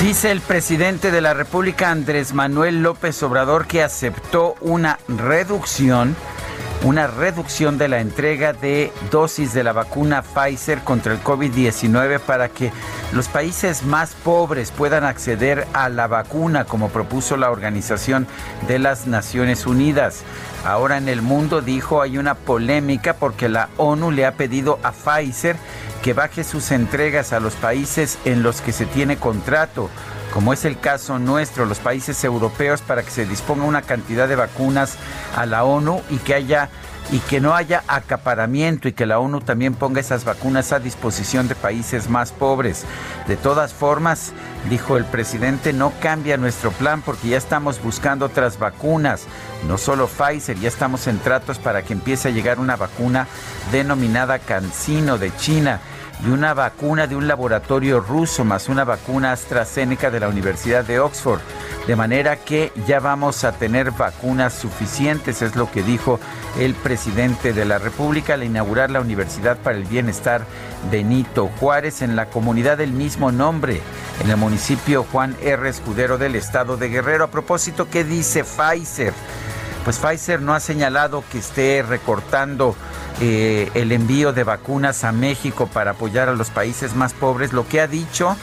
Dice el presidente de la República, Andrés Manuel López Obrador, que aceptó una reducción, una reducción de la entrega de dosis de la vacuna Pfizer contra el COVID-19 para que los países más pobres puedan acceder a la vacuna, como propuso la Organización de las Naciones Unidas. Ahora en el mundo, dijo, hay una polémica porque la ONU le ha pedido a Pfizer que baje sus entregas a los países en los que se tiene contrato, como es el caso nuestro, los países europeos, para que se disponga una cantidad de vacunas a la ONU y que haya y que no haya acaparamiento y que la ONU también ponga esas vacunas a disposición de países más pobres. De todas formas, dijo el presidente, no cambia nuestro plan porque ya estamos buscando otras vacunas, no solo Pfizer, ya estamos en tratos para que empiece a llegar una vacuna denominada CanSino de China y una vacuna de un laboratorio ruso más una vacuna AstraZeneca de la Universidad de Oxford. De manera que ya vamos a tener vacunas suficientes, es lo que dijo el presidente de la República al inaugurar la Universidad para el Bienestar Benito Juárez en la comunidad del mismo nombre, en el municipio Juan R. Escudero del estado de Guerrero. A propósito, ¿qué dice Pfizer? Pues Pfizer no ha señalado que esté recortando eh, el envío de vacunas a México para apoyar a los países más pobres. Lo que ha dicho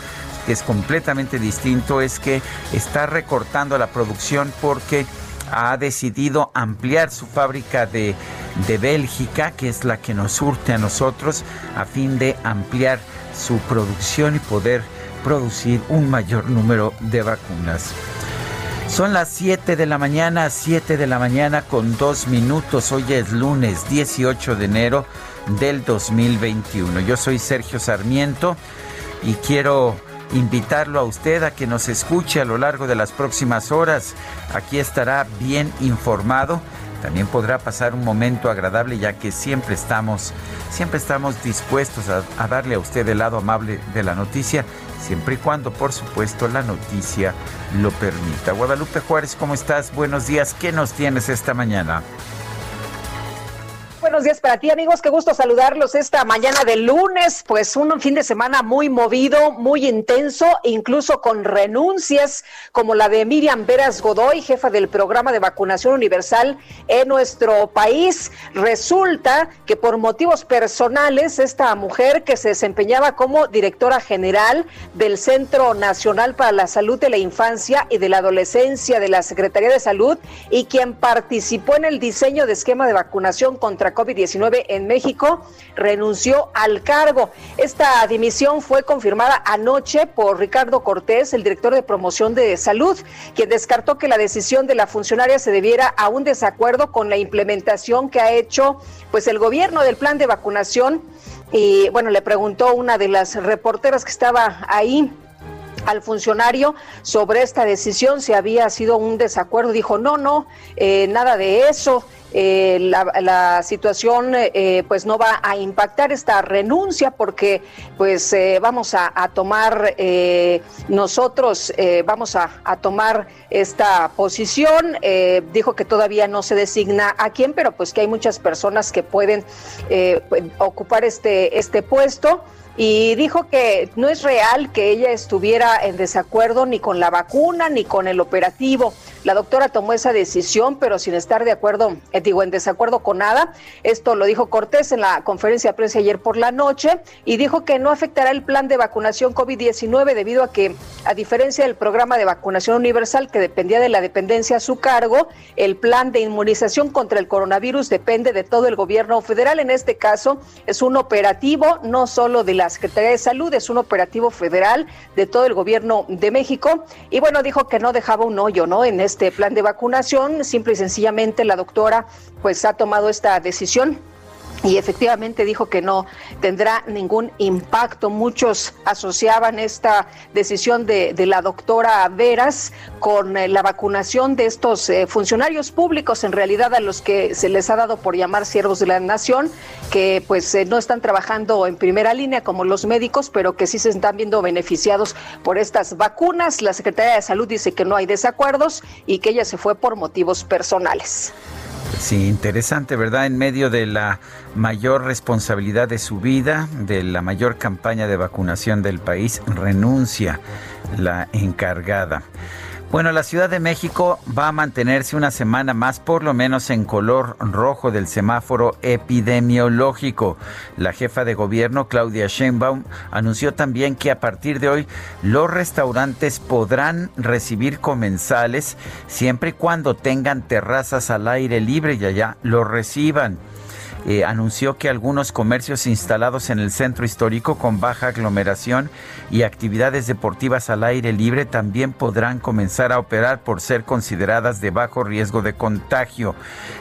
que es completamente distinto es que está recortando la producción porque ha decidido ampliar su fábrica de, de Bélgica, que es la que nos surte a nosotros, a fin de ampliar su producción y poder producir un mayor número de vacunas. Son las 7 de la mañana, 7 de la mañana con 2 minutos. Hoy es lunes 18 de enero del 2021. Yo soy Sergio Sarmiento y quiero invitarlo a usted a que nos escuche a lo largo de las próximas horas. Aquí estará bien informado. También podrá pasar un momento agradable ya que siempre estamos, siempre estamos dispuestos a, a darle a usted el lado amable de la noticia, siempre y cuando, por supuesto, la noticia lo permita. Guadalupe Juárez, ¿cómo estás? Buenos días. ¿Qué nos tienes esta mañana? Buenos días para ti, amigos. Qué gusto saludarlos esta mañana de lunes. Pues un fin de semana muy movido, muy intenso, incluso con renuncias como la de Miriam Veras Godoy, jefa del programa de vacunación universal en nuestro país. Resulta que por motivos personales, esta mujer que se desempeñaba como directora general del Centro Nacional para la Salud de la Infancia y de la Adolescencia de la Secretaría de Salud y quien participó en el diseño de esquema de vacunación contra COVID-19 en México, renunció al cargo. Esta dimisión fue confirmada anoche por Ricardo Cortés, el director de promoción de salud, quien descartó que la decisión de la funcionaria se debiera a un desacuerdo con la implementación que ha hecho pues el gobierno del plan de vacunación. Y bueno, le preguntó una de las reporteras que estaba ahí al funcionario sobre esta decisión, si había sido un desacuerdo. Dijo, no, no, eh, nada de eso. Eh, la, situación eh, pues no va a impactar esta renuncia porque pues eh, vamos a, tomar nosotros vamos a, a, tomar esta posición dijo que todavía no se designa a quién pero pues que hay muchas personas que pueden ocupar este este puesto y dijo que no es real que ella estuviera en desacuerdo ni con la vacuna ni con el operativo. La doctora tomó esa decisión, pero sin estar de acuerdo, eh, digo, en desacuerdo con nada. Esto lo dijo Cortés en la conferencia de prensa ayer por la noche y dijo que no afectará el plan de vacunación COVID-19 debido a que, a diferencia del programa de vacunación universal que dependía de la dependencia a su cargo, el plan de inmunización contra el coronavirus depende de todo el gobierno federal. En este caso, es un operativo no solo de la Secretaría de Salud, es un operativo federal de todo el gobierno de México. Y bueno, dijo que no dejaba un hoyo, ¿no? En este este plan de vacunación. Simple y sencillamente la doctora pues ha tomado esta decisión y efectivamente dijo que no tendrá ningún impacto. Muchos asociaban esta decisión de, la doctora Veras con eh, la vacunación de estos eh, funcionarios públicos, en realidad a los que se les ha dado por llamar siervos de la nación, que pues eh, no están trabajando en primera línea como los médicos, pero que sí se están viendo beneficiados por estas vacunas. La Secretaría de Salud dice que no hay desacuerdos y que ella se fue por motivos personales. Sí, interesante, ¿verdad? En medio de la mayor responsabilidad de su vida, de la mayor campaña de vacunación del país, renuncia la encargada. Bueno, la Ciudad de México va a mantenerse una semana más, por lo menos en color rojo del semáforo epidemiológico. La jefa de gobierno, Claudia Sheinbaum, anunció también que a partir de hoy los restaurantes podrán recibir comensales siempre y cuando tengan terrazas al aire libre y allá lo reciban. Eh, anunció que algunos comercios instalados en el centro histórico con baja aglomeración y actividades deportivas al aire libre también podrán comenzar a operar por ser consideradas de bajo riesgo de contagio.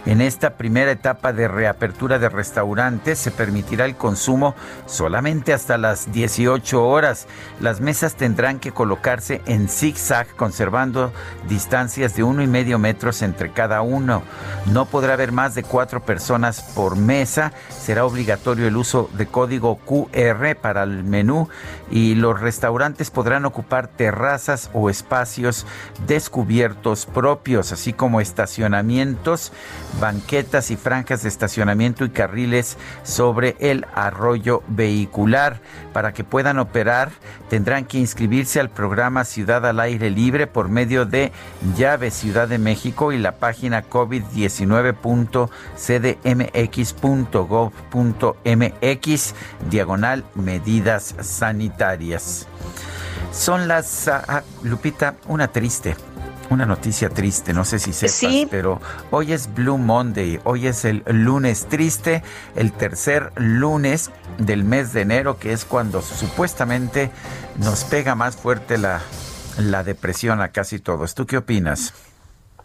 En esta primera etapa de reapertura de restaurantes se permitirá el consumo solamente hasta las 18 horas. Las mesas tendrán que colocarse en zigzag conservando distancias de uno y medio metros entre cada uno. No podrá haber más de cuatro personas por mes será obligatorio el uso de código QR para el menú y los restaurantes podrán ocupar terrazas o espacios descubiertos propios, así como estacionamientos, banquetas y franjas de estacionamiento y carriles sobre el arroyo vehicular. Para que puedan operar, tendrán que inscribirse al programa Ciudad al Aire Libre por medio de Llave Ciudad de México y la página covid19.cdmx.gov.mx diagonal medidas sanitarias. Son las, ah, ah, Lupita, una triste, una noticia triste, no sé si sepas, pero hoy es Blue Monday, hoy es el lunes triste, el tercer lunes del mes de enero, que es cuando supuestamente nos pega más fuerte la, la depresión a casi todos. ¿Tú qué opinas?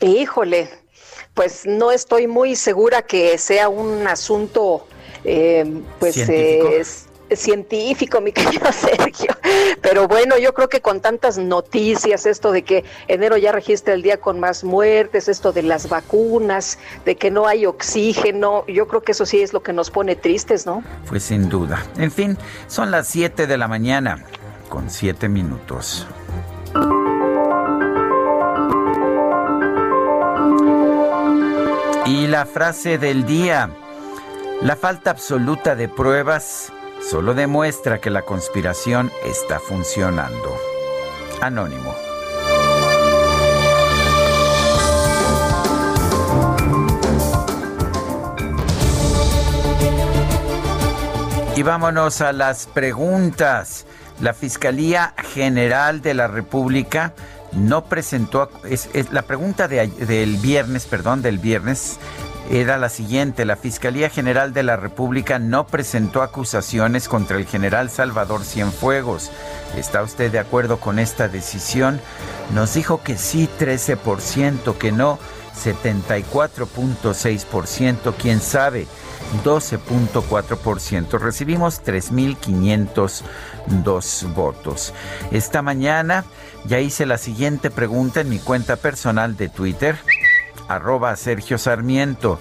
Híjole, pues no estoy muy segura que sea un asunto, eh, pues científico, mi querido Sergio. Pero bueno, yo creo que con tantas noticias, esto de que enero ya registra el día con más muertes, esto de las vacunas, de que no hay oxígeno, yo creo que eso sí es lo que nos pone tristes, ¿no? Pues sin duda. En fin, son las 7 de la mañana con 7 minutos. Y la frase del día, la falta absoluta de pruebas solo demuestra que la conspiración está funcionando. Anónimo. Y vámonos a las preguntas. La Fiscalía General de la República no presentó, es, la pregunta del viernes, perdón, del viernes, era la siguiente. La Fiscalía General de la República no presentó acusaciones contra el general Salvador Cienfuegos. ¿Está usted de acuerdo con esta decisión? Nos dijo que sí 13%, que no 74.6%, quién sabe. 12.4%. Recibimos 3.502 votos. Esta mañana ya hice la siguiente pregunta en mi cuenta personal de Twitter arroba Sergio Sarmiento.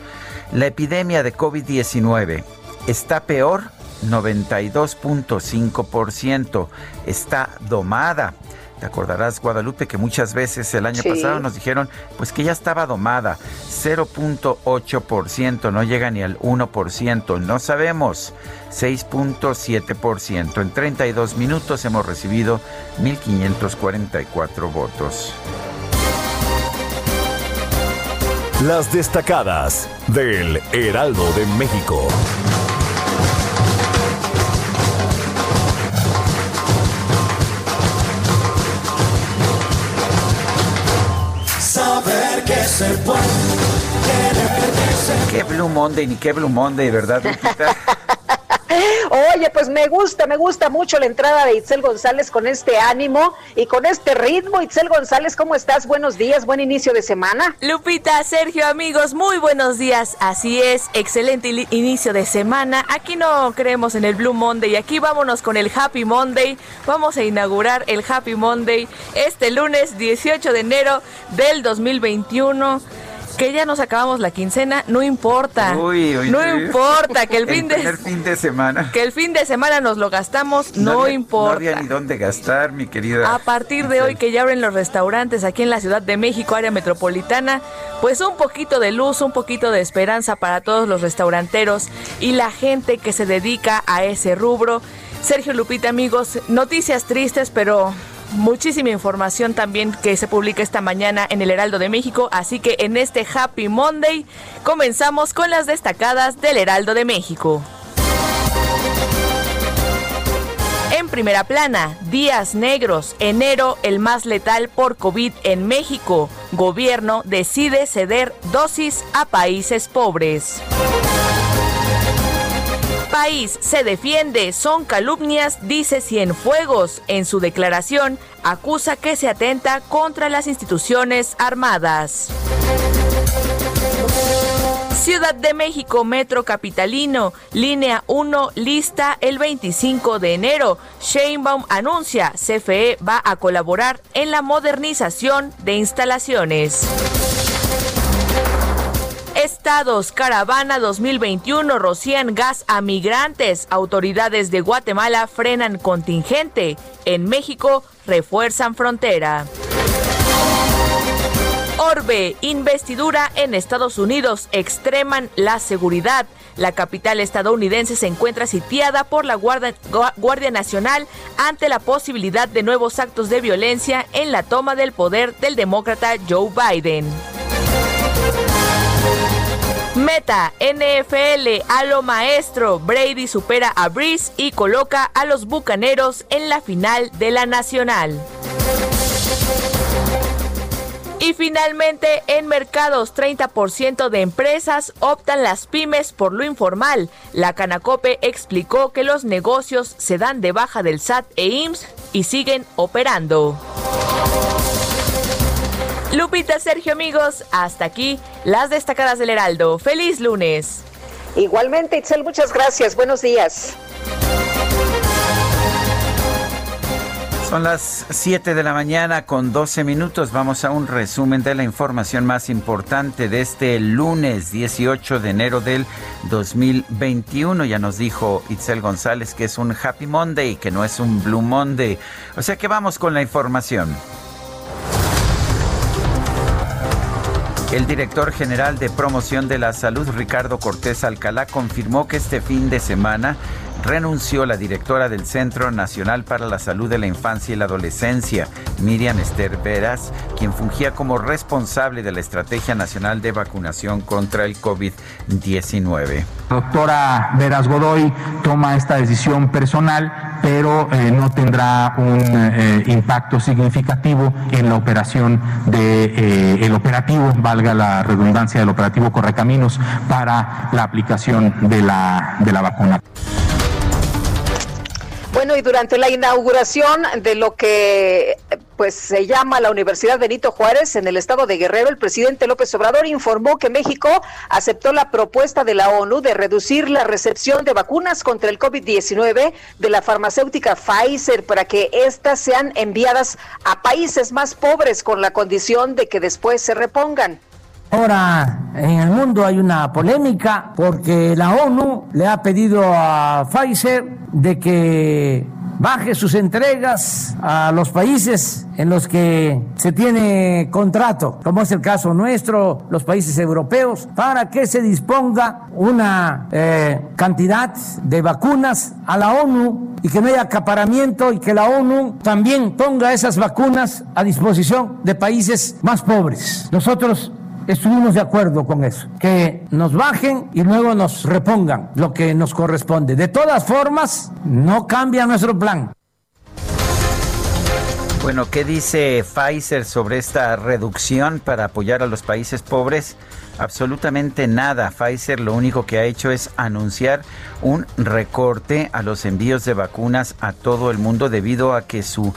La epidemia de COVID-19 está peor, 92.5%. Está domada, Te acordarás, Guadalupe, que muchas veces el año pasado nos dijeron pues que ya estaba domada. 0.8%, no llega ni al 1%, no sabemos. 6.7%. En 32 minutos hemos recibido 1.544 votos. Las destacadas del Heraldo de México. Qué Blue Monday, ni qué Blue Monday, ¿verdad, Oye, pues me gusta, me gusta mucho la entrada de Itzel González con este ánimo y con este ritmo. Itzel González, ¿cómo estás? Buenos días, buen inicio de semana. Lupita, Sergio, amigos, muy buenos días. Así es, excelente inicio de semana. Aquí no creemos en el Blue Monday, aquí vámonos con el Happy Monday. Vamos a inaugurar el Happy Monday este lunes 18 de enero del 2021 que ya nos acabamos la quincena, no importa. no importa que el, fin de fin de semana que el fin de semana nos lo gastamos, no, importa. No había ni dónde gastar, mi querida. A partir de hoy que ya abren los restaurantes aquí en la Ciudad de México, área metropolitana, pues un poquito de luz, un poquito de esperanza para todos los restauranteros y la gente que se dedica a ese rubro. Sergio Lupita, amigos, noticias tristes, pero muchísima información también que se publica esta mañana en el Heraldo de México, así que en este Happy Monday comenzamos con las destacadas del Heraldo de México. En primera plana, días negros, enero el más letal por COVID en México. Gobierno decide ceder dosis a países pobres país se defiende, son calumnias, dice Cienfuegos. En su declaración, acusa que se atenta contra las instituciones armadas. Ciudad de México Metro Capitalino, línea 1, lista el 25 de enero. Sheinbaum anuncia, CFE va a colaborar en la modernización de instalaciones. Estados, Caravana 2021 rocían gas a migrantes. Autoridades de Guatemala frenan contingente. En México refuerzan frontera. Orbe, investidura en Estados Unidos, extreman la seguridad. La capital estadounidense se encuentra sitiada por la Guardia, Guardia, Nacional ante la posibilidad de nuevos actos de violencia en la toma del poder del demócrata Joe Biden. Meta, NFL, a lo maestro. Brady supera a Breeze y coloca a los Bucaneros en la final de la Nacional. Y finalmente, en mercados, 30% de empresas optan las pymes por lo informal. La Canacope explicó que los negocios se dan de baja del SAT e IMSS y siguen operando. Lupita, Sergio, amigos, hasta aquí las destacadas del Heraldo. Feliz lunes. Igualmente, Itzel, muchas gracias. Buenos días. Son las 7 de la mañana con 12 minutos. Vamos a un resumen de la información más importante de este lunes 18 de enero del 2021. Ya nos dijo Itzel González que es un Happy Monday, que no es un Blue Monday. O sea que vamos con la información. El director general de promoción de la salud, Ricardo Cortés Alcalá, confirmó que este fin de semana renunció la directora del Centro Nacional para la Salud de la Infancia y la Adolescencia, Miriam Esther Veras, quien fungía como responsable de la Estrategia Nacional de Vacunación contra el COVID-19. Doctora Veras Godoy toma esta decisión personal, pero eh, no tendrá un eh, impacto significativo en la operación de eh, operativo, valga la redundancia del operativo Correcaminos para la aplicación de la vacuna. Bueno, y durante la inauguración de lo que pues se llama la Universidad Benito Juárez en el estado de Guerrero, el presidente López Obrador informó que México aceptó la propuesta de la ONU de reducir la recepción de vacunas contra el COVID-19 de la farmacéutica Pfizer para que éstas sean enviadas a países más pobres con la condición de que después se repongan. Ahora en el mundo hay una polémica porque la ONU le ha pedido a Pfizer de que baje sus entregas a los países en los que se tiene contrato, como es el caso nuestro, los países europeos, para que se disponga una eh, cantidad de vacunas a la ONU y que no haya acaparamiento y que la ONU también ponga esas vacunas a disposición de países más pobres. Nosotros estuvimos de acuerdo con eso, que nos bajen y luego nos repongan lo que nos corresponde. De todas formas, no cambia nuestro plan. Bueno, ¿qué dice Pfizer sobre esta reducción para apoyar a los países pobres? Absolutamente nada. Pfizer lo único que ha hecho es anunciar un recorte a los envíos de vacunas a todo el mundo debido a que su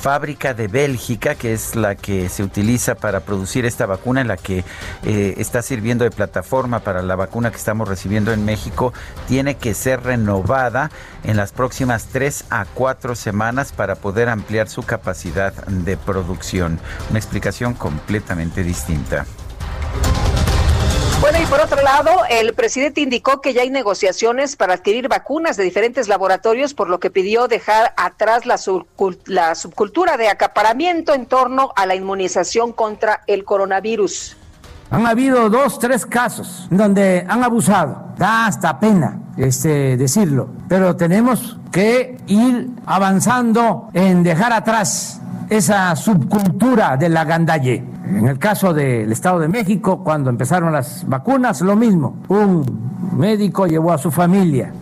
fábrica de Bélgica, que es la que se utiliza para producir esta vacuna, la que eh, está sirviendo de plataforma para la vacuna que estamos recibiendo en México, tiene que ser renovada en las próximas tres a cuatro semanas para poder ampliar su capacidad de producción. Una explicación completamente distinta. Bueno, y por otro lado, el presidente indicó que ya hay negociaciones para adquirir vacunas de diferentes laboratorios, por lo que pidió dejar atrás la, subcultura de acaparamiento en torno a la inmunización contra el coronavirus. Han habido dos, tres casos donde han abusado. Da hasta pena este, decirlo, pero tenemos que ir avanzando en dejar atrás esa subcultura de la gandalle. En el caso del Estado de México, cuando empezaron las vacunas, lo mismo. Un médico llevó a su familia.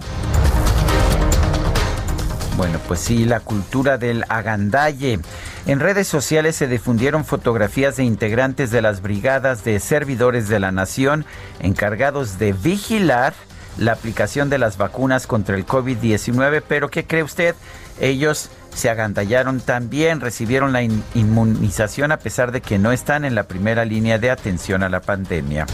Bueno, pues sí, la cultura del agandalle. En redes sociales se difundieron fotografías de integrantes de las brigadas de servidores de la nación encargados de vigilar la aplicación de las vacunas contra el COVID-19, pero ¿qué cree usted? Ellos se agandallaron también, recibieron la inmunización a pesar de que no están en la primera línea de atención a la pandemia.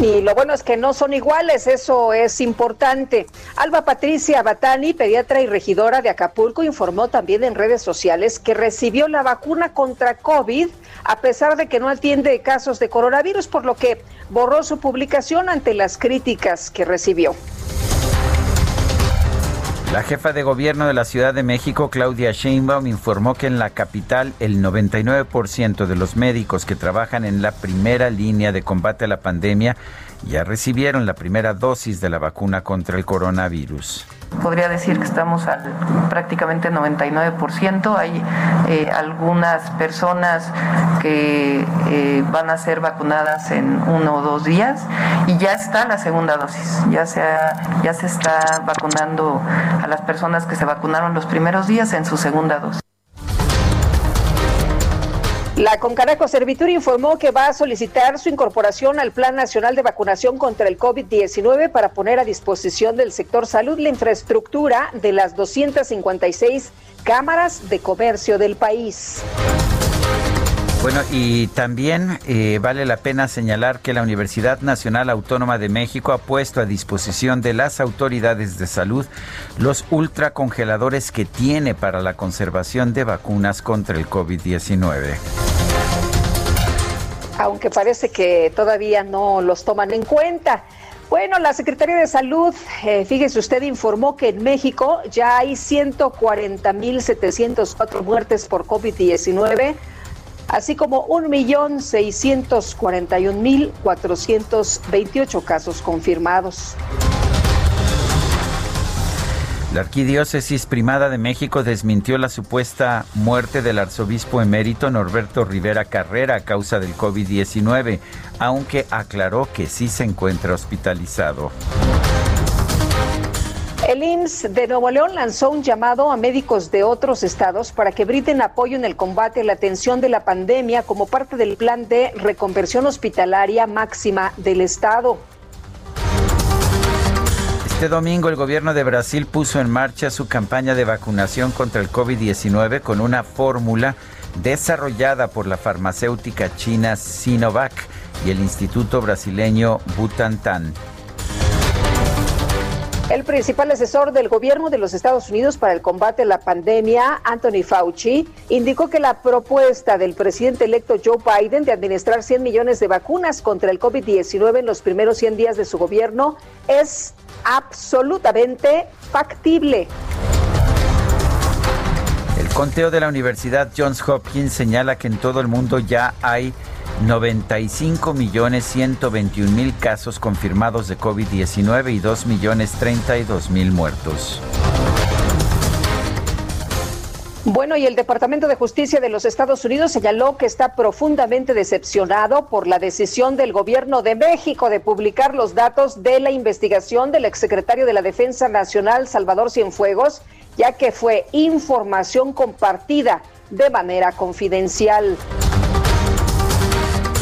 Y lo bueno es que no son iguales, eso es importante. Alba Patricia Batani, pediatra y regidora de Acapulco, informó también en redes sociales que recibió la vacuna contra COVID a pesar de que no atiende casos de coronavirus, por lo que borró su publicación ante las críticas que recibió. La jefa de gobierno de la Ciudad de México, Claudia Sheinbaum, informó que en la capital el 99% de los médicos que trabajan en la primera línea de combate a la pandemia ya recibieron la primera dosis de la vacuna contra el coronavirus podría decir que estamos al prácticamente 99%. Hay eh, algunas personas que eh, van a ser vacunadas en uno o dos días y ya está la segunda dosis. Ya se, ya se está vacunando a las personas que se vacunaron los primeros días en su segunda dosis. La Concanaco Servitur informó que va a solicitar su incorporación al Plan Nacional de Vacunación contra el COVID-19 para poner a disposición del sector salud la infraestructura de las 256 cámaras de comercio del país. Bueno, y también eh, vale la pena señalar que la Universidad Nacional Autónoma de México ha puesto a disposición de las autoridades de salud los ultracongeladores que tiene para la conservación de vacunas contra el COVID-19 aunque parece que todavía no los toman en cuenta. Bueno, la Secretaría de Salud, eh, fíjese usted, informó que en México ya hay 140.704 muertes por COVID-19 así como 1.641.428 casos confirmados. La Arquidiócesis Primada de México desmintió la supuesta muerte del arzobispo emérito Norberto Rivera Carrera a causa del COVID-19, aunque aclaró que sí se encuentra hospitalizado. El IMSS de Nuevo León lanzó un llamado a médicos de otros estados para que brinden apoyo en el combate a la atención de la pandemia como parte del plan de reconversión hospitalaria máxima del estado. Este domingo el gobierno de Brasil puso en marcha su campaña de vacunación contra el COVID-19 con una fórmula desarrollada por la farmacéutica china Sinovac y el Instituto Brasileño Butantan. El principal asesor del gobierno de los Estados Unidos para el combate a la pandemia, Anthony Fauci, indicó que la propuesta del presidente electo Joe Biden de administrar 100 millones de vacunas contra el COVID-19 en los primeros 100 días de su gobierno es absolutamente factible. El conteo de la Universidad Johns Hopkins señala que en todo el mundo ya hay 95 millones 121 mil casos confirmados de COVID-19 y 2 millones 32 mil muertos. Bueno, y el Departamento de Justicia de los Estados Unidos señaló que está profundamente decepcionado por la decisión del gobierno de México de publicar los datos de la investigación del exsecretario de la Defensa Nacional, Salvador Cienfuegos, ya que fue información compartida de manera confidencial.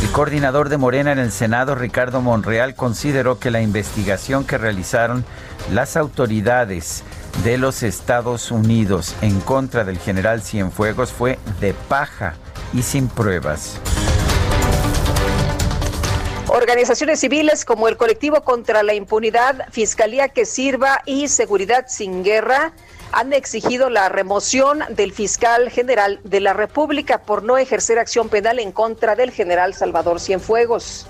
El coordinador de Morena en el Senado, Ricardo Monreal, consideró que la investigación que realizaron las autoridades de los Estados Unidos en contra del general Cienfuegos fue de paja y sin pruebas. Organizaciones civiles como el colectivo contra la impunidad, Fiscalía que sirva y Seguridad sin guerra han exigido la remoción del fiscal general de la República por no ejercer acción penal en contra del general Salvador Cienfuegos.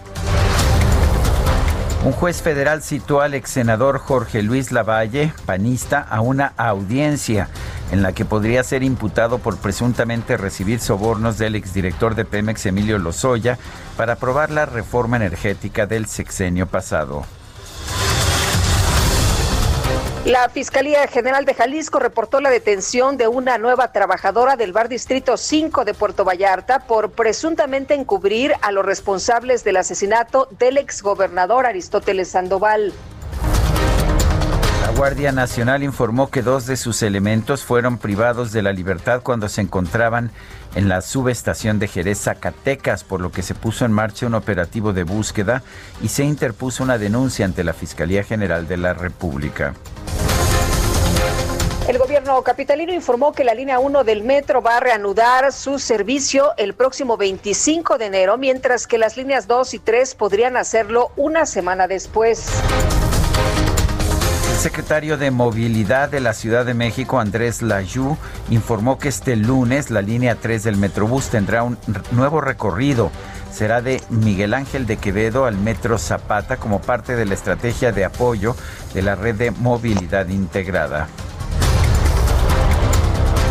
Un juez federal citó al ex senador Jorge Luis Lavalle, panista, a una audiencia en la que podría ser imputado por presuntamente recibir sobornos del exdirector de Pemex Emilio Lozoya para aprobar la reforma energética del sexenio pasado. La Fiscalía General de Jalisco reportó la detención de una nueva trabajadora del bar Distrito 5 de Puerto Vallarta por presuntamente encubrir a los responsables del asesinato del exgobernador Aristóteles Sandoval. La Guardia Nacional informó que dos de sus elementos fueron privados de la libertad cuando se encontraban en la subestación de Jerez, Zacatecas, por lo que se puso en marcha un operativo de búsqueda y se interpuso una denuncia ante la Fiscalía General de la República. El gobierno capitalino informó que la línea 1 del metro va a reanudar su servicio el próximo 25 de enero, mientras que las líneas 2 y 3 podrían hacerlo una semana después. El secretario de Movilidad de la Ciudad de México, Andrés Layú, informó que este lunes la línea 3 del Metrobús tendrá un nuevo recorrido. Será de Miguel Ángel de Quevedo al Metro Zapata como parte de la estrategia de apoyo de la red de movilidad integrada.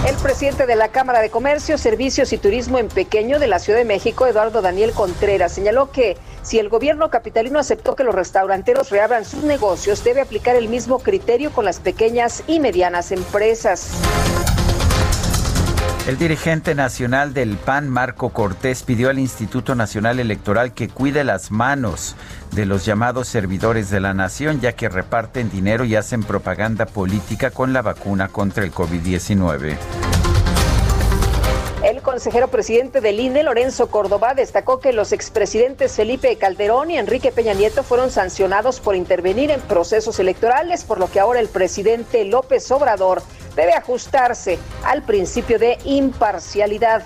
El presidente de la Cámara de Comercio, Servicios y Turismo en Pequeño de la Ciudad de México, Eduardo Daniel Contreras, señaló que si el gobierno capitalino aceptó que los restauranteros reabran sus negocios, debe aplicar el mismo criterio con las pequeñas y medianas empresas. El dirigente nacional del PAN, Marco Cortés, pidió al Instituto Nacional Electoral que cuide las manos de los llamados servidores de la nación, ya que reparten dinero y hacen propaganda política con la vacuna contra el COVID-19. El consejero presidente del INE, Lorenzo Córdoba, destacó que los expresidentes Felipe Calderón y Enrique Peña Nieto fueron sancionados por intervenir en procesos electorales, por lo que ahora el presidente López Obrador debe ajustarse al principio de imparcialidad.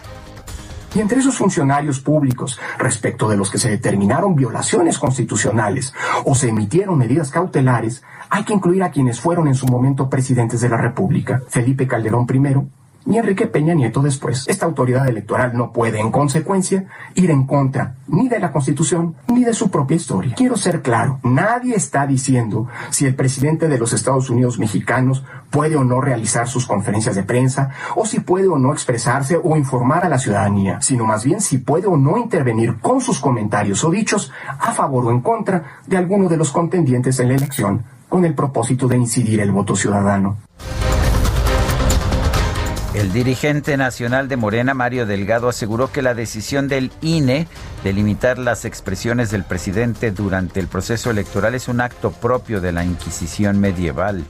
Y entre esos funcionarios públicos, respecto de los que se determinaron violaciones constitucionales o se emitieron medidas cautelares, hay que incluir a quienes fueron en su momento presidentes de la República. Felipe Calderón primero, ni Enrique Peña Nieto después. Esta autoridad electoral no puede, en consecuencia, ir en contra ni de la Constitución ni de su propia historia. Quiero ser claro, nadie está diciendo si el presidente de los Estados Unidos mexicanos puede o no realizar sus conferencias de prensa, o si puede o no expresarse o informar a la ciudadanía, sino más bien si puede o no intervenir con sus comentarios o dichos a favor o en contra de alguno de los contendientes en la elección con el propósito de incidir el voto ciudadano. El dirigente nacional de Morena, Mario Delgado, aseguró que la decisión del INE de limitar las expresiones del presidente durante el proceso electoral es un acto propio de la Inquisición medieval.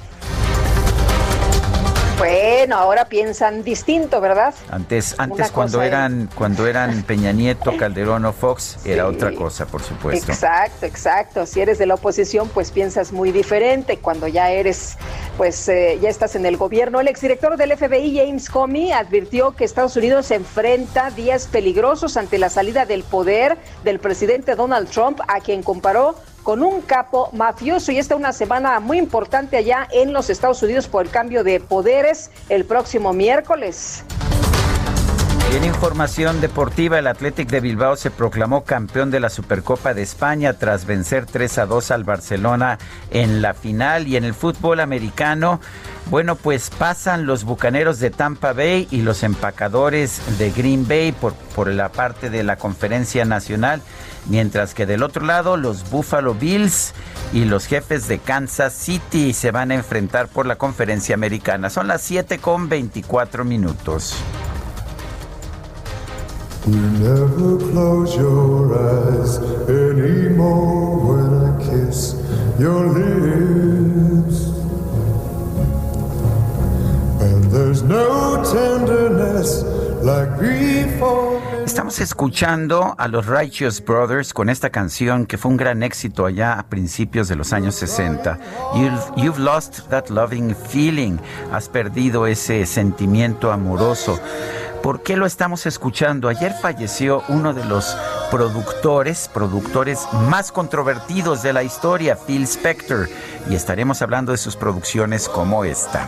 Bueno, ahora piensan distinto, ¿verdad? Antes, antes cuando eran, cuando eran Peña Nieto, Calderón o Fox, era otra cosa, por supuesto. Exacto, exacto. Si eres de la oposición, pues piensas muy diferente. Cuando ya eres, pues eh, ya estás en el gobierno. El exdirector del FBI, James Comey, advirtió que Estados Unidos se enfrenta días peligrosos ante la salida del poder del presidente Donald Trump, a quien comparó con un capo mafioso y esta una semana muy importante allá en los Estados Unidos por el cambio de poderes el próximo miércoles. En información deportiva, el Athletic de Bilbao se proclamó campeón de la Supercopa de España tras vencer 3 a 2 al Barcelona en la final. Y en el fútbol americano, bueno, pues pasan los bucaneros de Tampa Bay y los empacadores de Green Bay por, por la parte de la conferencia nacional. Mientras que del otro lado, los Buffalo Bills y los jefes de Kansas City se van a enfrentar por la conferencia americana. Son las 7 con 24 minutos. You never close your eyes anymore when I kiss your lips. And there's no tenderness. Estamos escuchando a los Righteous Brothers con esta canción que fue un gran éxito allá a principios de los años 60. You've, you've lost that loving feeling. Has perdido ese sentimiento amoroso. ¿Por qué lo estamos escuchando? Ayer falleció uno de los productores, productores más controvertidos de la historia, Phil Spector, y estaremos hablando de sus producciones como esta.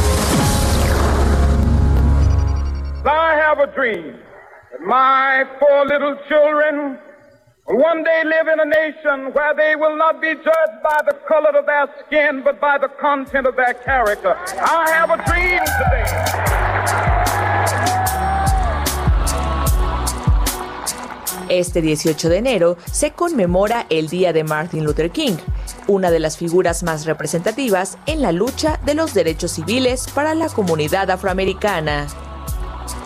Have a dream that my four little children will one day live in a nation where they will not be judged by the color of their skin, but by the content of their character. I have a dream today. Este 18 de enero se conmemora el Día de Martin Luther King, una de las figuras más representativas en la lucha de los derechos civiles para la comunidad afroamericana.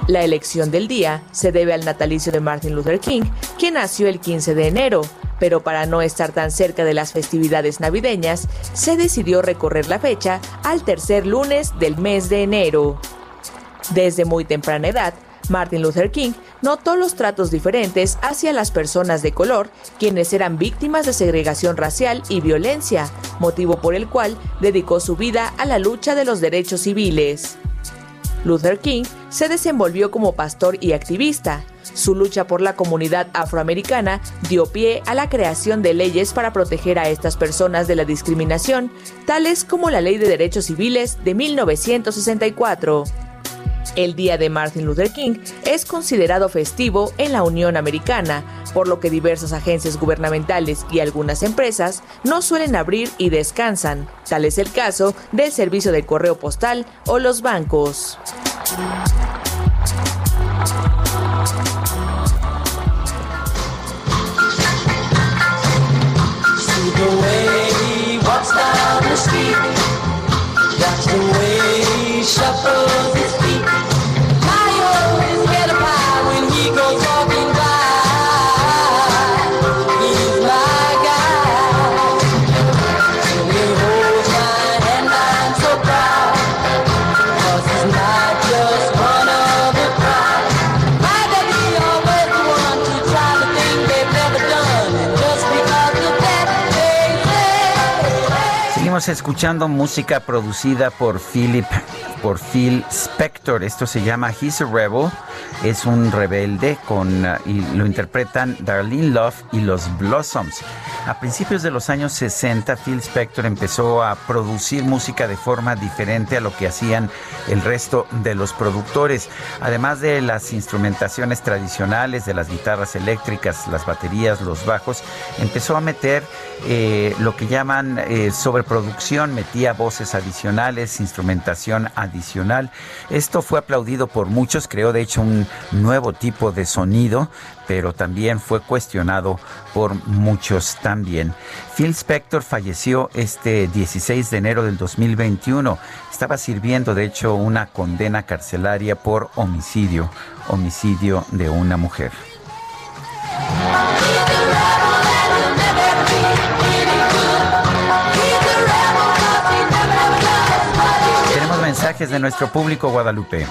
La elección del día se debe al natalicio de Martin Luther King, quien nació el 15 de enero, pero para no estar tan cerca de las festividades navideñas, se decidió recorrer la fecha al tercer lunes del mes de enero. Desde muy temprana edad, Martin Luther King notó los tratos diferentes hacia las personas de color, quienes eran víctimas de segregación racial y violencia, motivo por el cual dedicó su vida a la lucha de los derechos civiles. Luther King se desenvolvió como pastor y activista. Su lucha por la comunidad afroamericana dio pie a la creación de leyes para proteger a estas personas de la discriminación, tales como la Ley de Derechos Civiles de 1964. El Día de Martin Luther King es considerado festivo en la Unión Americana, por lo que diversas agencias gubernamentales y algunas empresas no suelen abrir y descansan. Tal es el caso del servicio de correo postal o los bancos. Escuchando música producida por Philip, por Phil Spector. Esto se llama He's a Rebel. Es un rebelde con y lo interpretan Darlene Love y los Blossoms. A principios de los años 60, Phil Spector empezó a producir música de forma diferente a lo que hacían el resto de los productores. Además de las instrumentaciones tradicionales, de las guitarras eléctricas, las baterías, los bajos, empezó a meter eh, lo que llaman eh, metía voces adicionales, instrumentación adicional. Esto fue aplaudido por muchos, creó de hecho un nuevo tipo de sonido, pero también fue cuestionado por muchos también. Phil Spector falleció este 16 de enero del 2021. Estaba sirviendo, de hecho, una condena carcelaria por homicidio, homicidio de una mujer. Mensajes de nuestro público, Guadalupe.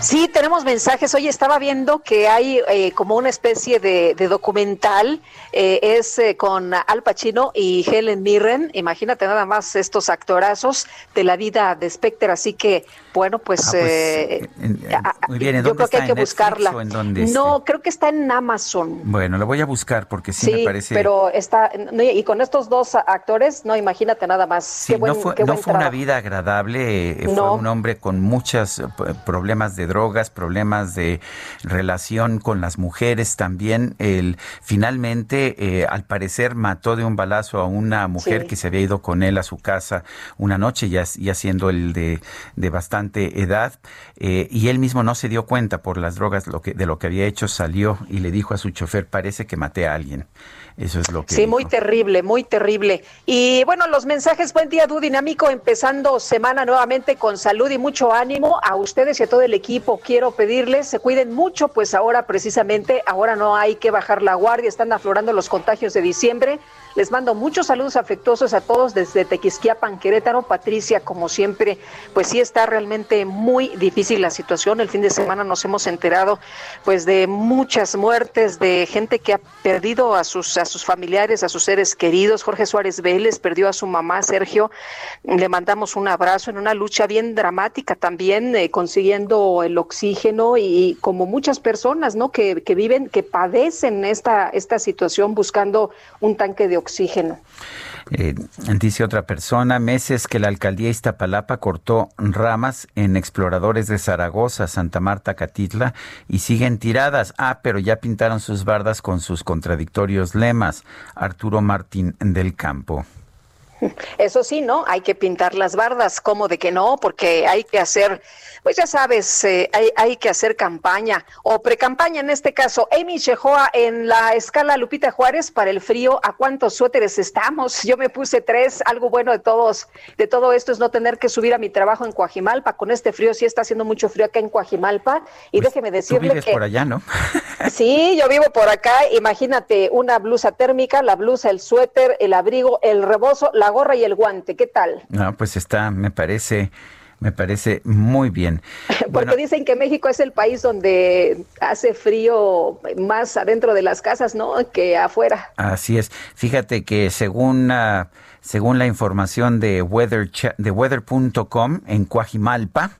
Sí, tenemos mensajes. Hoy estaba viendo que hay eh, como una especie de, documental, eh, es eh, con Al Pacino y Helen Mirren. Imagínate nada más estos actorazos de la vida de Specter. Así que, bueno, pues, ah, pues muy bien. yo creo que hay que buscarla. no, creo que está en Amazon. Bueno, lo voy a buscar porque sí, me parece. Pero está, y con estos dos actores, no, imagínate nada más. Sí, no fue, no fue una vida agradable. Fue un hombre con muchos problemas de drogas, problemas de relación con las mujeres también. Él finalmente, eh, al parecer, mató de un balazo a una mujer que se había ido con él a su casa una noche, ya, ya siendo el de, de bastante edad, eh, y él mismo no se dio cuenta por las drogas lo que, de lo que había hecho, salió y le dijo a su chofer, parece que maté a alguien. Eso es lo que. Sí, muy terrible, muy terrible. Y bueno, los mensajes, buen día, Du Dinámico, empezando semana nuevamente con salud y mucho ánimo a ustedes y a todo el equipo. Quiero pedirles, se cuiden mucho, pues ahora precisamente, ahora no hay que bajar la guardia, están aflorando los contagios de diciembre. Les mando muchos saludos afectuosos a todos desde Tequisquiapan, Querétaro. Patricia, como siempre, pues sí está realmente muy difícil la situación. El fin de semana nos hemos enterado pues de muchas muertes, de gente que ha perdido a sus, a sus familiares, a sus seres queridos. Jorge Suárez Vélez perdió a su mamá, Sergio. Le mandamos un abrazo en una lucha bien dramática también, eh, consiguiendo el oxígeno y como muchas personas, ¿no? Que, que viven, que padecen esta, esta situación buscando un tanque de oxígeno. Eh, dice otra persona, meses que la alcaldía Iztapalapa cortó ramas en exploradores de Zaragoza, Santa Marta, Catitla y siguen tiradas. Ah, pero ya pintaron sus bardas con sus contradictorios lemas. Arturo Martín del Campo. Eso sí, ¿no? Hay que pintar las bardas, ¿cómo de que no? Porque hay que hacer, pues ya sabes, eh, hay, hay, que hacer campaña o pre-campaña en este caso. Amy Chejoa, en la escala Lupita Juárez para el frío, ¿a cuántos suéteres estamos? Yo me puse tres, algo bueno de todos, de todo esto es no tener que subir a mi trabajo en Coajimalpa. Con este frío sí está haciendo mucho frío acá en Coajimalpa. Y pues déjeme decirle tú vives que... por allá, ¿no? sí, yo vivo por acá. Imagínate una blusa térmica, la blusa, el suéter, el abrigo, el rebozo, la gorra y el guante. ¿Qué tal? No, pues está, me parece me parece muy bien. Porque dicen que México es el país donde hace frío más adentro de las casas, ¿no? Que afuera. Así es. Fíjate que según, uh, según la información de, weather, de weather.com en Coajimalpa,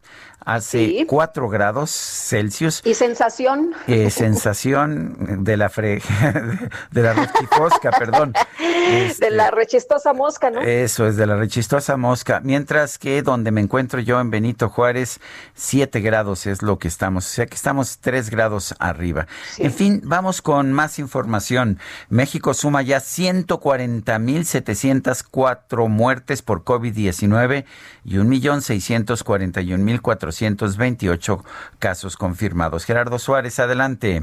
hace 4 grados Celsius. ¿Y sensación? Eh, sensación de la fre de la rechifosca, perdón. de la este, rechistosa mosca, ¿no? Eso es de la rechistosa mosca. Mientras que donde me encuentro yo en Benito Juárez, 7 grados es lo que estamos. O sea que estamos 3 grados arriba. En fin, vamos con más información. México suma ya 140.704 muertes por COVID-19 y 1.641.400 228 casos confirmados. Gerardo Suárez, adelante.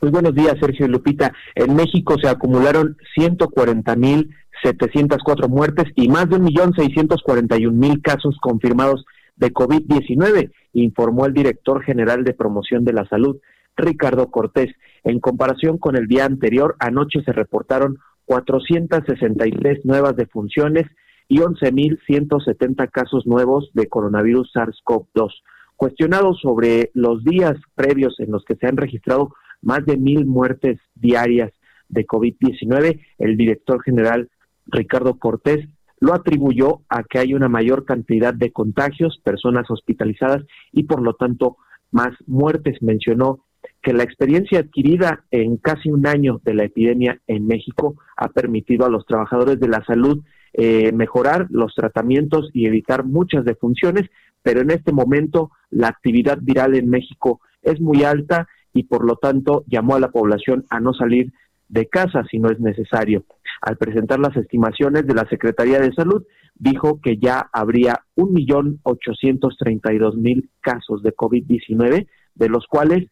Muy buenos días, Sergio Lupita. En México se acumularon 140.704 muertes y más de 1.641.000 casos confirmados de COVID-19, informó el director general de promoción de la salud, Ricardo Cortés. En comparación con el día anterior, anoche se reportaron 463 nuevas defunciones y 11.170 casos nuevos de coronavirus SARS-CoV-2. Cuestionado sobre los días previos en los que se han registrado más de mil muertes diarias de COVID-19, el director general Ricardo Cortés lo atribuyó a que hay una mayor cantidad de contagios, personas hospitalizadas y por lo tanto más muertes. Mencionó que la experiencia adquirida en casi un año de la epidemia en México ha permitido a los trabajadores de la salud eh, mejorar los tratamientos y evitar muchas defunciones, pero en este momento la actividad viral en México es muy alta y por lo tanto llamó a la población a no salir de casa si no es necesario. Al presentar las estimaciones de la Secretaría de Salud, dijo que ya habría un millón ochocientos treinta y dos mil casos de COVID-19, de los cuales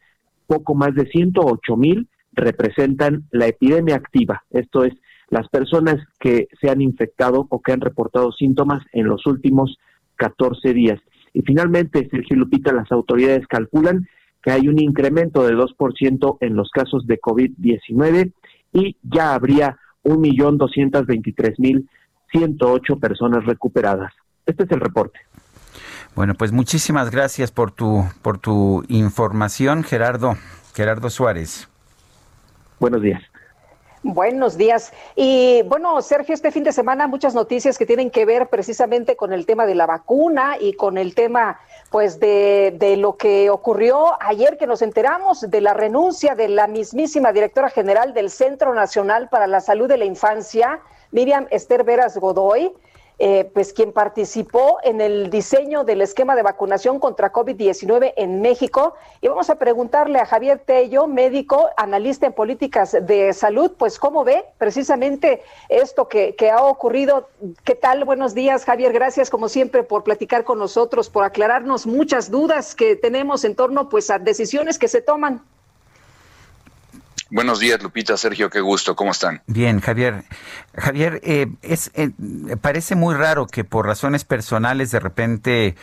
poco más de ciento ocho mil representan la epidemia activa, esto es las personas que se han infectado o que han reportado síntomas en los últimos 14 días. Y finalmente, Sergio Lupita, las autoridades calculan que hay un incremento de 2% en los casos de COVID-19 y ya habría 1.223.108 personas recuperadas. Este es el reporte. Bueno, pues muchísimas gracias por tu, por tu información, Gerardo, Gerardo Suárez. Buenos días. Buenos días. Y bueno, Sergio, este fin de semana muchas noticias que tienen que ver precisamente con el tema de la vacuna y con el tema pues de, de, lo que ocurrió ayer que nos enteramos de la renuncia de la mismísima directora general del Centro Nacional para la Salud de la Infancia, Miriam Esther Veras Godoy. Eh, pues quien participó en el diseño del esquema de vacunación contra COVID-19 en México. Y vamos a preguntarle a Javier Tello, médico, analista en políticas de salud, pues cómo ve precisamente esto que, que ha ocurrido. ¿Qué tal? Buenos días, Javier. Gracias como siempre por platicar con nosotros, por aclararnos muchas dudas que tenemos en torno pues a decisiones que se toman. Buenos días, Lupita, Sergio, qué gusto, ¿cómo están? Bien, Javier. Javier, eh, es, eh, parece muy raro que por razones personales de repente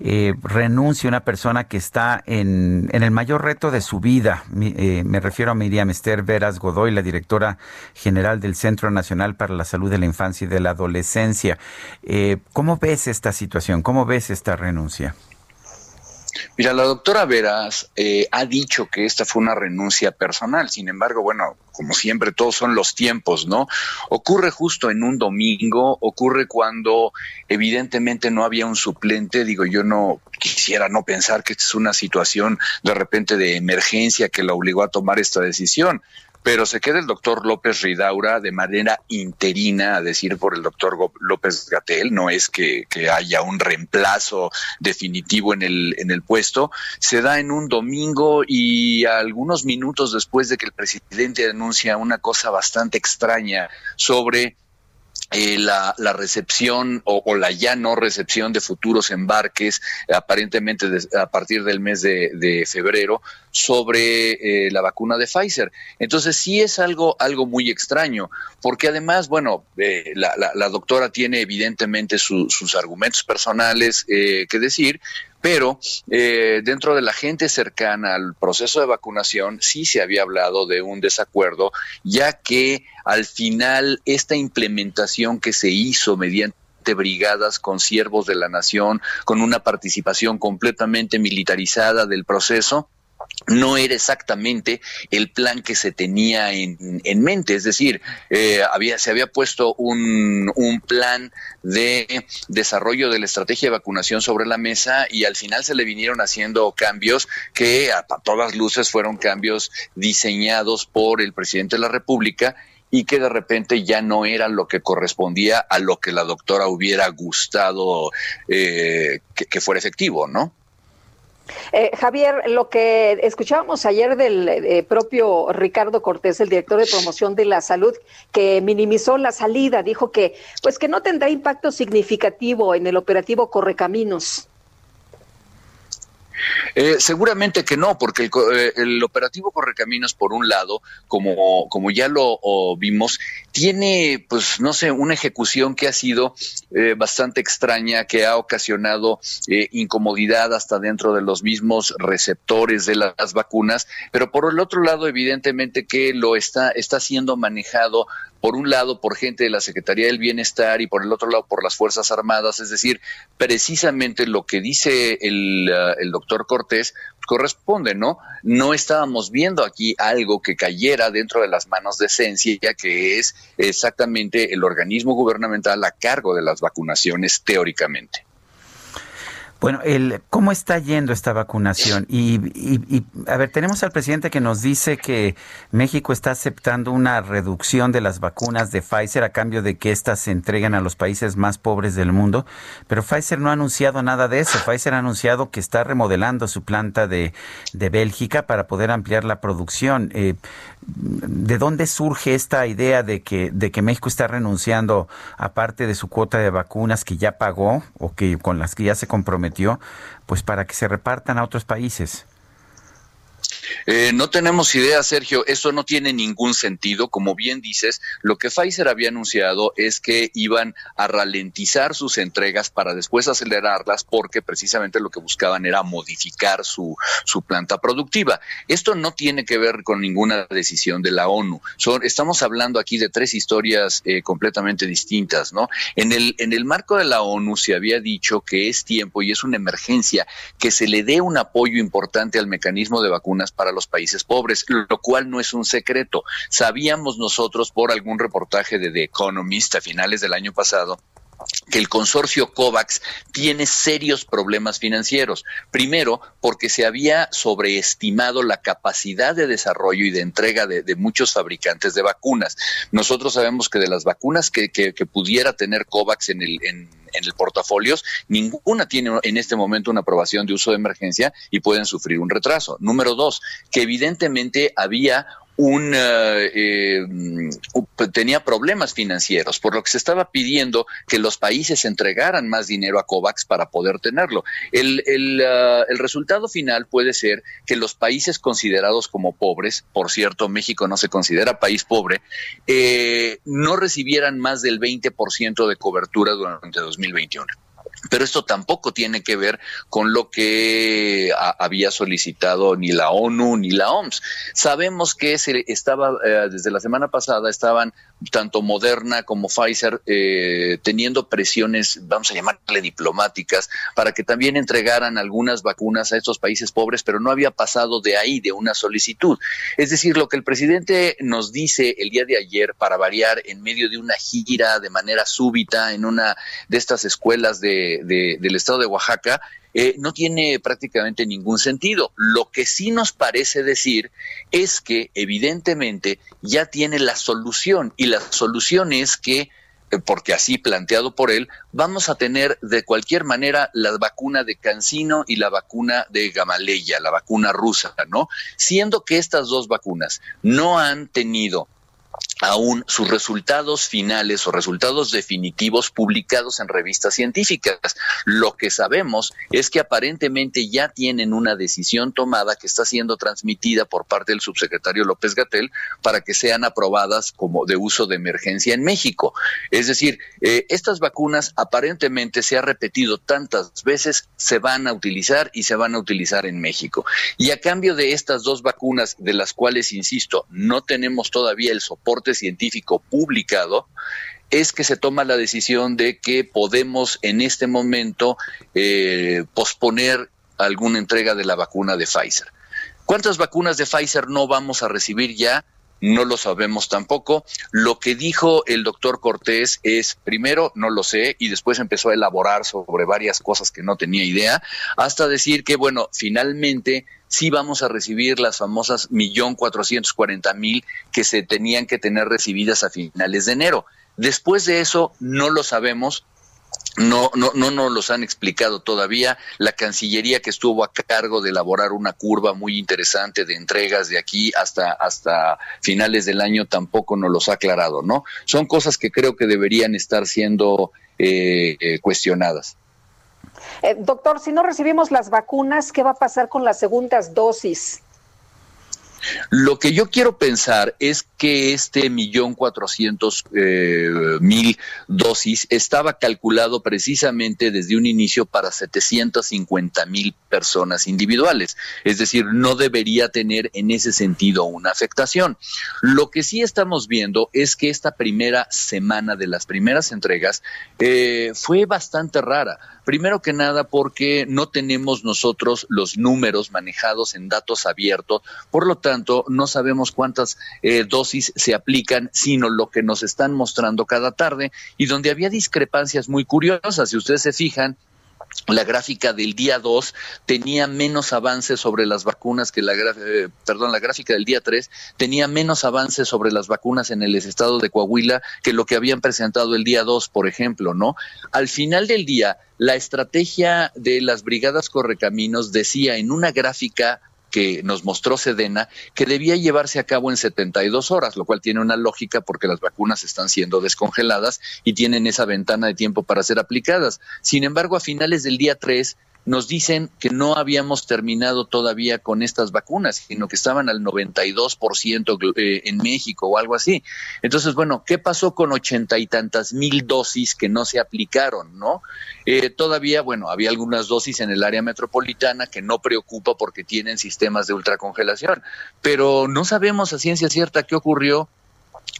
eh, renuncie una persona que está en, en, el mayor reto de su vida. me refiero a Miriam Esther Veras Godoy, la directora general del Centro Nacional para la Salud de la Infancia y de la Adolescencia. ¿Cómo ves esta situación? ¿Cómo ves esta renuncia? Mira, la doctora Veras eh, ha dicho que esta fue una renuncia personal, sin embargo, bueno, como siempre, todos son los tiempos, ¿no? Ocurre justo en un domingo, ocurre cuando evidentemente no había un suplente, digo, yo no quisiera no pensar que esta es una situación de repente de emergencia que la obligó a tomar esta decisión pero se queda el doctor López Ridaura de manera interina, a decir por el doctor López Gatel, no es que, haya un reemplazo definitivo en el, en el puesto, se da en un domingo y algunos minutos después de que el presidente anuncia una cosa bastante extraña sobre eh, la, recepción o, la ya no recepción de futuros embarques, aparentemente a partir del mes de, febrero, sobre eh, la vacuna de Pfizer. Entonces sí es algo, algo muy extraño, porque además, bueno, eh, la, doctora tiene evidentemente sus argumentos personales que decir, pero eh, dentro de la gente cercana al proceso de vacunación sí se había hablado de un desacuerdo, ya que al final esta implementación que se hizo mediante brigadas con siervos de la nación, con una participación completamente militarizada del proceso, no era exactamente el plan que se tenía en, mente, es decir, eh, había, se había puesto un, plan de desarrollo de la estrategia de vacunación sobre la mesa y al final se le vinieron haciendo cambios que a todas luces fueron cambios diseñados por el presidente de la República y que de repente ya no era lo que correspondía a lo que la doctora hubiera gustado eh, que, fuera efectivo, ¿no? Eh, Javier, lo que escuchábamos ayer del eh, propio Ricardo Cortés, el director de promoción de la salud, que minimizó la salida, dijo que pues que no tendrá impacto significativo en el operativo Correcaminos. Eh, seguramente que no, porque el, eh, el, operativo Correcaminos, por un lado, como, como ya lo vimos, tiene, pues, no sé, una ejecución que ha sido eh, bastante extraña, que ha ocasionado eh, incomodidad hasta dentro de los mismos receptores de las vacunas, pero por el otro lado, evidentemente que lo está, está siendo manejado por un lado por gente de la Secretaría del Bienestar y por el otro lado por las Fuerzas Armadas, es decir, precisamente lo que dice el, el doctor Cortés corresponde, ¿no? No estábamos viendo aquí algo que cayera dentro de las manos de Ciencia, que es exactamente el organismo gubernamental a cargo de las vacunaciones teóricamente. Bueno, el, ¿cómo está yendo esta vacunación? Y, y, a ver, tenemos al presidente que nos dice que México está aceptando una reducción de las vacunas de Pfizer a cambio de que éstas se entreguen a los países más pobres del mundo, pero Pfizer no ha anunciado nada de eso. Pfizer ha anunciado que está remodelando su planta de, de Bélgica para poder ampliar la producción. Eh, ¿De dónde surge esta idea de que, de que México está renunciando a parte de su cuota de vacunas que ya pagó o que con las que ya se comprometió, pues para que se repartan a otros países? Eh, no tenemos idea, Sergio. Eso no tiene ningún sentido. Como bien dices, lo que Pfizer había anunciado es que iban a ralentizar sus entregas para después acelerarlas porque precisamente lo que buscaban era modificar su, planta productiva. Esto no tiene que ver con ninguna decisión de la ONU. Son, estamos hablando aquí de tres historias eh, completamente distintas, ¿no? En el, en el marco de la ONU se había dicho que es tiempo y es una emergencia que se le dé un apoyo importante al mecanismo de vacunas para los países pobres, lo cual no es un secreto. Sabíamos nosotros por algún reportaje de The Economist a finales del año pasado que el consorcio COVAX tiene serios problemas financieros. Primero, porque se había sobreestimado la capacidad de desarrollo y de entrega de, muchos fabricantes de vacunas. Nosotros sabemos que de las vacunas que, pudiera tener COVAX en el, en, en el portafolio, ninguna tiene en este momento una aprobación de uso de emergencia y pueden sufrir un retraso. Número dos, que evidentemente había un eh, eh, tenía problemas financieros, por lo que se estaba pidiendo que los países entregaran más dinero a COVAX para poder tenerlo. El, el, uh, el, resultado final puede ser que los países considerados como pobres, por cierto, México no se considera país pobre, eh, no recibieran más del 20% de cobertura durante 2021. Pero esto tampoco tiene que ver con lo que había solicitado ni la ONU ni la OMS. Sabemos que se estaba eh, desde la semana pasada estaban tanto Moderna como Pfizer eh, teniendo presiones, vamos a llamarle diplomáticas, para que también entregaran algunas vacunas a estos países pobres, pero no había pasado de ahí, de una solicitud. Es decir, lo que el presidente nos dice el día de ayer, para variar, en medio de una gira de manera súbita en una de estas escuelas de, del estado de Oaxaca, eh, no tiene prácticamente ningún sentido. Lo que sí nos parece decir es que evidentemente ya tiene la solución y la solución es que eh, porque así planteado por él, vamos a tener de cualquier manera la vacuna de Cancino y la vacuna de Gamaleya, la vacuna rusa, ¿no? Siendo que estas dos vacunas no han tenido aún sus resultados finales o resultados definitivos publicados en revistas científicas. Lo que sabemos es que aparentemente ya tienen una decisión tomada que está siendo transmitida por parte del subsecretario López Gatel para que sean aprobadas como de uso de emergencia en México. Es decir, eh, estas vacunas aparentemente se ha repetido tantas veces, se van a utilizar y se van a utilizar en México. Y a cambio de estas dos vacunas, de las cuales, insisto, no tenemos todavía el soporte científico publicado, es que se toma la decisión de que podemos en este momento eh, posponer alguna entrega de la vacuna de Pfizer. ¿Cuántas vacunas de Pfizer no vamos a recibir ya? No lo sabemos tampoco. Lo que dijo el doctor Cortés es, primero, no lo sé, y después empezó a elaborar sobre varias cosas que no tenía idea, hasta decir que, bueno, finalmente sí vamos a recibir las famosas millón cuatrocientos cuarenta mil que se tenían que tener recibidas a finales de enero. Después de eso no lo sabemos, no, no, no nos los han explicado todavía. La Cancillería que estuvo a cargo de elaborar una curva muy interesante de entregas de aquí hasta, hasta finales del año tampoco nos los ha aclarado, ¿no? Son cosas que creo que deberían estar siendo eh, eh, cuestionadas. Eh, doctor, si no recibimos las vacunas, ¿qué va a pasar con las segundas dosis? Lo que yo quiero pensar es que este millón cuatrocientos eh, mil dosis estaba calculado precisamente desde un inicio para 750 mil personas individuales. Es decir, no debería tener en ese sentido una afectación. Lo que sí estamos viendo es que esta primera semana de las primeras entregas eh, fue bastante rara Primero que nada porque no tenemos nosotros los números manejados en datos abiertos, por lo tanto no sabemos cuántas eh, dosis se aplican, sino lo que nos están mostrando cada tarde y donde había discrepancias muy curiosas. Si ustedes se fijan, la gráfica del día 2 tenía menos avances sobre las vacunas que la eh, perdón, la gráfica del día 3 tenía menos avances sobre las vacunas en el estado de Coahuila que lo que habían presentado el día 2, por ejemplo, ¿no? Al final del día, la estrategia de las brigadas correcaminos decía en una gráfica que nos mostró Sedena, que debía llevarse a cabo en 72 horas, lo cual tiene una lógica porque las vacunas están siendo descongeladas y tienen esa ventana de tiempo para ser aplicadas. Sin embargo, a finales del día 3, nos dicen que no habíamos terminado todavía con estas vacunas, sino que estaban al 92% eh, en México o algo así. Entonces, bueno, ¿qué pasó con ochenta y tantas mil dosis que no se aplicaron, no? Eh, todavía, bueno, había algunas dosis en el área metropolitana que no preocupa porque tienen sistemas de ultracongelación, pero no sabemos a ciencia cierta qué ocurrió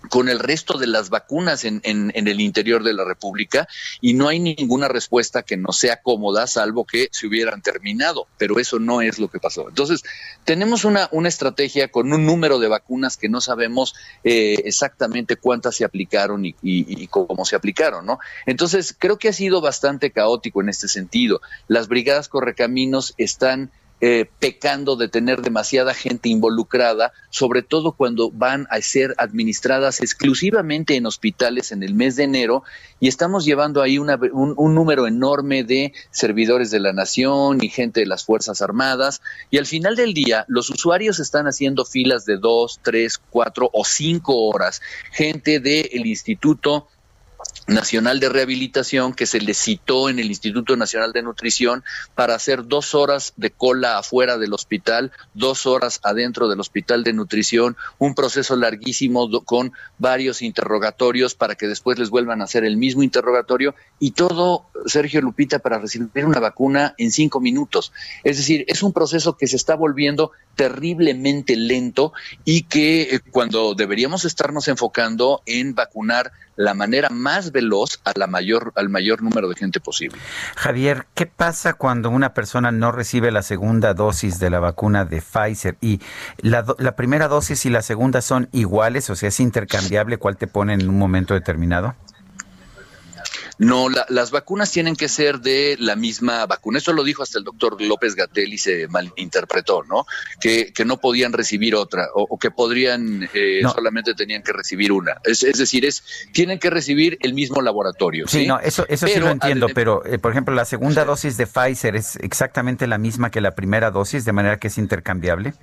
con el resto de las vacunas en, el interior de la República y no hay ninguna respuesta que no sea cómoda, salvo que se hubieran terminado, pero eso no es lo que pasó. Entonces, tenemos una, una estrategia con un número de vacunas que no sabemos eh, exactamente cuántas se aplicaron y, cómo se aplicaron, ¿no? Entonces, creo que ha sido bastante caótico en este sentido. Las brigadas correcaminos están eh, pecando de tener demasiada gente involucrada, sobre todo cuando van a ser administradas exclusivamente en hospitales en el mes de enero y estamos llevando ahí un, un, número enorme de servidores de la nación y gente de las Fuerzas Armadas y al final del día los usuarios están haciendo filas de dos, tres, cuatro o cinco horas, gente del Instituto Nacional de Rehabilitación que se le citó en el Instituto Nacional de Nutrición para hacer dos horas de cola afuera del hospital, dos horas adentro del hospital de nutrición, un proceso larguísimo con varios interrogatorios para que después les vuelvan a hacer el mismo interrogatorio y todo, Sergio Lupita, para recibir una vacuna en cinco minutos. Es decir, es un proceso que se está volviendo terriblemente lento y que eh, cuando deberíamos estarnos enfocando en vacunar la manera más veloz a la mayor, al mayor número de gente posible. Javier, ¿qué pasa cuando una persona no recibe la segunda dosis de la vacuna de Pfizer y la, la primera dosis y la segunda son iguales, o sea, es intercambiable, ¿cuál te pone en un momento determinado? No, las vacunas tienen que ser de la misma vacuna. Eso lo dijo hasta el doctor López Gatel y se malinterpretó, ¿no? Que, que no podían recibir otra o, que podrían, eh, solamente tenían que recibir una. Es, decir, es tienen que recibir el mismo laboratorio. Sí, no, eso, eso sí lo entiendo, pero eh, por ejemplo, la segunda dosis de Pfizer es exactamente la misma que la primera dosis, de manera que es intercambiable.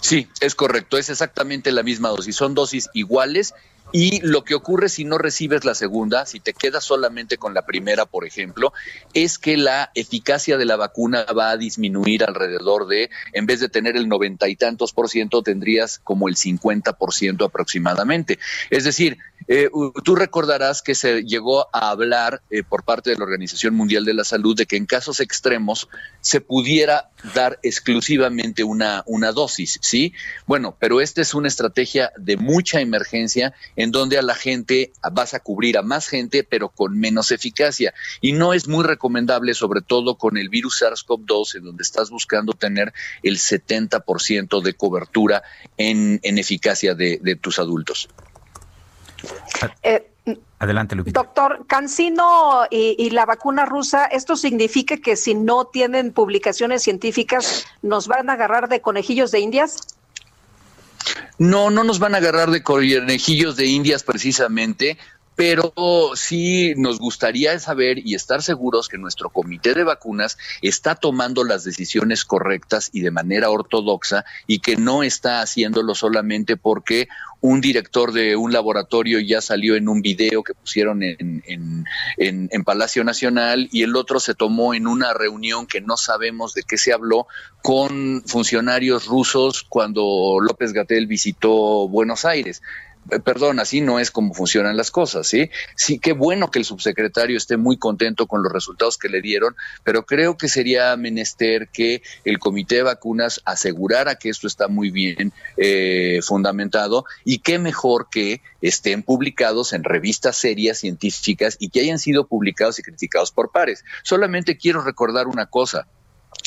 Sí, es correcto, es exactamente la misma dosis, son dosis iguales y lo que ocurre si no recibes la segunda, si te quedas solamente con la primera, por ejemplo, es que la eficacia de la vacuna va a disminuir alrededor de, en vez de tener el noventa y tantos por ciento, tendrías como el cincuenta por ciento aproximadamente. Es decir, eh, tú recordarás que se llegó a hablar eh, por parte de la Organización Mundial de la Salud de que en casos extremos se pudiera dar exclusivamente una, una dosis, ¿sí? Bueno, pero esta es una estrategia de mucha emergencia en donde a la gente vas a cubrir a más gente, pero con menos eficacia. Y no es muy recomendable, sobre todo con el virus SARS-CoV-2, en donde estás buscando tener el 70% de cobertura en, eficacia de tus adultos. Eh, Adelante, Lupita. Doctor, Cancino y, la vacuna rusa, ¿esto significa que si no tienen publicaciones científicas, nos van a agarrar de conejillos de indias? No, no nos van a agarrar de conejillos de indias precisamente, pero sí nos gustaría saber y estar seguros que nuestro comité de vacunas está tomando las decisiones correctas y de manera ortodoxa y que no está haciéndolo solamente porque un director de un laboratorio ya salió en un video que pusieron en, en, Palacio Nacional y el otro se tomó en una reunión que no sabemos de qué se habló con funcionarios rusos cuando López Gatel visitó Buenos Aires. Eh, perdón, así no es como funcionan las cosas, ¿sí? Sí, qué bueno que el subsecretario esté muy contento con los resultados que le dieron, pero creo que sería menester que el comité de vacunas asegurara que esto está muy bien eh, fundamentado y qué mejor que estén publicados en revistas serias científicas y que hayan sido publicados y criticados por pares. Solamente quiero recordar una cosa,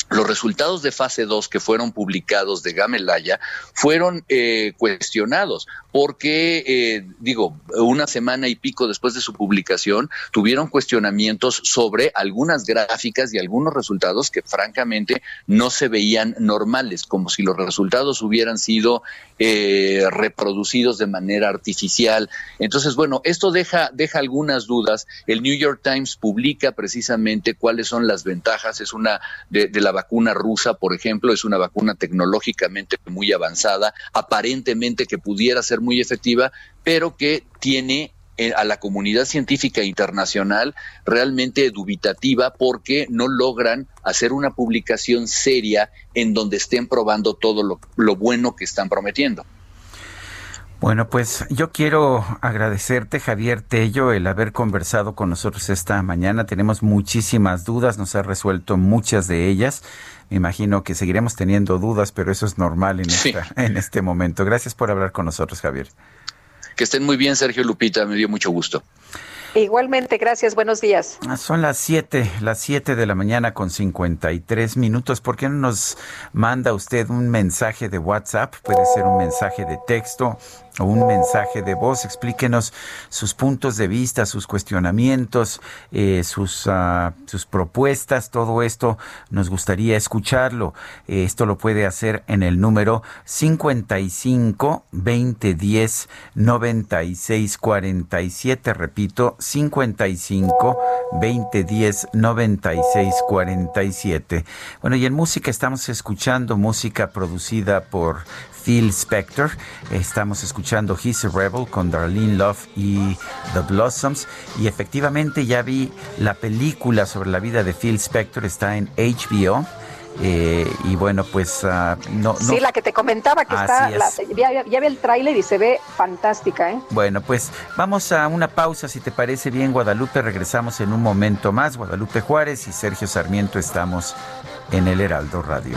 los resultados de fase 2 que fueron publicados de Gamelaya fueron eh, cuestionados porque, eh, digo, una semana y pico después de su publicación, tuvieron cuestionamientos sobre algunas gráficas y algunos resultados que francamente no se veían normales, como si los resultados hubieran sido eh, reproducidos de manera artificial. Entonces, bueno, esto deja, deja algunas dudas. El New York Times publica precisamente cuáles son las ventajas. Es una de, de la vacuna rusa, por ejemplo, es una vacuna tecnológicamente muy avanzada, aparentemente que pudiera ser muy efectiva, pero que tiene a la comunidad científica internacional realmente dubitativa porque no logran hacer una publicación seria en donde estén probando todo lo, lo bueno que están prometiendo. Bueno, pues yo quiero agradecerte, Javier Tello, el haber conversado con nosotros esta mañana. Tenemos muchísimas dudas, nos ha resuelto muchas de ellas. Me imagino que seguiremos teniendo dudas, pero eso es normal en, en este momento. Gracias por hablar con nosotros, Javier. Que estén muy bien, Sergio Lupita, me dio mucho gusto. Igualmente, gracias, buenos días. Ah, son las 7, las 7 de la mañana con 53 minutos. ¿Por qué no nos manda usted un mensaje de WhatsApp? Puede ser un mensaje de texto o un mensaje de voz. Explíquenos sus puntos de vista, sus cuestionamientos, eh, sus, uh, sus propuestas, todo esto nos gustaría escucharlo. Eh, esto lo puede hacer en el número 55 2010 96 47. Repito, 55 2010 96 47. Bueno, y en música estamos escuchando música producida por Phil Spector. Estamos escuchando He's a Rebel con Darlene Love y The Blossoms. Y efectivamente ya vi la película sobre la vida de Phil Spector, está en HBO. Eh, y bueno, pues uh, no, no, Sí, la que te comentaba que está. ya, ya, vi el tráiler y se ve fantástica, ¿eh? Bueno, pues vamos a una pausa, si te parece bien, Guadalupe. Regresamos en un momento más. Guadalupe Juárez y Sergio Sarmiento estamos en el Heraldo Radio.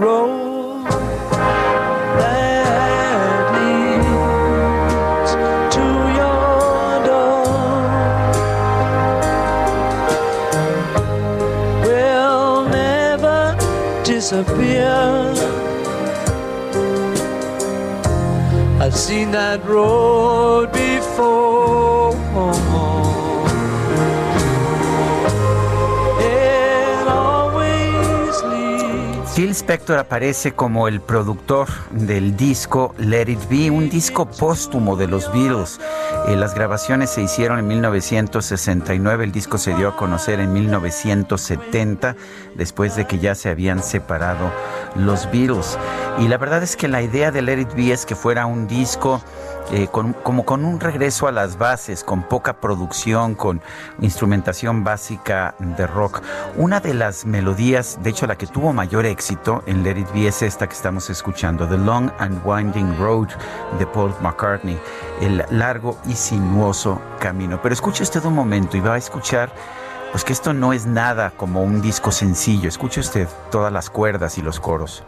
Road that leads to your door will never disappear. I've seen that road before. Phil Spector aparece como el productor del disco Let It Be, un disco póstumo de los Beatles. Eh, las grabaciones se hicieron en 1969, el disco se dio a conocer en 1970, después de que ya se habían separado los Beatles. Y la verdad es que la idea de Let It Be es que fuera un disco eh, como con un regreso a las bases, con poca producción, con instrumentación básica de rock. Una de las melodías, de hecho la que tuvo mayor éxito en Let It Be es esta que estamos escuchando, The Long and Winding Road de Paul McCartney, el largo y sinuoso camino. Pero escuche usted un momento y va a escuchar pues que esto no es nada como un disco sencillo. Escuche usted todas las cuerdas y los coros.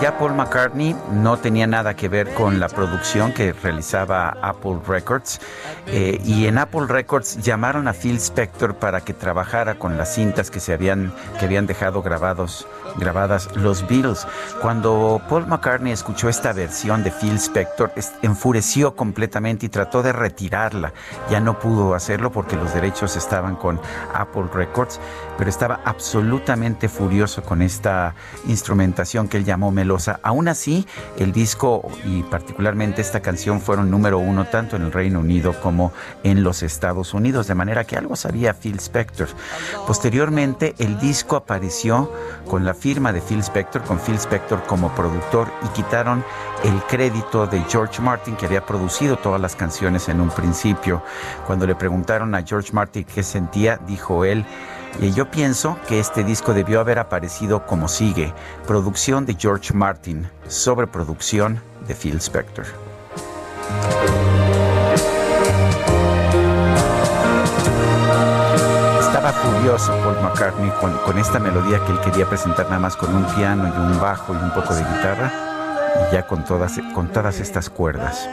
Ya Paul McCartney no tenía nada que ver con la producción que realizaba Apple Records eh, y en Apple Records llamaron a Phil Spector para que trabajara con las cintas que se habían que habían dejado grabados grabadas los Beatles. Cuando Paul McCartney escuchó esta versión de Phil Spector, enfureció completamente y trató de retirarla. Ya no pudo hacerlo porque los derechos estaban con Apple Records, pero estaba absolutamente furioso con esta instrumentación que él llamó melosa. Aún así, el disco y particularmente esta canción fueron número uno tanto en el Reino Unido como en los Estados Unidos, de manera que algo sabía Phil Spector. Posteriormente, el disco apareció con la firma de Phil Spector, con Phil Spector como productor y quitaron el crédito de George Martin que había producido todas las canciones en un principio. Cuando le preguntaron a George Martin qué sentía, dijo él, y yo pienso que este disco debió haber aparecido como sigue, producción de George Martin, sobreproducción de Phil Spector. maravilloso Paul McCartney con, con, esta melodía que él quería presentar nada más con un piano y un bajo y un poco de guitarra y ya con todas, con todas estas cuerdas.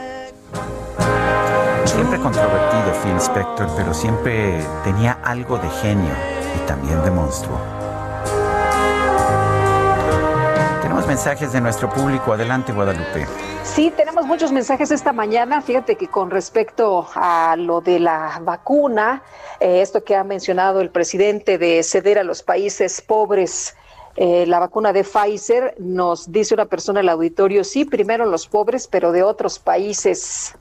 Siempre controvertido Phil Spector, pero siempre tenía algo de genio y también de monstruo. Tenemos mensajes de nuestro público. Adelante, Guadalupe. Sí, tenemos muchos mensajes esta mañana. Fíjate que con respecto a lo de la vacuna, eh, esto que ha mencionado el presidente de ceder a los países pobres eh, la vacuna de Pfizer, nos dice una persona el auditorio, sí, primero los pobres, pero de otros países.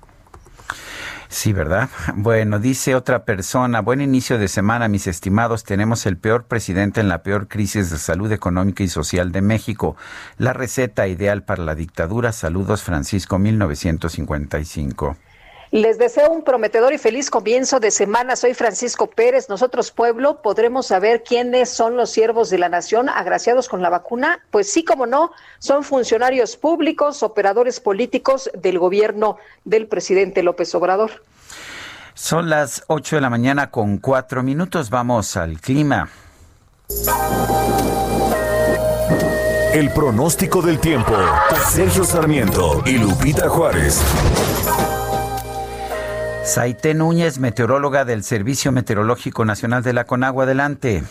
Sí, ¿verdad? Bueno, dice otra persona, buen inicio de semana, mis estimados, tenemos el peor presidente en la peor crisis de salud económica y social de México. La receta ideal para la dictadura. Saludos, Francisco, 1955. Les deseo un prometedor y feliz comienzo de semana. Soy Francisco Pérez. Nosotros, pueblo, podremos saber quiénes son los siervos de la nación agraciados con la vacuna. Pues sí, como no, son funcionarios públicos, operadores políticos del gobierno del presidente López Obrador. Son las 8 de la mañana con cuatro minutos. Vamos al clima. El pronóstico del tiempo. Sergio Sarmiento y Lupita Juárez. Saite Núñez, meteoróloga del Servicio Meteorológico Nacional de la Conagua. Adelante.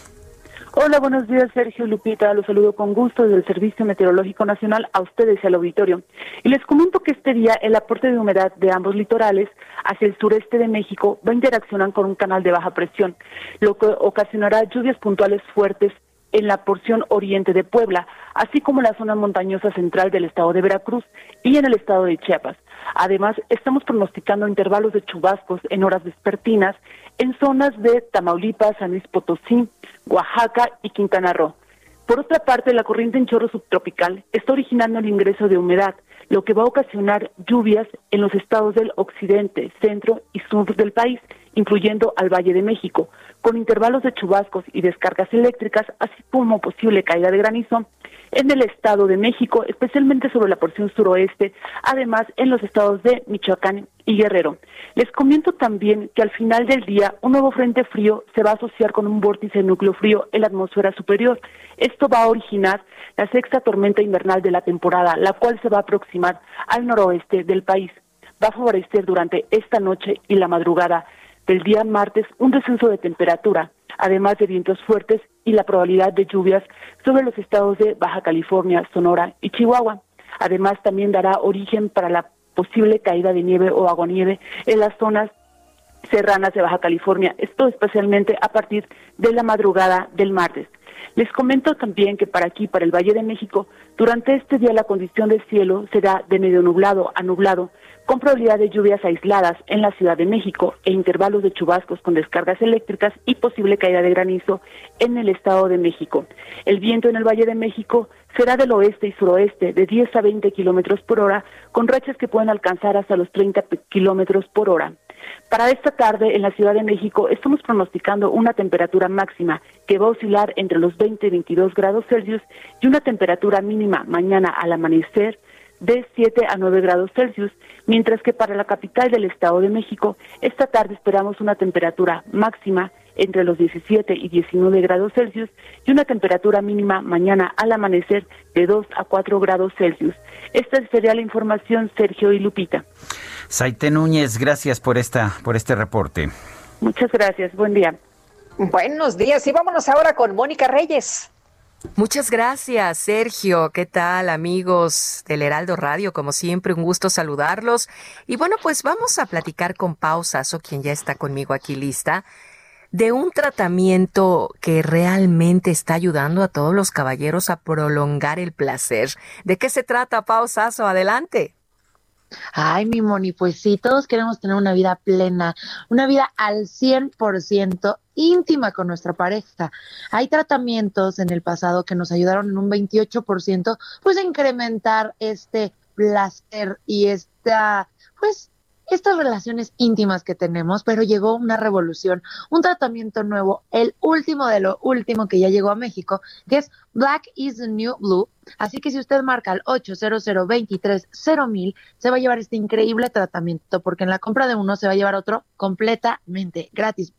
Hola, buenos días, Sergio Lupita. Los saludo con gusto desde el Servicio Meteorológico Nacional a ustedes y al auditorio. Y les comento que este día el aporte de humedad de ambos litorales hacia el sureste de México va a interaccionar con un canal de baja presión, lo que ocasionará lluvias puntuales fuertes en la porción oriente de Puebla, así como la zona montañosa central del estado de Veracruz y en el estado de Chiapas. Además, estamos pronosticando intervalos de chubascos en horas vespertinas en zonas de Tamaulipas, San Luis Potosí, Oaxaca y Quintana Roo. Por otra parte, la corriente en chorro subtropical está originando el ingreso de humedad, lo que va a ocasionar lluvias en los estados del occidente, centro y sur del país, incluyendo al Valle de México, con intervalos de chubascos y descargas eléctricas, así como posible caída de granizo en el Estado de México, especialmente sobre la porción suroeste, además en los estados de Michoacán y Guerrero. Les comento también que al final del día un nuevo frente frío se va a asociar con un vórtice núcleo frío en la atmósfera superior. Esto va a originar la sexta tormenta invernal de la temporada, la cual se va a aproximar al noroeste del país. Va a favorecer durante esta noche y la madrugada del día martes un descenso de temperatura, además de vientos fuertes y la probabilidad de lluvias sobre los estados de Baja California, Sonora y Chihuahua. Además, también dará origen para la posible caída de nieve o aguanieve en las zonas serranas de Baja California, esto especialmente a partir de la madrugada del martes. Les comento también que para aquí, para el Valle de México, durante este día la condición del cielo será de medio nublado a nublado, con probabilidad de lluvias aisladas en la Ciudad de México e intervalos de chubascos con descargas eléctricas y posible caída de granizo en el Estado de México. El viento en el Valle de México será del oeste y suroeste de 10 a 20 kilómetros por hora, con rachas que pueden alcanzar hasta los 30 kilómetros por hora. Para esta tarde en la Ciudad de México estamos pronosticando una temperatura máxima que va a oscilar entre los 20 y 22 grados Celsius y una temperatura mínima mañana al amanecer de 7 a 9 grados Celsius, mientras que para la capital del Estado de México, esta tarde esperamos una temperatura máxima entre los 17 y 19 grados Celsius y una temperatura mínima mañana al amanecer de 2 a 4 grados Celsius. Esta sería la información, Sergio y Lupita. Saite Núñez, gracias por, esta, por este reporte. Muchas gracias, buen día. Buenos días y vámonos ahora con Mónica Reyes. Muchas gracias, Sergio. ¿Qué tal, amigos del Heraldo Radio? Como siempre, un gusto saludarlos. Y bueno, pues vamos a platicar con Pau Sasso, quien ya está conmigo aquí lista, de un tratamiento que realmente está ayudando a todos los caballeros a prolongar el placer. ¿De qué se trata, Pau Sasso? Adelante. Ay, mi Moni, pues sí, todos queremos tener una vida plena, una vida al 100% íntima con nuestra pareja. Hay tratamientos en el pasado que nos ayudaron en un 28%, pues a incrementar este placer y esta, pues estas relaciones íntimas que tenemos, pero llegó una revolución, un tratamiento nuevo, el último de lo último que ya llegó a México, que es Black is the New Blue. Así que si usted marca el 800 mil se va a llevar este increíble tratamiento, porque en la compra de uno se va a llevar otro completamente gratis.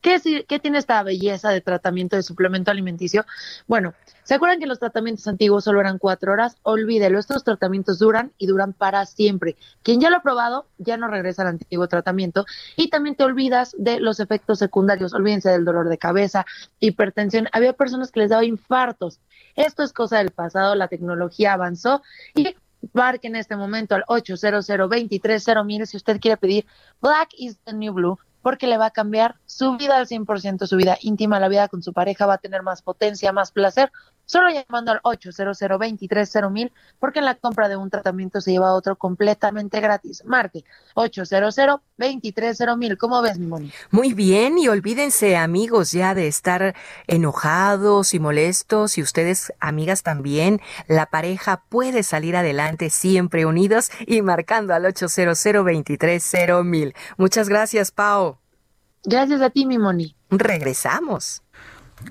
¿Qué, decir, ¿Qué tiene esta belleza de tratamiento de suplemento alimenticio? Bueno, ¿se acuerdan que los tratamientos antiguos solo eran cuatro horas? Olvídelo, estos tratamientos duran y duran para siempre. Quien ya lo ha probado ya no regresa al antiguo tratamiento y también te olvidas de los efectos secundarios. Olvídense del dolor de cabeza, hipertensión. Había personas que les daba infartos. Esto es cosa del pasado, la tecnología avanzó y marque en este momento al 800 mil si usted quiere pedir Black is the New Blue porque le va a cambiar su vida al 100%, su vida íntima, la vida con su pareja, va a tener más potencia, más placer, solo llamando al 800 mil porque en la compra de un tratamiento se lleva otro completamente gratis. Marque 800 mil ¿Cómo ves, mi Moni? Muy bien, y olvídense, amigos, ya de estar enojados y molestos, y ustedes, amigas, también, la pareja puede salir adelante siempre unidos y marcando al 800 mil Muchas gracias, Pau. Gracias a ti, mi Moni. Regresamos.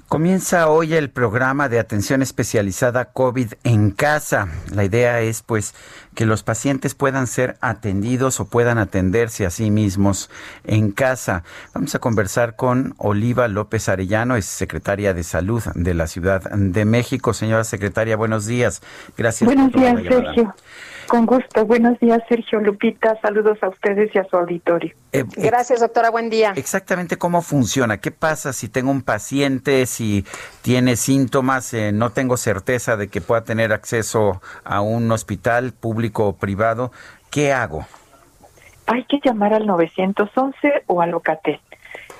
Comienza hoy el programa de atención especializada COVID en casa. La idea es pues que los pacientes puedan ser atendidos o puedan atenderse a sí mismos en casa. Vamos a conversar con Oliva López Arellano, es secretaria de Salud de la Ciudad de México. Señora secretaria, buenos días. Gracias. Buenos días, Sergio. Con gusto. Buenos días, Sergio Lupita. Saludos a ustedes y a su auditorio. Eh, Gracias, doctora. Buen día. Exactamente cómo funciona. ¿Qué pasa si tengo un paciente, si tiene síntomas, eh, no tengo certeza de que pueda tener acceso a un hospital público o privado? ¿Qué hago? Hay que llamar al 911 o al Locatel.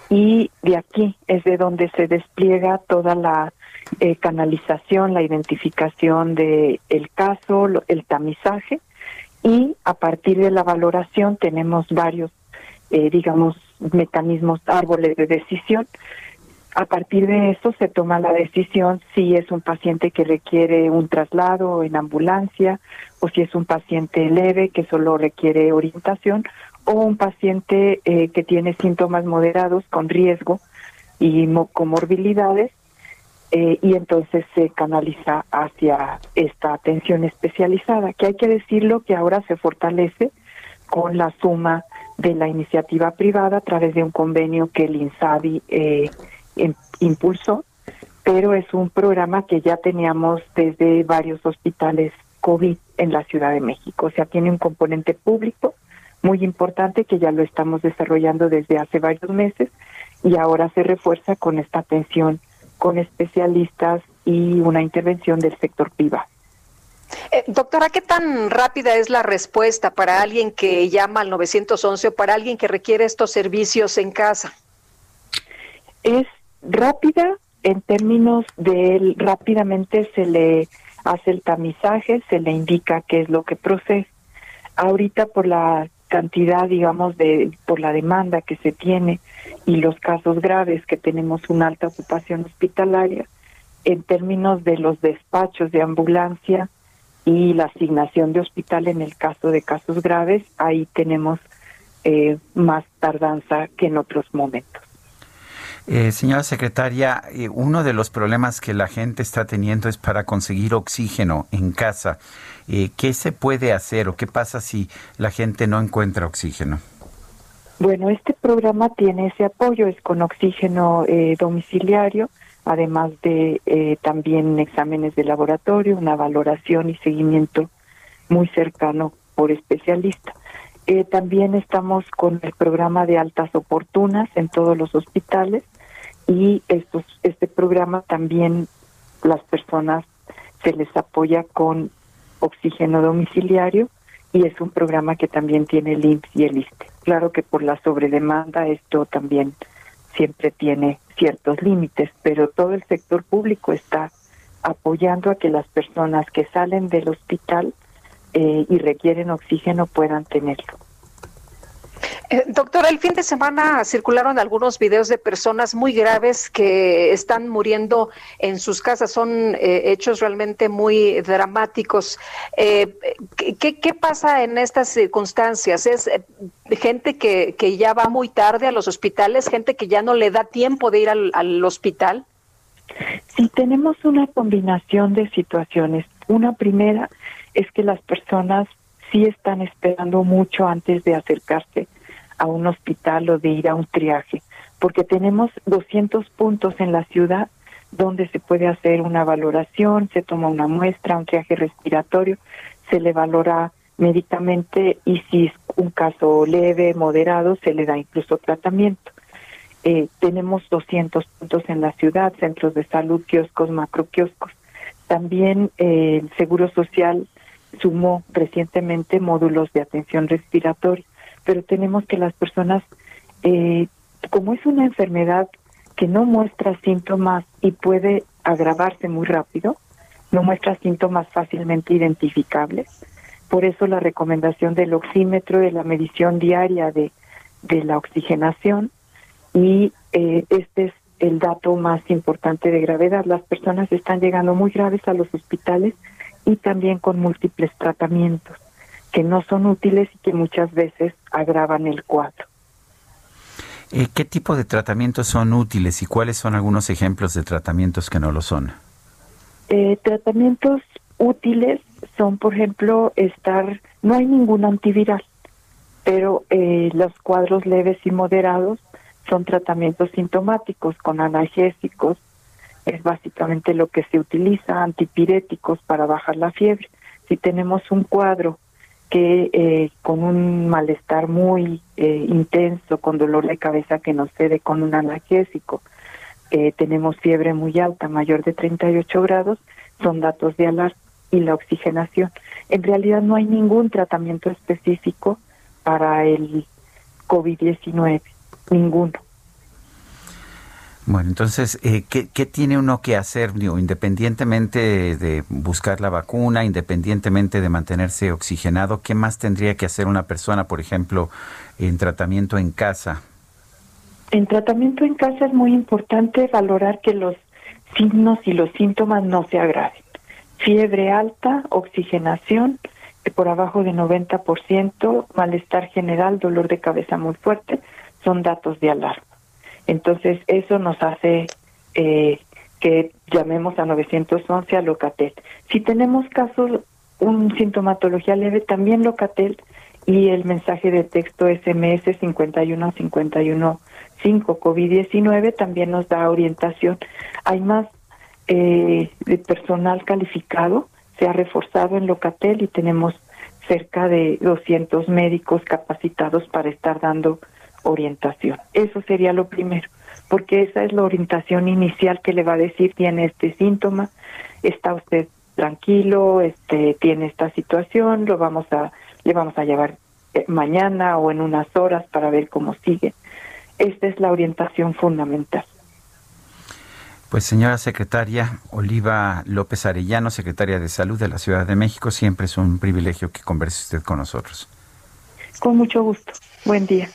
Y de aquí es de donde se despliega toda la eh, canalización, la identificación de el caso, el tamizaje y a partir de la valoración tenemos varios, eh, digamos, mecanismos, árboles de decisión. A partir de eso se toma la decisión si es un paciente que requiere un traslado en ambulancia o si es un paciente leve que solo requiere orientación o un paciente eh, que tiene síntomas moderados con riesgo y comorbilidades eh, y entonces se canaliza hacia esta atención especializada, que hay que decirlo que ahora se fortalece con la suma de la iniciativa privada a través de un convenio que el INSABI eh, impulsó, pero es un programa que ya teníamos desde varios hospitales COVID en la Ciudad de México, o sea, tiene un componente público muy importante que ya lo estamos desarrollando desde hace varios meses y ahora se refuerza con esta atención con especialistas y una intervención del sector privado. Eh, doctora, ¿qué tan rápida es la respuesta para alguien que llama al 911 o para alguien que requiere estos servicios en casa? Es rápida en términos de rápidamente se le hace el tamizaje, se le indica qué es lo que procede. Ahorita por la cantidad, digamos, de por la demanda que se tiene y los casos graves que tenemos una alta ocupación hospitalaria, en términos de los despachos de ambulancia y la asignación de hospital en el caso de casos graves, ahí tenemos eh, más tardanza que en otros momentos. Eh, señora secretaria, eh, uno de los problemas que la gente está teniendo es para conseguir oxígeno en casa. Eh, ¿Qué se puede hacer o qué pasa si la gente no encuentra oxígeno? Bueno, este programa tiene ese apoyo, es con oxígeno domiciliario, además de también exámenes de laboratorio, una valoración y seguimiento muy cercano por especialista. también estamos con el programa de altas oportunas en todos los hospitales y estos, este programa también las personas se les apoya con oxígeno domiciliario y es un programa que también tiene el IMSS y el ISTE. Claro que por la sobredemanda esto también siempre tiene ciertos límites, pero todo el sector público está apoyando a que las personas que salen del hospital eh, y requieren oxígeno puedan tenerlo. Eh, doctora, el fin de semana circularon algunos videos de personas muy graves que están muriendo en sus casas. Son eh, hechos realmente muy dramáticos. Eh, ¿qué, pasa en estas circunstancias? ¿Es gente que, que, ya va muy tarde a los hospitales, gente que ya no le da tiempo de ir al, al hospital? Sí, tenemos una combinación de situaciones. Una primera es que las personas sí están esperando mucho antes de acercarse a un hospital o de ir a un triaje, porque tenemos 200 puntos en la ciudad donde se puede hacer una valoración, se toma una muestra, un triaje respiratorio, se le valora médicamente y si es un caso leve, moderado, se le da incluso tratamiento. Eh, tenemos 200 puntos en la ciudad, centros de salud, kioscos, macroquioscos. También eh, el Seguro Social sumó recientemente módulos de atención respiratoria, pero tenemos que las personas, eh, como es una enfermedad que no muestra síntomas y puede agravarse muy rápido, no muestra síntomas fácilmente identificables, por eso la recomendación del oxímetro, de la medición diaria de, de la oxigenación y eh, este es el dato más importante de gravedad. Las personas están llegando muy graves a los hospitales y también con múltiples tratamientos que no son útiles y que muchas veces agravan el cuadro. Eh, ¿Qué tipo de tratamientos son útiles y cuáles son algunos ejemplos de tratamientos que no lo son? Eh, tratamientos útiles son, por ejemplo, estar, no hay ningún antiviral, pero eh, los cuadros leves y moderados son tratamientos sintomáticos con analgésicos, es básicamente lo que se utiliza, antipiréticos para bajar la fiebre. Si tenemos un cuadro que eh, con un malestar muy eh, intenso, con dolor de cabeza que nos cede con un analgésico, eh, tenemos fiebre muy alta, mayor de 38 grados, son datos de alarma y la oxigenación. En realidad no hay ningún tratamiento específico para el COVID-19, ninguno. Bueno, entonces, eh, ¿qué, tiene uno que hacer, independientemente de buscar la vacuna, independientemente de mantenerse oxigenado? ¿Qué más tendría que hacer una persona, por ejemplo, en tratamiento en casa? En tratamiento en casa es muy importante valorar que los signos y los síntomas no se agraven fiebre alta, oxigenación por abajo de 90%, malestar general, dolor de cabeza muy fuerte, son datos de alarma. Entonces, eso nos hace eh, que llamemos a 911 a Locatel. Si tenemos casos, un sintomatología leve, también Locatel y el mensaje de texto SMS 51515 COVID-19 también nos da orientación. Hay más eh, de personal calificado, se ha reforzado en Locatel y tenemos cerca de 200 médicos capacitados para estar dando orientación. Eso sería lo primero, porque esa es la orientación inicial que le va a decir tiene este síntoma, está usted tranquilo, este tiene esta situación, lo vamos a le vamos a llevar eh, mañana o en unas horas para ver cómo sigue. Esta es la orientación fundamental. Pues señora secretaria Oliva López Arellano, secretaria de Salud de la Ciudad de México, siempre es un privilegio que converse usted con nosotros. Con mucho gusto. Buen día.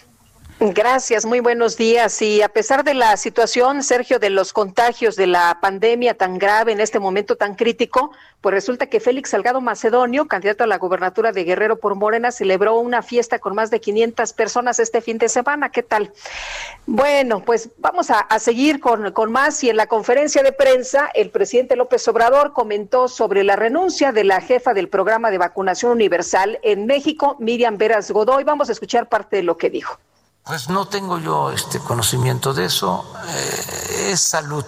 Gracias, muy buenos días. Y a pesar de la situación, Sergio, de los contagios de la pandemia tan grave en este momento tan crítico, pues resulta que Félix Salgado Macedonio, candidato a la gubernatura de Guerrero por Morena, celebró una fiesta con más de 500 personas este fin de semana. ¿Qué tal? Bueno, pues vamos a, seguir con, con más. Y en la conferencia de prensa, el presidente López Obrador comentó sobre la renuncia de la jefa del programa de vacunación universal en México, Miriam Veras Godoy. Vamos a escuchar parte de lo que dijo. Pues no tengo yo este conocimiento de eso. Eh, es salud.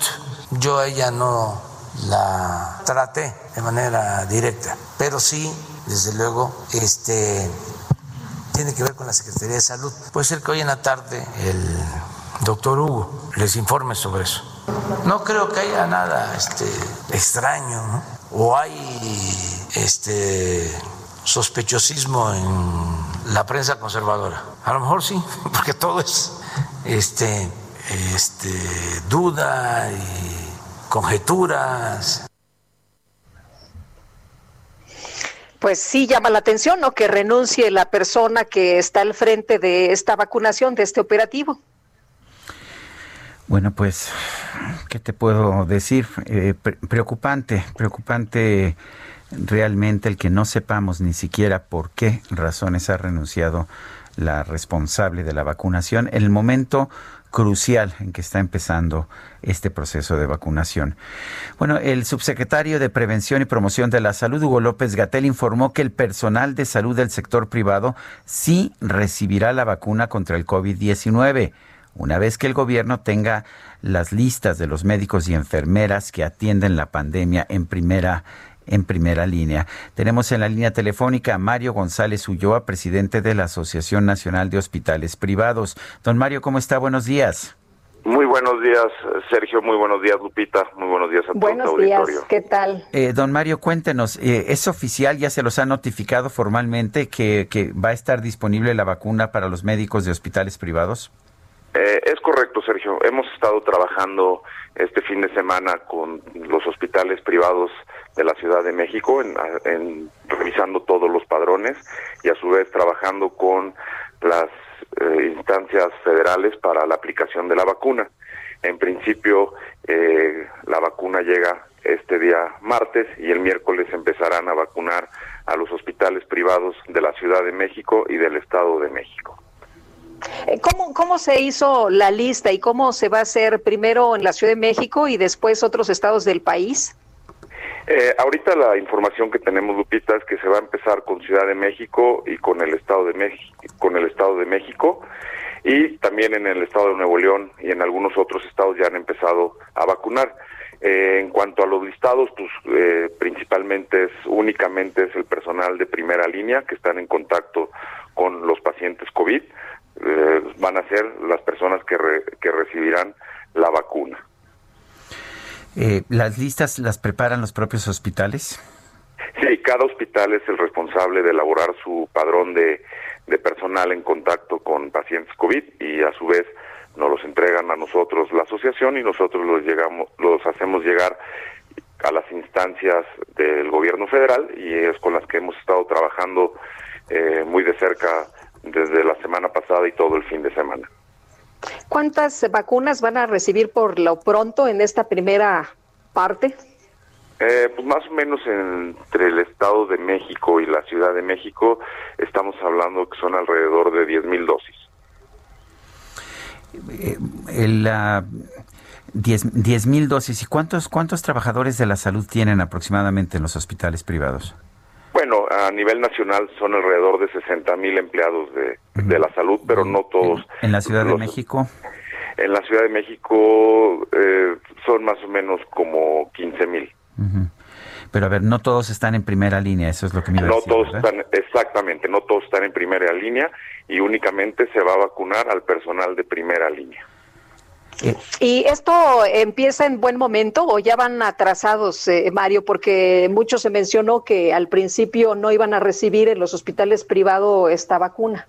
Yo a ella no la traté de manera directa, pero sí, desde luego, este tiene que ver con la Secretaría de Salud. Puede ser que hoy en la tarde el doctor Hugo les informe sobre eso. No creo que haya nada este, extraño. O hay este sospechosismo en la prensa conservadora. A lo mejor sí, porque todo es este, este, duda y conjeturas. Pues sí llama la atención, ¿no? Que renuncie la persona que está al frente de esta vacunación, de este operativo. Bueno, pues, ¿qué te puedo decir? Eh, preocupante, preocupante realmente el que no sepamos ni siquiera por qué razones ha renunciado la responsable de la vacunación el momento crucial en que está empezando este proceso de vacunación. Bueno, el subsecretario de Prevención y Promoción de la Salud, Hugo López Gatel, informó que el personal de salud del sector privado sí recibirá la vacuna contra el COVID-19. una vez que el gobierno tenga las listas de los médicos y enfermeras que atienden la pandemia en primera en primera línea. Tenemos en la línea telefónica a Mario González Ulloa, presidente de la Asociación Nacional de Hospitales Privados. Don Mario, ¿cómo está? Buenos días. Muy buenos días, Sergio. Muy buenos días, Lupita. Muy buenos días a todo el auditorio. Buenos días. ¿Qué tal? Eh, don Mario, cuéntenos, eh, ¿es oficial, ya se los ha notificado formalmente que, que va a estar disponible la vacuna para los médicos de hospitales privados? Eh, es correcto, Sergio. Hemos estado trabajando este fin de semana con los hospitales privados de la Ciudad de México, en, revisando todos los padrones y a su vez trabajando con las eh, instancias federales para la aplicación de la vacuna. En principio, eh, la vacuna llega este día martes y el miércoles empezarán a vacunar a los hospitales privados de la Ciudad de México y del Estado de México. Eh, ¿Cómo, ¿Cómo se hizo la lista y cómo se va a hacer primero en la Ciudad de México y después otros estados del país? Eh, ahorita la información que tenemos, Lupita, es que se va a empezar con Ciudad de México y con el Estado de México, con el Estado de México y también en el Estado de Nuevo León y en algunos otros estados ya han empezado a vacunar. Eh, en cuanto a los listados, pues eh, principalmente es únicamente es el personal de primera línea que están en contacto con los pacientes COVID. van a ser las personas que, que recibirán la vacuna. Eh, ¿Las listas las preparan los propios hospitales? Sí, cada hospital es el responsable de elaborar su padrón de, personal en contacto con pacientes COVID y a su vez nos los entregan a nosotros la asociación y nosotros los llegamos, los hacemos llegar a las instancias del gobierno federal y es con las que hemos estado trabajando eh, muy de cerca desde la semana pasada y todo el fin de semana. ¿Cuántas vacunas van a recibir por lo pronto en esta primera parte? Eh, pues más o menos entre el Estado de México y la Ciudad de México estamos hablando que son alrededor de 10 mil dosis. Eh, 10 mil dosis. ¿Y cuántos, cuántos trabajadores de la salud tienen aproximadamente en los hospitales privados? Bueno, a nivel nacional son alrededor de 60 mil empleados de, de, la salud, pero no todos. ¿En la Ciudad de México? En la Ciudad de México eh, son más o menos como 15 mil. Pero a ver, no todos están en primera línea, eso es lo que me iba No decir, todos están, exactamente, no todos están en primera línea y únicamente se va a vacunar al personal de primera línea. ¿Y esto empieza en buen momento o ya van atrasados, eh, Mario? Porque mucho se mencionó que al principio no iban a recibir en los hospitales privados esta vacuna.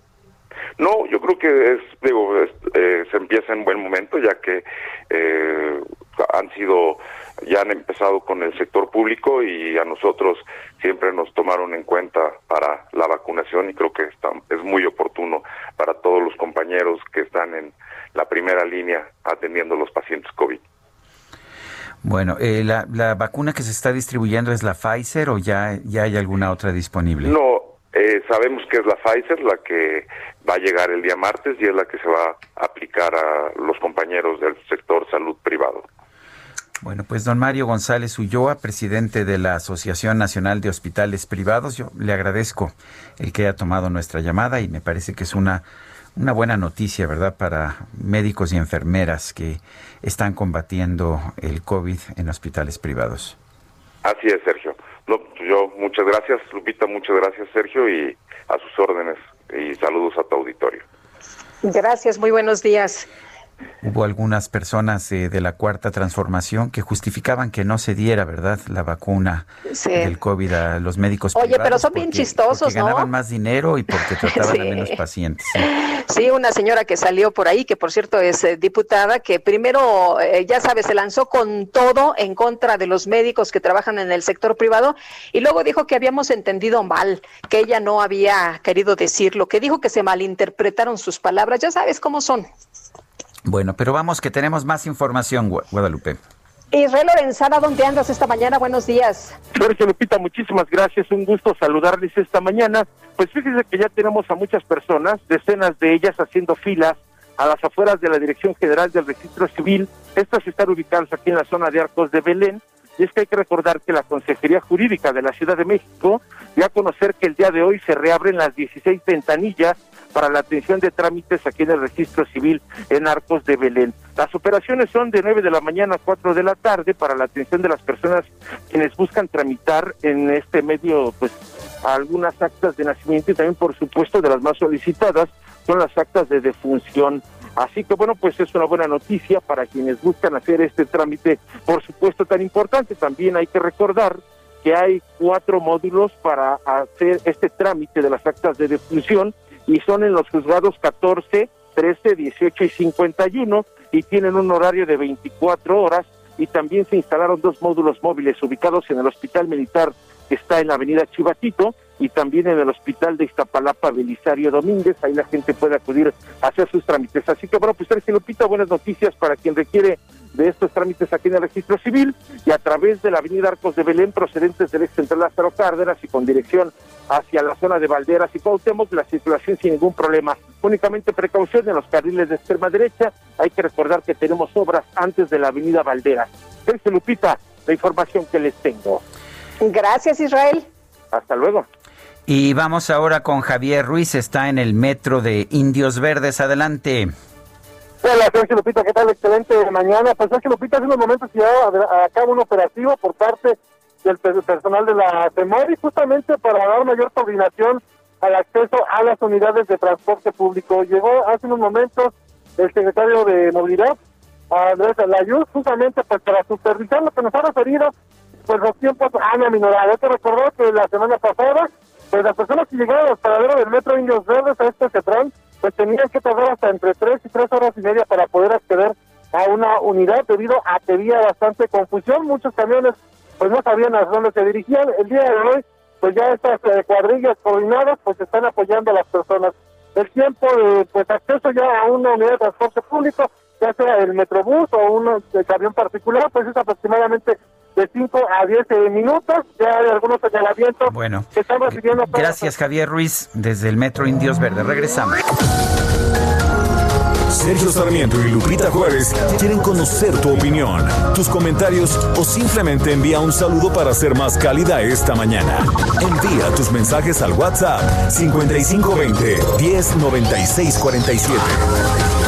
No, yo creo que es, digo, eh, se empieza en buen momento, ya que eh, han sido, ya han empezado con el sector público y a nosotros siempre nos tomaron en cuenta para la vacunación y creo que está, es muy oportuno para todos los compañeros que están en la primera línea atendiendo a los pacientes COVID. Bueno, eh, la, la, vacuna que se está distribuyendo es la Pfizer o ya, ya hay alguna otra disponible? No, eh, sabemos que es la Pfizer la que va a llegar el día martes y es la que se va a aplicar a los compañeros del sector salud privado. Bueno, pues don Mario González Ulloa, presidente de la Asociación Nacional de Hospitales Privados, yo le agradezco el que haya tomado nuestra llamada y me parece que es una una buena noticia, ¿verdad?, para médicos y enfermeras que están combatiendo el COVID en hospitales privados. Así es, Sergio. No, yo muchas gracias, Lupita, muchas gracias, Sergio, y a sus órdenes. Y saludos a tu auditorio. Gracias, muy buenos días. Hubo algunas personas eh, de la cuarta transformación que justificaban que no se diera, ¿verdad?, la vacuna del COVID a los médicos Oye, pero son bien chistosos, porque ganaban más dinero y porque trataban a menos pacientes. ¿sí? una señora que salió por ahí, que por cierto es eh, diputada, que primero, eh, ya sabes, se lanzó con todo en contra de los médicos que trabajan en el sector privado y luego dijo que habíamos entendido mal, que ella no había querido decirlo, que dijo que se malinterpretaron sus palabras. Ya sabes cómo son. Bueno, pero vamos que tenemos más información, Guadalupe. Israel Lorenzana, ¿dónde andas esta mañana? Buenos días. Sergio Lupita, muchísimas gracias. Un gusto saludarles esta mañana. Pues fíjese que ya tenemos a muchas personas, decenas de ellas haciendo filas a las afueras de la Dirección General del Registro Civil. Estas están ubicadas aquí en la zona de Arcos de Belén. Y es que hay que recordar que la Consejería Jurídica de la Ciudad de México dio a conocer que el día de hoy se reabren las 16 ventanillas para la atención de trámites aquí en el registro civil en Arcos de Belén. Las operaciones son de 9 de la mañana a 4 de la tarde para la atención de las personas quienes buscan tramitar en este medio pues algunas actas de nacimiento y también por supuesto de las más solicitadas son las actas de defunción. Así que bueno, pues es una buena noticia para quienes buscan hacer este trámite, por supuesto tan importante. También hay que recordar que hay cuatro módulos para hacer este trámite de las actas de defunción y son en los juzgados 14, 13, 18 y 51 y tienen un horario de 24 horas y también se instalaron dos módulos móviles ubicados en el Hospital Militar que está en la Avenida Chivatito y también en el Hospital de Iztapalapa Belisario Domínguez, ahí la gente puede acudir a hacer sus trámites. Así que bueno, pues Sergio Lupita, buenas noticias para quien requiere de estos trámites aquí en el registro civil y a través de la avenida Arcos de Belén procedentes del ex central Lázaro Cárdenas y con dirección hacia la zona de Valderas y Cuauhtémoc, la circulación sin ningún problema. Únicamente precaución en los carriles de extrema derecha, hay que recordar que tenemos obras antes de la avenida Valderas. Sergio Lupita, la información que les tengo. Gracias Israel. Hasta luego. Y vamos ahora con Javier Ruiz, está en el metro de Indios Verdes. Adelante. Hola, Sergio Lupita, ¿qué tal? Excelente mañana. Pues Sergio Lupita, hace unos momentos llevaba a cabo un operativo por parte del personal de la y justamente para dar mayor coordinación al acceso a las unidades de transporte público. Llegó hace unos momentos el secretario de Movilidad, Andrés Layuz, justamente pues para supervisar lo que nos ha referido, pues los tiempos han aminorado. Hay que recordar que la semana pasada, pues las personas que llegaron a los paraderos del metro Indios Verdes a este Cetrán, pues tenían que tardar hasta entre tres y tres horas y media para poder acceder a una unidad debido a que había bastante confusión. Muchos camiones pues no sabían a dónde se dirigían. El día de hoy, pues ya estas eh, cuadrillas coordinadas pues están apoyando a las personas. El tiempo de pues acceso ya a una unidad de transporte público, ya sea el metrobús o un camión particular, pues es aproximadamente de 5 a 10 eh, minutos. Ya hay algunos señalamientos bueno, que están recibiendo. Gracias, Javier Ruiz, desde el Metro Indios Verde. Regresamos. Sergio Sarmiento y Lupita Juárez quieren conocer tu opinión, tus comentarios o simplemente envía un saludo para ser más cálida esta mañana. Envía tus mensajes al WhatsApp 5520 109647.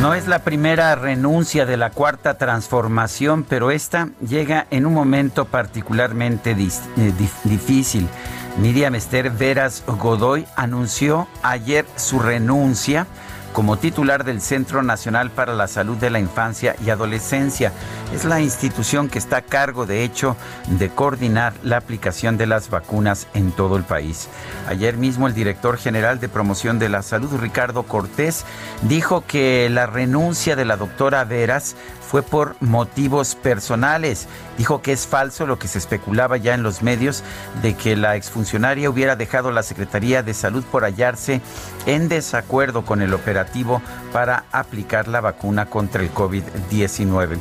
No es la primera renuncia de la cuarta transformación, pero esta llega en un momento particularmente eh, difícil. Miriam Esther Veras Godoy anunció ayer su renuncia como titular del Centro Nacional para la Salud de la Infancia y Adolescencia. Es la institución que está a cargo, de hecho, de coordinar la aplicación de las vacunas en todo el país. Ayer mismo el director general de promoción de la salud, Ricardo Cortés, dijo que la renuncia de la doctora Veras fue por motivos personales. Dijo que es falso lo que se especulaba ya en los medios de que la exfuncionaria hubiera dejado la Secretaría de Salud por hallarse en desacuerdo con el operativo para aplicar la vacuna contra el COVID-19.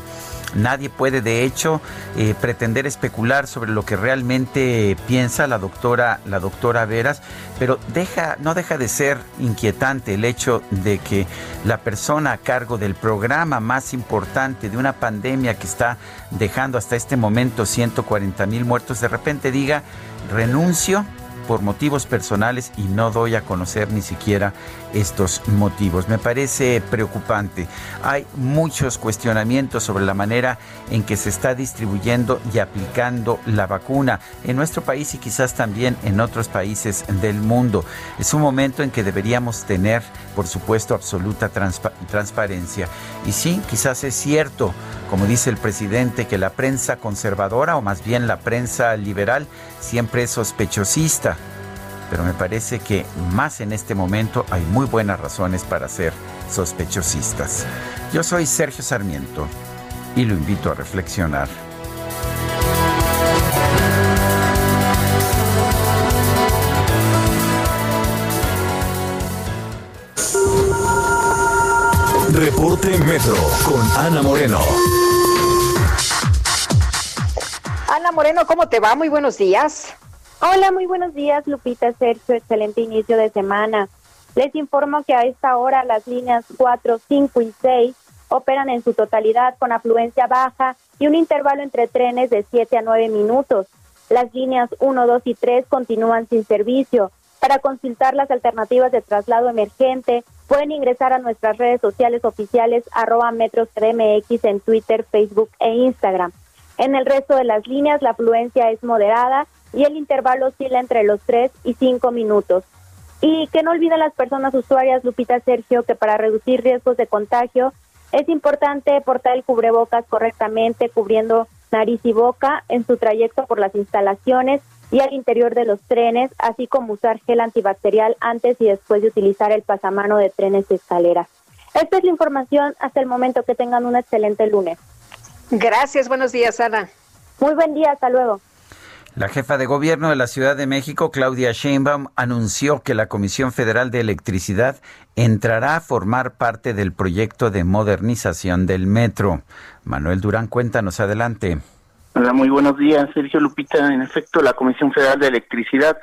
Nadie puede, de hecho, eh, pretender especular sobre lo que realmente piensa la doctora, la doctora Veras, pero deja, no deja de ser inquietante el hecho de que la persona a cargo del programa más importante de una pandemia que está dejando hasta este momento 140 mil muertos, de repente diga renuncio por motivos personales y no doy a conocer ni siquiera estos motivos. Me parece preocupante. Hay muchos cuestionamientos sobre la manera en que se está distribuyendo y aplicando la vacuna en nuestro país y quizás también en otros países del mundo. Es un momento en que deberíamos tener, por supuesto, absoluta transparencia. Y sí, quizás es cierto, como dice el presidente, que la prensa conservadora o más bien la prensa liberal siempre es sospechosista pero me parece que más en este momento hay muy buenas razones para ser sospechosistas. Yo soy Sergio Sarmiento y lo invito a reflexionar. Reporte Metro con Ana Moreno. Moreno, ¿cómo te va? Muy buenos días. Hola, muy buenos días, Lupita Sergio. Excelente inicio de semana. Les informo que a esta hora las líneas 4, 5 y 6 operan en su totalidad con afluencia baja y un intervalo entre trenes de 7 a 9 minutos. Las líneas 1, 2 y 3 continúan sin servicio. Para consultar las alternativas de traslado emergente, pueden ingresar a nuestras redes sociales oficiales arroba metros en Twitter, Facebook e Instagram. En el resto de las líneas la afluencia es moderada y el intervalo oscila entre los 3 y 5 minutos. Y que no olviden las personas usuarias, Lupita Sergio, que para reducir riesgos de contagio es importante portar el cubrebocas correctamente, cubriendo nariz y boca en su trayecto por las instalaciones y al interior de los trenes, así como usar gel antibacterial antes y después de utilizar el pasamano de trenes y escaleras. Esta es la información hasta el momento. Que tengan un excelente lunes. Gracias, buenos días, Ana. Muy buen día, hasta luego. La jefa de gobierno de la Ciudad de México, Claudia Sheinbaum, anunció que la Comisión Federal de Electricidad entrará a formar parte del proyecto de modernización del metro. Manuel Durán, cuéntanos adelante. Hola, muy buenos días, Sergio Lupita. En efecto, la Comisión Federal de Electricidad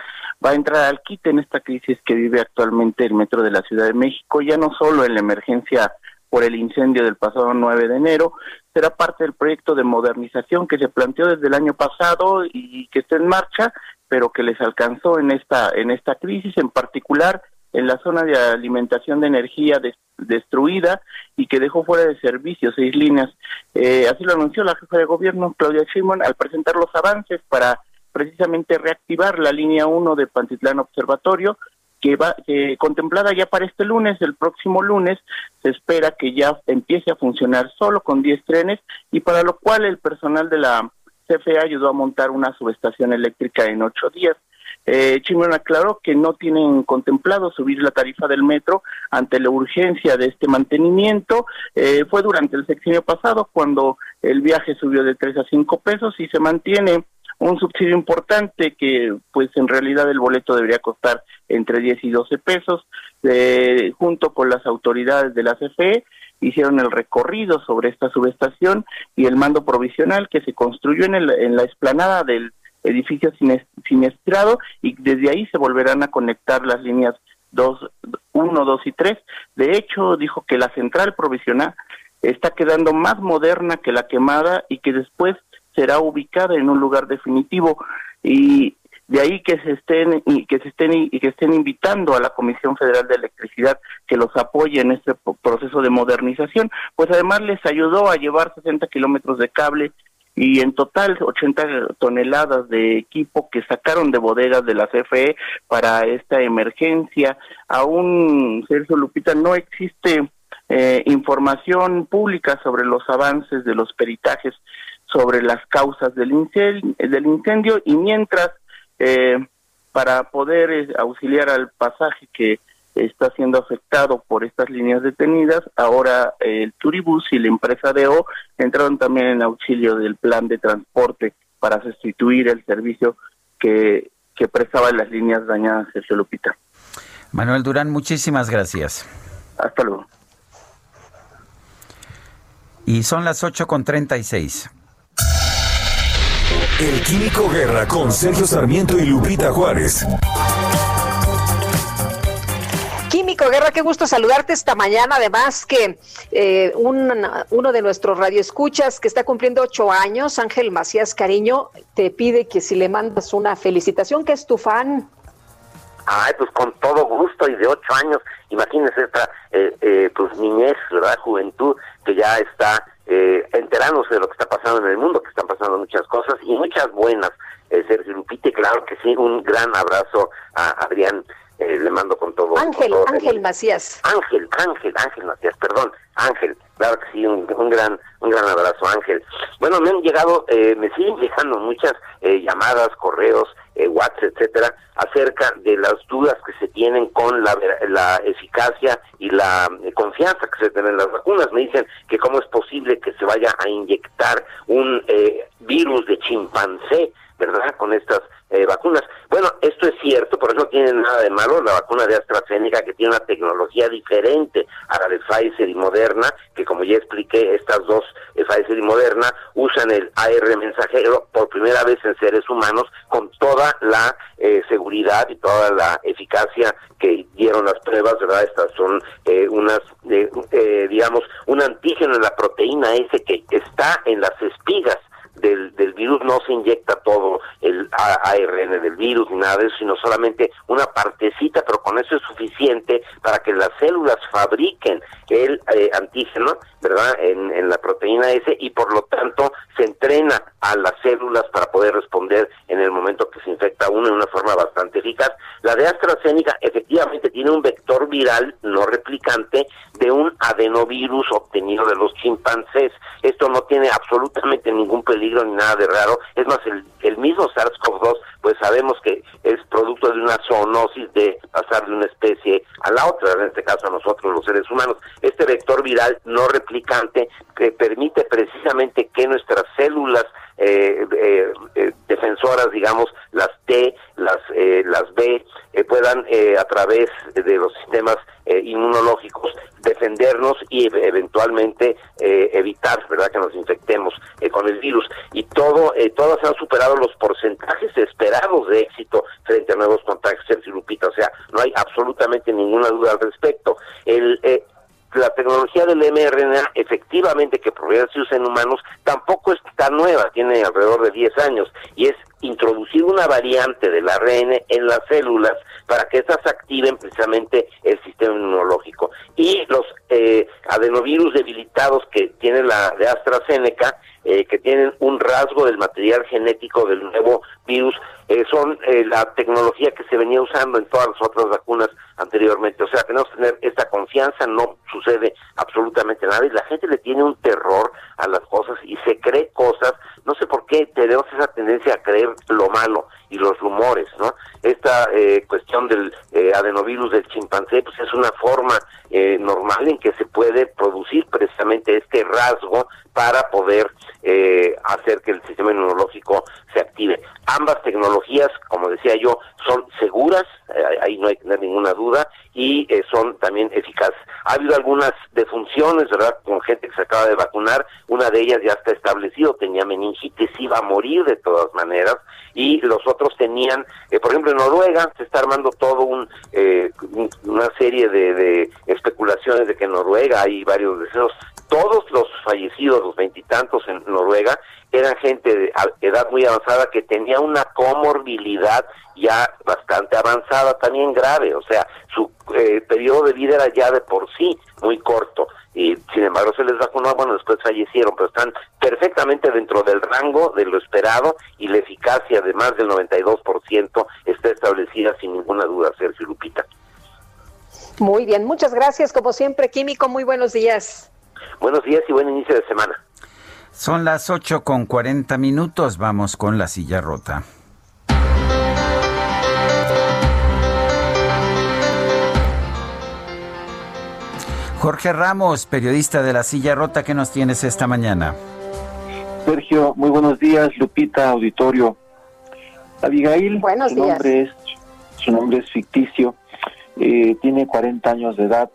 va a entrar al quite en esta crisis que vive actualmente el metro de la Ciudad de México, ya no solo en la emergencia por el incendio del pasado 9 de enero, será parte del proyecto de modernización que se planteó desde el año pasado y que está en marcha, pero que les alcanzó en esta en esta crisis, en particular en la zona de alimentación de energía destruida y que dejó fuera de servicio seis líneas. Eh, así lo anunció la jefa de gobierno, Claudia Sheinbaum, al presentar los avances para precisamente reactivar la línea 1 de Pantitlán Observatorio, que va contemplada ya para este lunes, el próximo lunes se espera que ya empiece a funcionar solo con 10 trenes y para lo cual el personal de la CFE ayudó a montar una subestación eléctrica en ocho días. Eh, aclaró que no tienen contemplado subir la tarifa del metro ante la urgencia de este mantenimiento. Eh, fue durante el sexenio pasado cuando el viaje subió de 3 a 5 pesos y se mantiene un subsidio importante que pues en realidad el boleto debería costar entre 10 y 12 pesos, eh, junto con las autoridades de la CFE hicieron el recorrido sobre esta subestación y el mando provisional que se construyó en, el, en la explanada del edificio siniestrado y desde ahí se volverán a conectar las líneas 2, 1, 2 y 3. De hecho, dijo que la central provisional está quedando más moderna que la quemada y que después será ubicada en un lugar definitivo y de ahí que se estén y que se estén y que estén invitando a la Comisión Federal de Electricidad que los apoye en este proceso de modernización, pues además les ayudó a llevar 60 kilómetros de cable y en total 80 toneladas de equipo que sacaron de bodegas de la CFE para esta emergencia. Aún, Sergio Lupita, no existe eh, información pública sobre los avances de los peritajes sobre las causas del incendio, del incendio y mientras eh, para poder eh, auxiliar al pasaje que está siendo afectado por estas líneas detenidas, ahora el Turibus y la empresa de O entraron también en auxilio del plan de transporte para sustituir el servicio que, que prestaba las líneas dañadas, Sergio Lupita. Manuel Durán, muchísimas gracias. Hasta luego. Y son las 8 con 36. El Químico Guerra con Sergio Sarmiento y Lupita Juárez. Químico Guerra, qué gusto saludarte esta mañana. Además que eh, uno de nuestros radioescuchas que está cumpliendo ocho años, Ángel Macías Cariño, te pide que si le mandas una felicitación, que es tu fan. Ay, pues con todo gusto y de ocho años, imagínese esta, eh, eh, pues niñez, ¿verdad? Juventud que ya está eh, enterándose de lo que está pasando en el mundo, que están pasando muchas cosas y muchas buenas. Eh, Sergio Lupite, claro que sí, un gran abrazo a Adrián, eh, le mando con todo. Ángel, Ángel Macías. Ángel, Ángel, Ángel Macías, perdón, Ángel, claro que sí, un, un gran un gran abrazo, Ángel. Bueno, me han llegado, eh, me siguen llegando muchas eh, llamadas, correos, eh, WhatsApp, etcétera, acerca de las dudas que se tienen con la, la eficacia y la eh, confianza que se tienen en las vacunas. Me dicen que cómo es posible que se vaya a inyectar un eh, virus de chimpancé, ¿verdad? Con estas eh, vacunas. Bueno, esto es cierto, por eso no tiene nada de malo la vacuna de AstraZeneca que tiene una tecnología diferente a la de Pfizer y Moderna, que como ya expliqué, estas dos, eh, Pfizer y Moderna, usan el AR mensajero por primera vez en seres humanos con toda la eh, seguridad y toda la eficacia que dieron las pruebas, ¿verdad? Estas son eh, unas, digamos, un antígeno en la proteína ese que está en las espigas del, del virus no se inyecta todo el ARN del virus ni nada de eso, sino solamente una partecita, pero con eso es suficiente para que las células fabriquen el eh, antígeno, ¿verdad? En, la proteína S y por lo tanto se entrena a las células para poder responder en el momento que se infecta uno en una forma bastante eficaz. La de AstraZeneca efectivamente tiene un vector viral no replicante de un adenovirus obtenido de los chimpancés. Esto no tiene absolutamente ningún peligro ni nada de raro. Es más, el, mismo SARS-CoV-2, pues sabemos que es producto de una zoonosis de pasar de una especie a la otra, en este caso a nosotros los seres humanos. Este vector viral no replicante que permite precisamente que nuestras células eh, eh, eh, defensoras, digamos, las T, las, las B, puedan a través de los sistemas inmunológicos defendernos y eventualmente evitar, ¿verdad?, que nos infectemos con el virus. Y todo, todas han superado los porcentajes esperados de éxito frente a nuevos contagios, Lupita. O sea, no hay absolutamente ninguna duda al respecto. El, la tecnología del mRNA, efectivamente, que proviene se usa en humanos, tampoco es tan nueva, tiene alrededor de 10 años, y es introducir una variante del ARN en las células para que estas activen precisamente el sistema inmunológico. Y los eh, adenovirus debilitados que tiene la de AstraZeneca, eh, que tienen un rasgo del material genético del nuevo virus, eh, son eh, la tecnología que se venía usando en todas las otras vacunas anteriormente. O sea, tenemos que tener esta confianza, no sucede absolutamente nada y la gente le tiene un terror a las cosas y se cree cosas, no sé por qué tenemos esa tendencia a creer lo malo y los rumores, ¿no? Esta eh, cuestión del adenovirus del chimpancé, pues es una forma normal en que se puede producir precisamente este rasgo para poder hacer que el sistema inmunológico se active. Ambas tecnologías, como decía yo, son seguras, eh, ahí no hay que tener ninguna duda, y eh, son también eficaces. Ha habido algunas defunciones, ¿verdad?, con gente que se acaba de vacunar, una de ellas ya está establecido, tenía meningitis, iba a morir de todas maneras, y los otros tenían, eh, por ejemplo, en Noruega se está armando todo un, una serie de, de especulaciones de que en Noruega hay varios deseos todos los fallecidos, los veintitantos en Noruega, eran gente de edad muy avanzada que tenía una comorbilidad ya bastante avanzada, también grave, o sea, su eh, periodo de vida era ya de por sí muy corto y sin embargo se les vacunó, bueno, después fallecieron, pero están perfectamente dentro del rango de lo esperado y la eficacia de más del 92% está establecida sin ninguna duda, Sergio Lupita. Muy bien, muchas gracias, como siempre, Químico, muy buenos días. Buenos días y buen inicio de semana. Son las 8 con 40 minutos. Vamos con la silla rota. Jorge Ramos, periodista de La Silla Rota, ¿qué nos tienes esta mañana? Sergio, muy buenos días, Lupita, auditorio. Abigail, buenos su, días. Nombre es, su nombre es ficticio, eh, tiene 40 años de edad,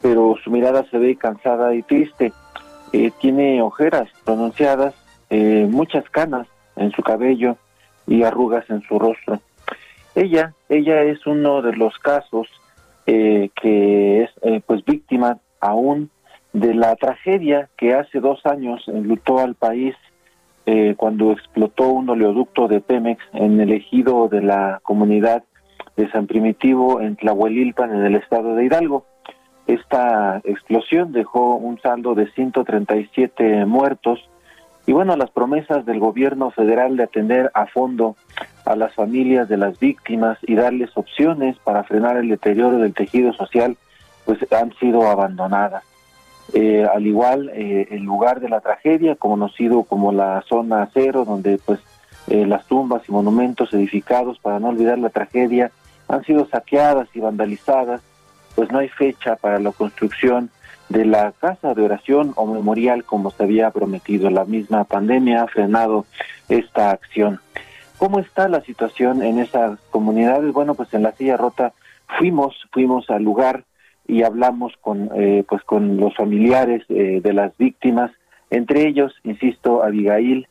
pero su mirada se ve cansada y triste. Eh, tiene ojeras pronunciadas, eh, muchas canas en su cabello y arrugas en su rostro. Ella, ella es uno de los casos eh, que es pues víctima aún de la tragedia que hace dos años enlutó al país cuando explotó un oleoducto de Pemex en el ejido de la comunidad de San Primitivo en Tlahuelilpan, en el estado de Hidalgo. Esta explosión dejó un saldo de 137 muertos y bueno, las promesas del gobierno federal de atender a fondo a las familias de las víctimas y darles opciones para frenar el deterioro del tejido social, pues han sido abandonadas. Eh, al igual, eh, el lugar de la tragedia, conocido como la zona cero, donde pues eh, las tumbas y monumentos edificados para no olvidar la tragedia han sido saqueadas y vandalizadas pues no hay fecha para la construcción de la casa de oración o memorial como se había prometido. La misma pandemia ha frenado esta acción. ¿Cómo está la situación en esas comunidades? Bueno, pues en la silla rota fuimos, fuimos al lugar y hablamos con, eh, pues con los familiares eh, de las víctimas, entre ellos, insisto, Abigail,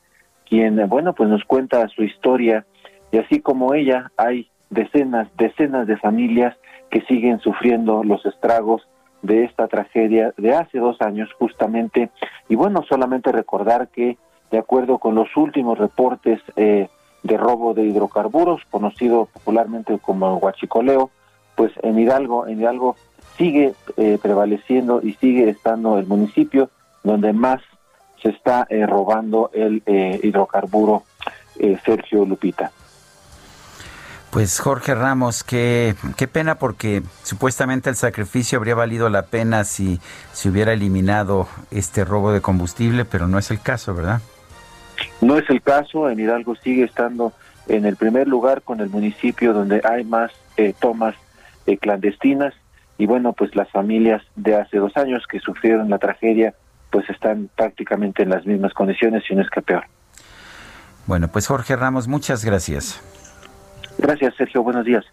quien, bueno, pues nos cuenta su historia y así como ella, hay decenas, decenas de familias que siguen sufriendo los estragos de esta tragedia de hace dos años justamente. Y bueno, solamente recordar que de acuerdo con los últimos reportes eh, de robo de hidrocarburos, conocido popularmente como huachicoleo, pues en Hidalgo, en Hidalgo sigue eh, prevaleciendo y sigue estando el municipio donde más se está eh, robando el hidrocarburo Sergio Lupita. Pues Jorge Ramos, qué, qué pena porque supuestamente el sacrificio habría valido la pena si se hubiera eliminado este robo de combustible, pero no es el caso, ¿verdad? No es el caso, en Hidalgo sigue estando en el primer lugar con el municipio donde hay más eh, tomas eh, clandestinas y bueno, pues las familias de hace dos años que sufrieron la tragedia pues están prácticamente en las mismas condiciones, si no es que peor. Bueno, pues Jorge Ramos, muchas gracias. Gracias, Sergio. Buenos días.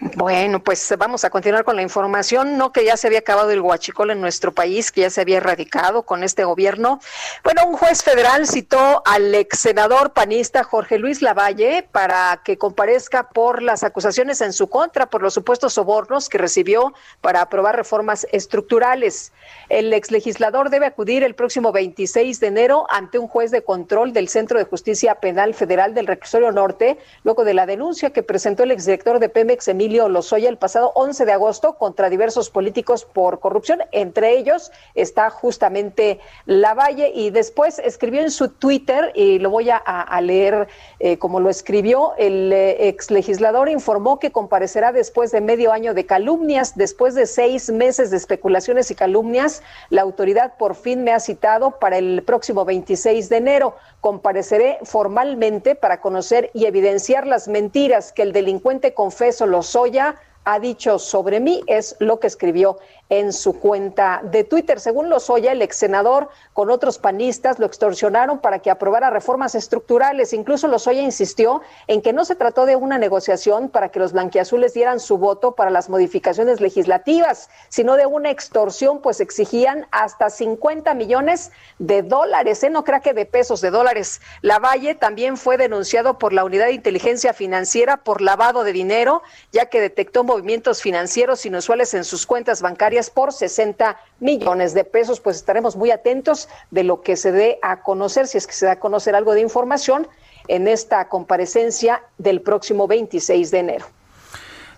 Bueno, pues vamos a continuar con la información. No que ya se había acabado el huachicol en nuestro país, que ya se había erradicado con este gobierno. Bueno, un juez federal citó al ex senador panista Jorge Luis Lavalle para que comparezca por las acusaciones en su contra por los supuestos sobornos que recibió para aprobar reformas estructurales. El ex legislador debe acudir el próximo 26 de enero ante un juez de control del Centro de Justicia Penal Federal del Reclusorio Norte, luego de la denuncia que presentó el exdirector de Pemex, Emilio Emilio Lozoya el pasado 11 de agosto contra diversos políticos por corrupción. Entre ellos está justamente Lavalle y después escribió en su Twitter, y lo voy a, leer eh, como lo escribió, el eh, ex legislador informó que comparecerá después de medio año de calumnias, después de seis meses de especulaciones y calumnias. La autoridad por fin me ha citado para el próximo 26 de enero. Compareceré formalmente para conocer y evidenciar las mentiras que el delincuente confeso Lozoya ha dicho sobre mí, es lo que escribió en su cuenta de Twitter. Según Lozoya, el ex senador con otros panistas lo extorsionaron para que aprobara reformas estructurales. Incluso Lozoya insistió en que no se trató de una negociación para que los blanquiazules dieran su voto para las modificaciones legislativas, sino de una extorsión, pues exigían hasta 50 millones de dólares, ¿eh? no crea que de pesos, de dólares. Lavalle también fue denunciado por la Unidad de Inteligencia Financiera por lavado de dinero, ya que detectó movimientos financieros inusuales en sus cuentas bancarias por 60 millones de pesos. Pues estaremos muy atentos de lo que se dé a conocer, si es que se da a conocer algo de información en esta comparecencia del próximo 26 de enero.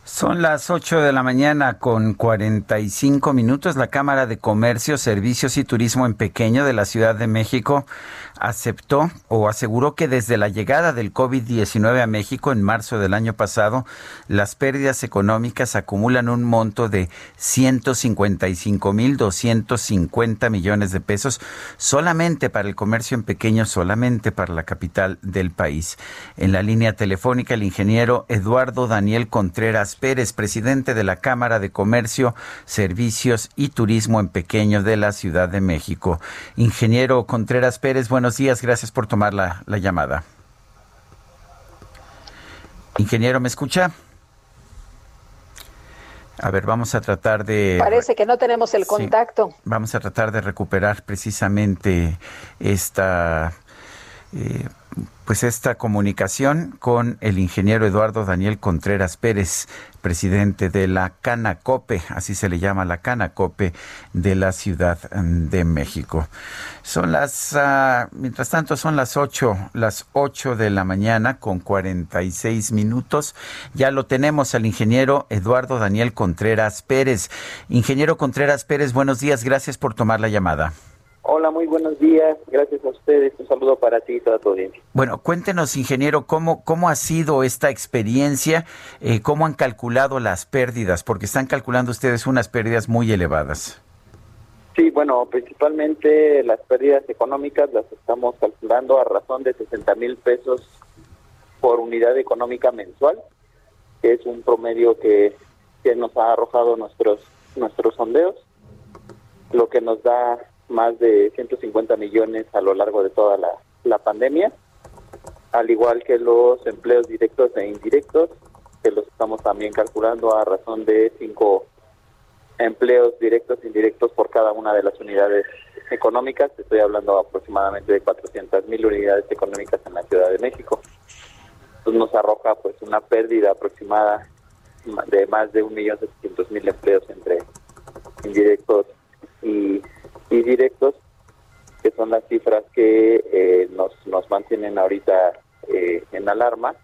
Son las 8 de la mañana con 45 minutos. La Cámara de Comercio, Servicios y Turismo en Pequeño de la Ciudad de México aceptó o aseguró que desde la llegada del COVID-19 a México en marzo del año pasado, las pérdidas económicas acumulan un monto de 155.250 millones de pesos solamente para el comercio en pequeño, solamente para la capital del país. En la línea telefónica, el ingeniero Eduardo Daniel Contreras Pérez, presidente de la Cámara de Comercio, Servicios y Turismo en Pequeño de la Ciudad de México. Ingeniero Contreras Pérez, bueno, buenos días, gracias por tomar la, llamada. Ingeniero, ¿me escucha? A ver, vamos a tratar de... Parece que no tenemos el contacto. vamos a tratar de recuperar precisamente esta... Eh, pues esta comunicación con el ingeniero Eduardo Daniel Contreras Pérez, presidente de la Canacope, así se le llama la Canacope de la Ciudad de México. Son las, ah, mientras tanto, son las ocho, las ocho de la mañana con 46 minutos. Ya lo tenemos al ingeniero Eduardo Daniel Contreras Pérez. Ingeniero Contreras Pérez, buenos días, gracias por tomar la llamada. Hola, muy buenos días. Gracias a ustedes. Un saludo para ti y toda tu audiencia. Bueno, cuéntenos, ingeniero, cómo, cómo ha sido esta experiencia, eh, cómo han calculado las pérdidas, porque están calculando ustedes unas pérdidas muy elevadas. Sí, bueno, principalmente las pérdidas económicas las estamos calculando a razón de 60 mil pesos por unidad económica mensual, que es un promedio que, que nos ha arrojado nuestros nuestros sondeos, lo que nos da más de 150 millones a lo largo de toda la, pandemia. al igual que los empleos directos e indirectos, que los estamos también calculando a razón de cinco empleos directos e indirectos por cada una de las unidades económicas. Estoy hablando aproximadamente de 400 mil unidades económicas en la Ciudad de México. Entonces nos arroja pues una pérdida aproximada de más de 1.700.000 empleos entre indirectos y, directos, que son las cifras que eh, nos, nos mantienen ahorita eh, en alarma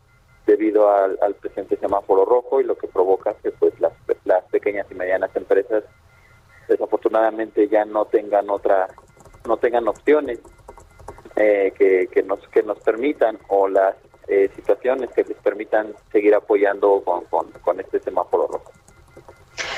debido al, al, presente semáforo rojo y lo que provoca que pues las, las pequeñas y medianas empresas desafortunadamente ya no tengan otra no tengan opciones eh, que, que nos que nos permitan o las eh, situaciones que les permitan seguir apoyando con, con, este semáforo rojo.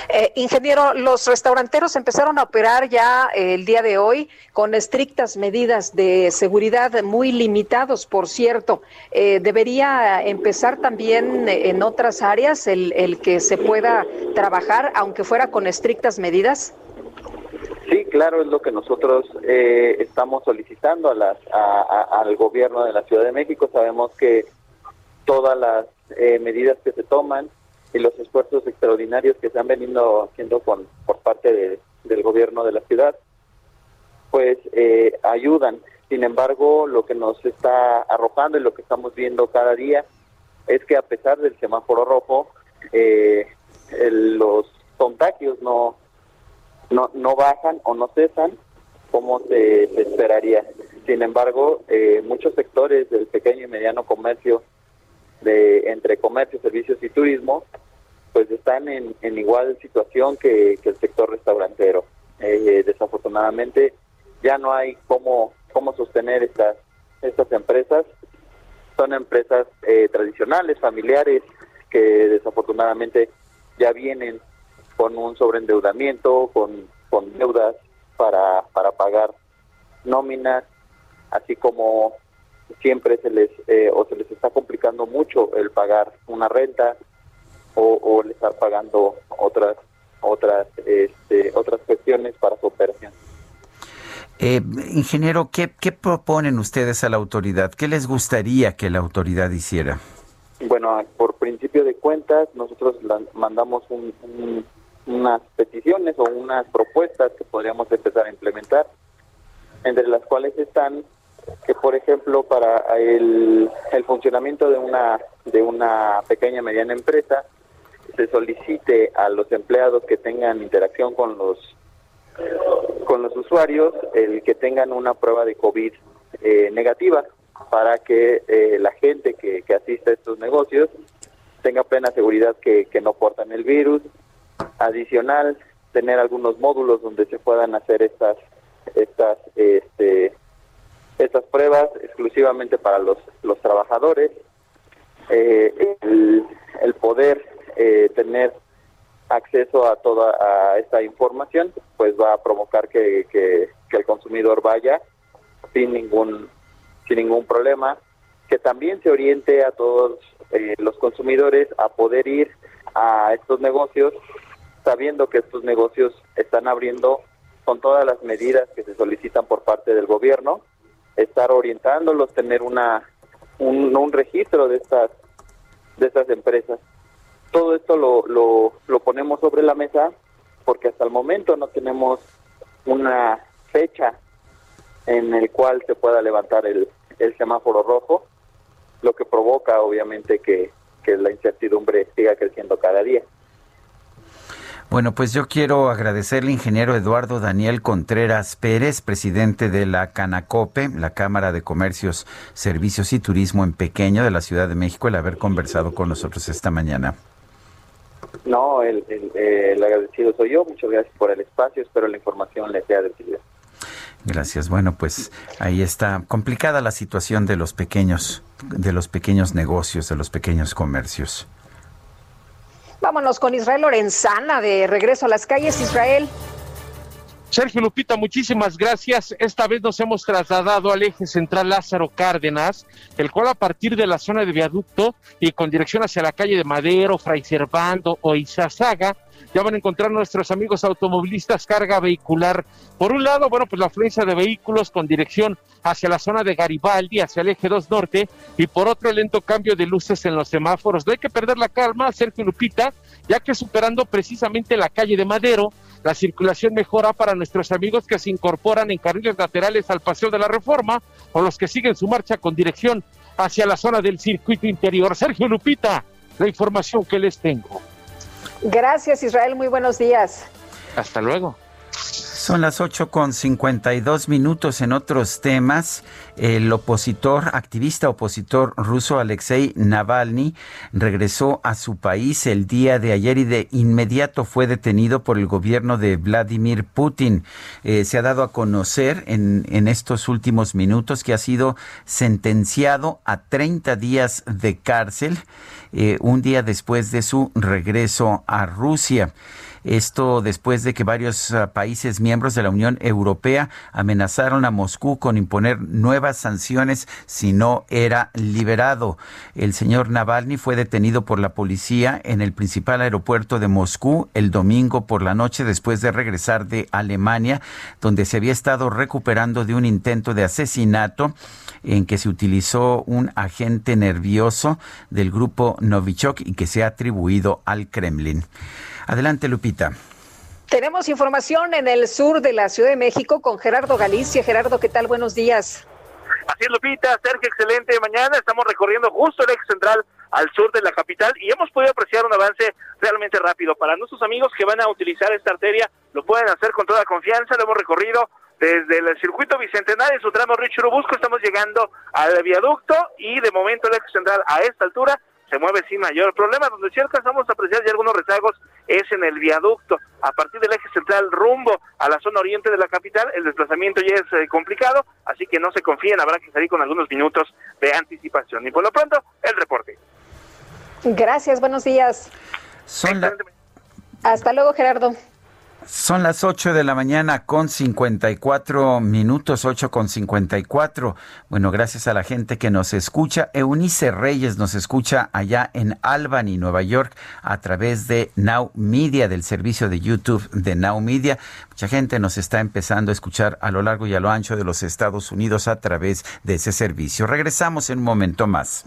Eh, ingeniero, los restauranteros empezaron a operar ya el día de hoy con estrictas medidas de seguridad muy limitados, por cierto. Eh, ¿Debería empezar también en otras áreas el, el que se pueda trabajar, aunque fuera con estrictas medidas? Sí, claro, es lo que nosotros eh, estamos solicitando a las, al gobierno de la Ciudad de México. Sabemos que todas las eh, medidas que se toman y los esfuerzos extraordinarios que se han venido haciendo con, por parte del gobierno de la ciudad, pues eh, ayudan. Sin embargo, lo que nos está arrojando y lo que estamos viendo cada día es que a pesar del semáforo rojo, los contagios no no, no bajan o no cesan como se, esperaría. Sin embargo, eh, muchos sectores del pequeño y mediano comercio, de entre comercio, servicios y turismo, pues están en, en igual situación que, el sector restaurantero. Eh, desafortunadamente, ya no hay cómo, cómo sostener estas, estas empresas. Son empresas eh, tradicionales, familiares, que desafortunadamente ya vienen con un sobreendeudamiento, con, con deudas para, para pagar nóminas, así como siempre se les eh, o se les está complicando mucho el pagar una renta o, o el estar pagando otras otras este, otras cuestiones para su operación. Eh, ingeniero, ¿qué, ¿qué proponen ustedes a la autoridad? ¿Qué les gustaría que la autoridad hiciera? Bueno, por principio de cuentas, nosotros mandamos un, unas peticiones o unas propuestas que podríamos empezar a implementar, entre las cuales están que, por ejemplo, para el, el funcionamiento de una, de una pequeña mediana empresa, se solicite a los empleados que tengan interacción con los con los usuarios el que tengan una prueba de COVID eh, negativa para que eh, la gente que, que asista a estos negocios tenga plena seguridad que, que no portan el virus. Adicional tener algunos módulos donde se puedan hacer estas estas este, estas pruebas exclusivamente para los los trabajadores. Eh, el, poder eh, tener acceso a toda a esta información pues va a provocar que, que, el consumidor vaya sin ningún sin ningún problema que también se oriente a todos eh, los consumidores a poder ir a estos negocios sabiendo que estos negocios están abriendo con todas las medidas que se solicitan por parte del gobierno, estar orientándolos, tener una un, registro de estas de estas empresas. Todo esto lo, lo, ponemos sobre la mesa porque hasta el momento no tenemos una fecha en el cual se pueda levantar el, el semáforo rojo, lo que provoca obviamente que, que la incertidumbre siga creciendo cada día. Bueno, pues yo quiero agradecerle ingeniero Eduardo Daniel Contreras Pérez, presidente de la Canacope, la Cámara de Comercios, Servicios y Turismo en Pequeño de la Ciudad de México, el haber conversado con nosotros esta mañana. No, el, agradecido soy yo. Muchas gracias por el espacio. Espero la información le sea de utilidad. Gracias. Bueno, pues ahí está complicada la situación de los pequeños, de los pequeños negocios, de los pequeños comercios. Vámonos con Israel Lorenzana de regreso a las calles. Israel. Sergio Lupita, muchísimas gracias. Esta vez nos hemos trasladado al eje central Lázaro Cárdenas, el cual a partir de la zona de viaducto y con dirección hacia la calle de Madero, Fray Servando o Izazaga, ya van a encontrar nuestros amigos automovilistas carga vehicular. Por un lado, bueno, pues la afluencia de vehículos con dirección hacia la zona de Garibaldi, hacia el eje 2 norte, y por otro lento cambio de luces en los semáforos. No hay que perder la calma, Sergio Lupita, ya que superando precisamente la calle de Madero, la circulación mejora para nuestros amigos que se incorporan en carriles laterales al Paseo de la Reforma o los que siguen su marcha con dirección hacia la zona del circuito interior. Sergio Lupita, la información que les tengo. Gracias Israel, muy buenos días. Hasta luego. Son las 8 con 52 minutos en otros temas. El opositor, activista opositor ruso Alexei Navalny regresó a su país el día de ayer y de inmediato fue detenido por el gobierno de Vladimir Putin. Eh, se ha dado a conocer en, en estos últimos minutos que ha sido sentenciado a 30 días de cárcel, eh, un día después de su regreso a Rusia. Esto después de que varios ah, países miembros de la Unión Europea amenazaron a Moscú con imponer nuevas sanciones si no era liberado. El señor Navalny fue detenido por la policía en el principal aeropuerto de Moscú el domingo por la noche después de regresar de Alemania, donde se había estado recuperando de un intento de asesinato en que se utilizó un agente nervioso del grupo Novichok y que se ha atribuido al Kremlin. Adelante, Lupita. Tenemos información en el sur de la Ciudad de México con Gerardo Galicia. Gerardo, ¿qué tal? Buenos días. Así es, Lupita. Sergio, excelente mañana. Estamos recorriendo justo el eje central al sur de la capital y hemos podido apreciar un avance realmente rápido. Para nuestros amigos que van a utilizar esta arteria, lo pueden hacer con toda confianza. Lo hemos recorrido desde el circuito bicentenario, en su tramo Río Churubusco, estamos llegando al viaducto y de momento el eje central a esta altura se mueve sin mayor problema. Donde sí alcanzamos a apreciar ya algunos rezagos es en el viaducto. A partir del eje central rumbo a la zona oriente de la capital, el desplazamiento ya es eh, complicado, así que no se confíen, habrá que salir con algunos minutos de anticipación. Y por lo pronto, el reporte. Gracias, buenos días. Hasta luego, Gerardo. Son las 8 de la mañana con 54 minutos, 8 con 54. Bueno, gracias a la gente que nos escucha. Eunice Reyes nos escucha allá en Albany, Nueva York, a través de Now Media, del servicio de YouTube de Now Media. Mucha gente nos está empezando a escuchar a lo largo y a lo ancho de los Estados Unidos a través de ese servicio. Regresamos en un momento más.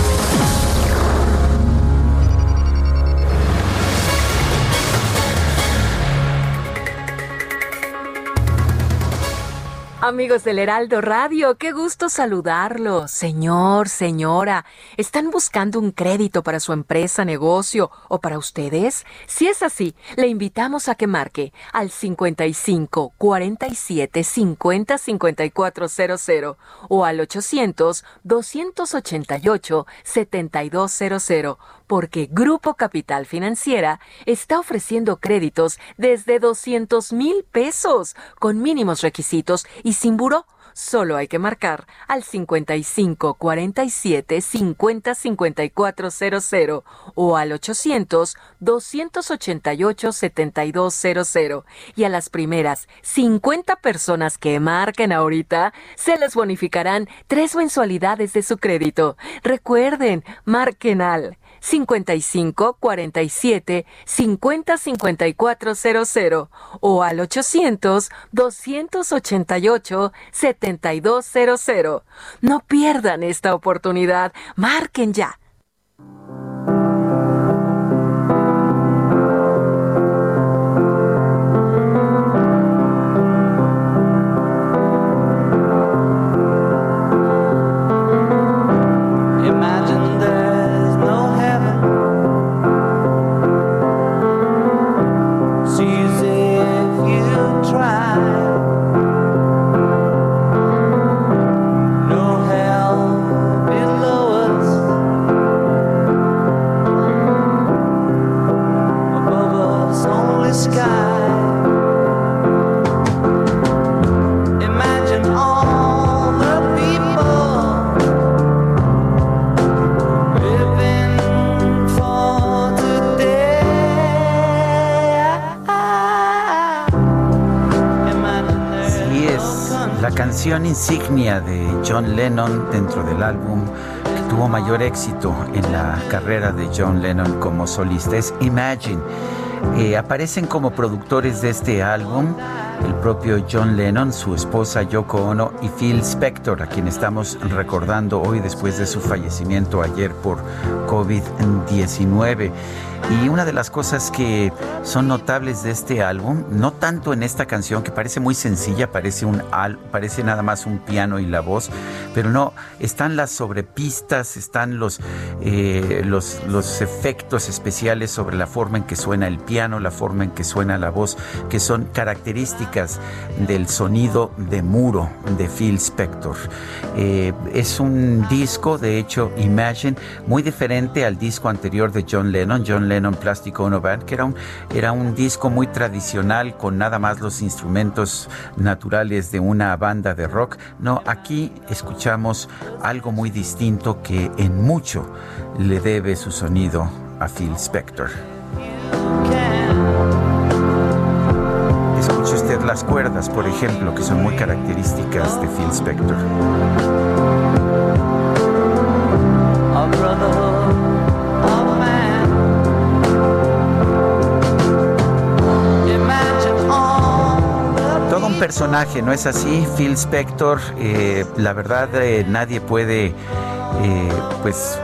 Amigos del Heraldo Radio, qué gusto saludarlos. Señor, señora, ¿están buscando un crédito para su empresa, negocio o para ustedes? Si es así, le invitamos a que marque al 55 47 50 5400 o al 800 288 7200 porque Grupo Capital Financiera está ofreciendo créditos desde 200 mil pesos con mínimos requisitos y sin buró. Solo hay que marcar al 55 47 50 54 00 o al 800 288 7200 y a las primeras 50 personas que marquen ahorita se les bonificarán tres mensualidades de su crédito. Recuerden, marquen al 55 47 50 54 00 o al 800 288 7200. No pierdan esta oportunidad. Marquen ya. Insignia de John Lennon dentro del álbum que tuvo mayor éxito en la carrera de John Lennon como solista es Imagine. Eh, aparecen como productores de este álbum el propio John Lennon, su esposa Yoko Ono y Phil Spector, a quien estamos recordando hoy después de su fallecimiento ayer por COVID-19. Y una de las cosas que son notables de este álbum, no tanto en esta canción que parece muy sencilla, parece un parece nada más un piano y la voz, pero no, están las sobrepistas, están los, eh, los, efectos especiales sobre la forma en que suena el piano, la forma en que suena la voz, que son características del sonido de muro de Phil Spector. Eh, es un disco, de hecho, Imagine, muy diferente al disco anterior de John Lennon. John Lennon Plastic Ono Band, que era un disco muy tradicional con nada más los instrumentos naturales de una banda de rock. No, aquí escuchamos algo muy distinto que en mucho le debe su sonido a Phil Spector. Escuche usted las cuerdas, por ejemplo, que son muy características de Phil Spector. personaje, ¿no es así? Phil Spector, eh, la verdad eh, nadie puede eh, pues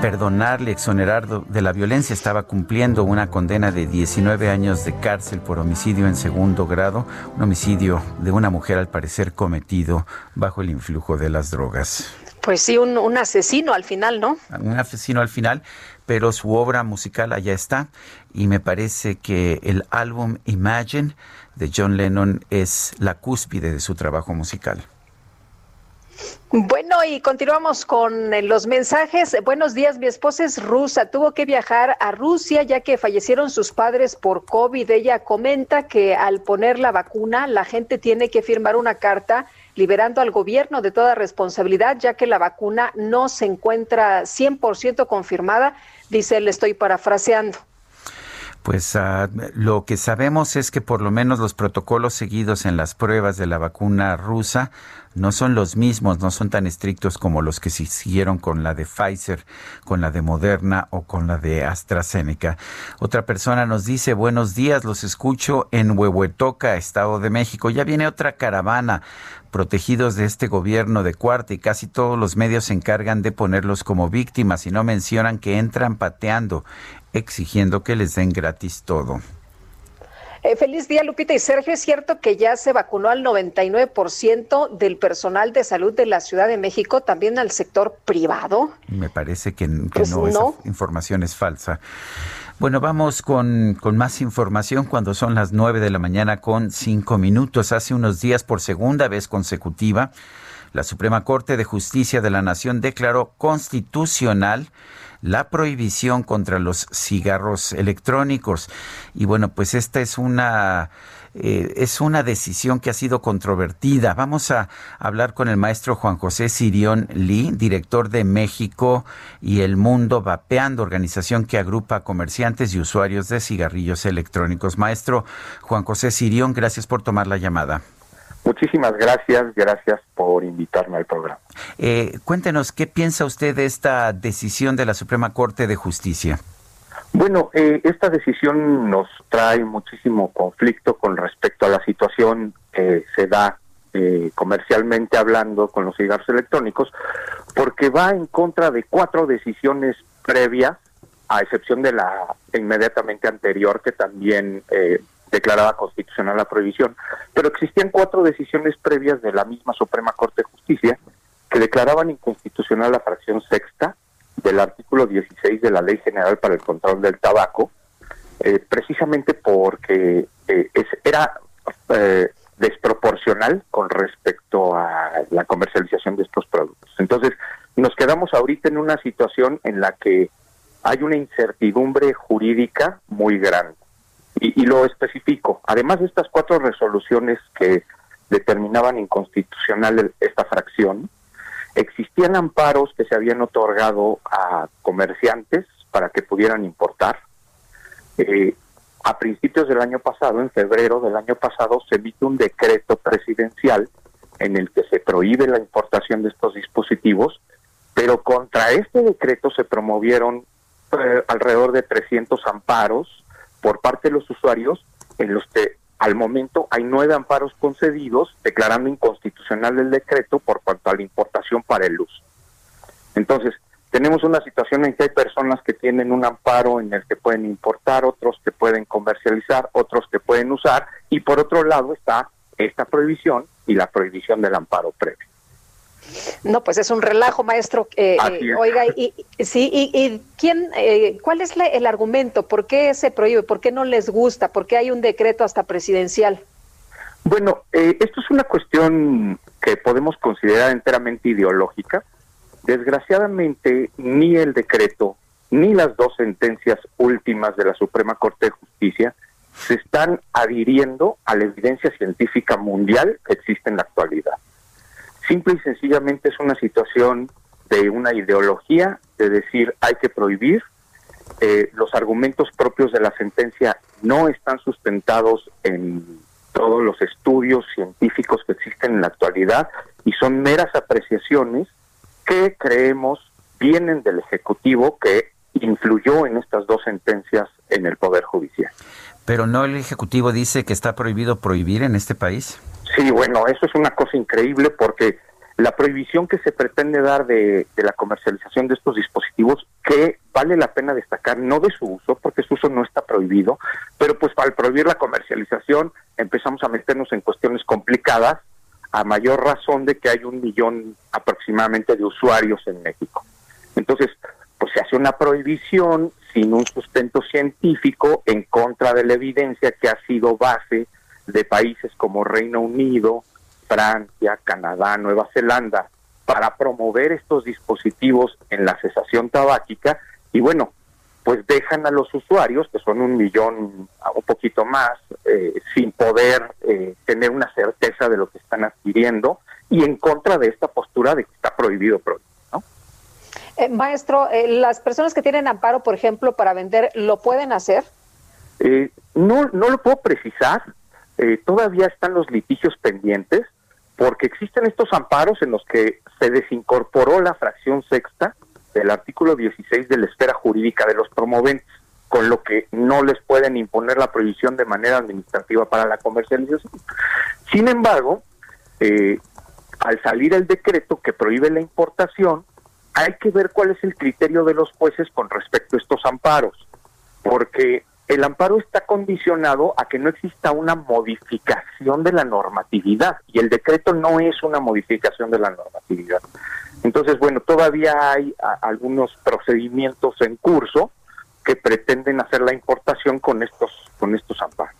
perdonarle, exonerar de la violencia. Estaba cumpliendo una condena de 19 años de cárcel por homicidio en segundo grado, un homicidio de una mujer al parecer cometido bajo el influjo de las drogas. Pues sí, un, un asesino al final, ¿no? Un asesino al final, pero su obra musical allá está y me parece que el álbum Imagine de John Lennon es la cúspide de su trabajo musical. Bueno, y continuamos con eh, los mensajes. Buenos días, mi esposa es rusa, tuvo que viajar a Rusia ya que fallecieron sus padres por COVID. Ella comenta que al poner la vacuna, la gente tiene que firmar una carta liberando al gobierno de toda responsabilidad, ya que la vacuna no se encuentra 100% confirmada. Dice, le estoy parafraseando. Pues ah, lo que sabemos es que por lo menos los protocolos seguidos en las pruebas de la vacuna rusa no son los mismos, no son tan estrictos como los que se siguieron con la de Pfizer, con la de Moderna o con la de AstraZeneca. Otra persona nos dice, buenos días, los escucho en Huehuetoca, Estado de México. Ya viene otra caravana protegidos de este gobierno de cuarta y casi todos los medios se encargan de ponerlos como víctimas y no mencionan que entran pateando exigiendo que les den gratis todo. Eh, feliz día, Lupita y Sergio. Es cierto que ya se vacunó al 99% del personal de salud de la Ciudad de México, también al sector privado. Me parece que, pues no, esa información es falsa. Bueno, vamos con, con, más información cuando son las 9 de la mañana con 5 minutos. Hace unos días, por segunda vez consecutiva, la Suprema Corte de Justicia de la Nación declaró constitucional la prohibición contra los cigarros electrónicos. Y bueno, pues esta es una... Eh, es una decisión que ha sido controvertida. Vamos a hablar con el maestro Juan José Sirión Lee, director de México y el Mundo Vapeando, organización que agrupa comerciantes y usuarios de cigarrillos electrónicos. Maestro Juan José Sirión, gracias por tomar la llamada. Muchísimas gracias, gracias por invitarme al programa. Eh, cuéntenos, ¿qué piensa usted de esta decisión de la Suprema Corte de Justicia? Bueno, eh, esta decisión nos trae muchísimo conflicto con respecto a la situación que se da eh, comercialmente hablando con los cigarros electrónicos, porque va en contra de cuatro decisiones previas, a excepción de la inmediatamente anterior que también eh, declaraba constitucional la prohibición, pero existían cuatro decisiones previas de la misma Suprema Corte de Justicia que declaraban inconstitucional la fracción sexta del artículo 16 de la Ley General para el Control del Tabaco, eh, precisamente porque eh, era eh, desproporcional con respecto a la comercialización de estos productos. Entonces, nos quedamos ahorita en una situación en la que hay una incertidumbre jurídica muy grande. Y, lo especifico. Además de estas cuatro resoluciones que determinaban inconstitucional esta fracción, existían amparos que se habían otorgado a comerciantes para que pudieran importar. Eh, a principios del año pasado, en febrero del año pasado, se emite un decreto presidencial en el que se prohíbe la importación de estos dispositivos, pero contra este decreto se promovieron eh, alrededor de 300 amparos por parte de los usuarios, en los que al momento hay nueve amparos concedidos declarando inconstitucional el decreto por cuanto a la importación para el uso. Entonces, tenemos una situación en que hay personas que tienen un amparo en el que pueden importar, otros que pueden comercializar, otros que pueden usar, y por otro lado está esta prohibición y la prohibición del amparo previo. No, pues es un relajo, maestro. Eh, eh, oiga, y, sí, y, quién, eh, ¿cuál es el argumento? ¿Por qué se prohíbe? ¿Por qué no les gusta? ¿Por qué hay un decreto hasta presidencial? Bueno, esto es una cuestión que podemos considerar enteramente ideológica. Desgraciadamente, ni el decreto ni las dos sentencias últimas de la Suprema Corte de Justicia se están adhiriendo a la evidencia científica mundial que existe en la actualidad. Simple y sencillamente es una situación de una ideología, de decir hay que prohibir. Eh, los argumentos propios de la sentencia no están sustentados en todos los estudios científicos que existen en la actualidad y son meras apreciaciones que creemos vienen del Ejecutivo que influyó en estas dos sentencias en el Poder Judicial. Pero no el Ejecutivo dice que está prohibido prohibir en este país. Sí, bueno, eso es una cosa increíble porque la prohibición que se pretende dar de, la comercialización de estos dispositivos, que vale la pena destacar, no de su uso, porque su uso no está prohibido, pero pues al prohibir la comercialización empezamos a meternos en cuestiones complicadas, a mayor razón de que hay un millón aproximadamente de usuarios en México. Entonces, pues se hace una prohibición sin un sustento científico en contra de la evidencia que ha sido base de países como Reino Unido, Francia, Canadá, Nueva Zelanda, para promover estos dispositivos en la cesación tabáquica y bueno, pues dejan a los usuarios, que son un millón, un poquito más, eh, sin poder eh, tener una certeza de lo que están adquiriendo y en contra de esta postura de que está prohibido prohibir. Eh, maestro, las personas que tienen amparo, por ejemplo, para vender, ¿lo pueden hacer? no, no lo puedo precisar. todavía están los litigios pendientes porque existen estos amparos en los que se desincorporó la fracción sexta del artículo 16 de la esfera jurídica de los promoventes, con lo que no les pueden imponer la prohibición de manera administrativa para la comercialización. Sin embargo, eh, al salir el decreto que prohíbe la importación, hay que ver cuál es el criterio de los jueces con respecto a estos amparos, porque el amparo está condicionado a que no exista una modificación de la normatividad y el decreto no es una modificación de la normatividad. Entonces, bueno, todavía hay algunos procedimientos en curso que pretenden hacer la importación con estos con estos amparos.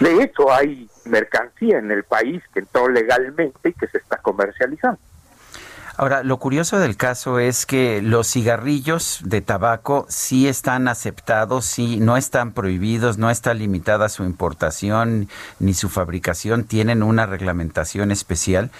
De hecho, hay mercancía en el país que entró legalmente y que se está comercializando. Ahora, lo curioso del caso es que los cigarrillos de tabaco sí están aceptados, sí, no están prohibidos, no está limitada su importación ni su fabricación, tienen una reglamentación especial,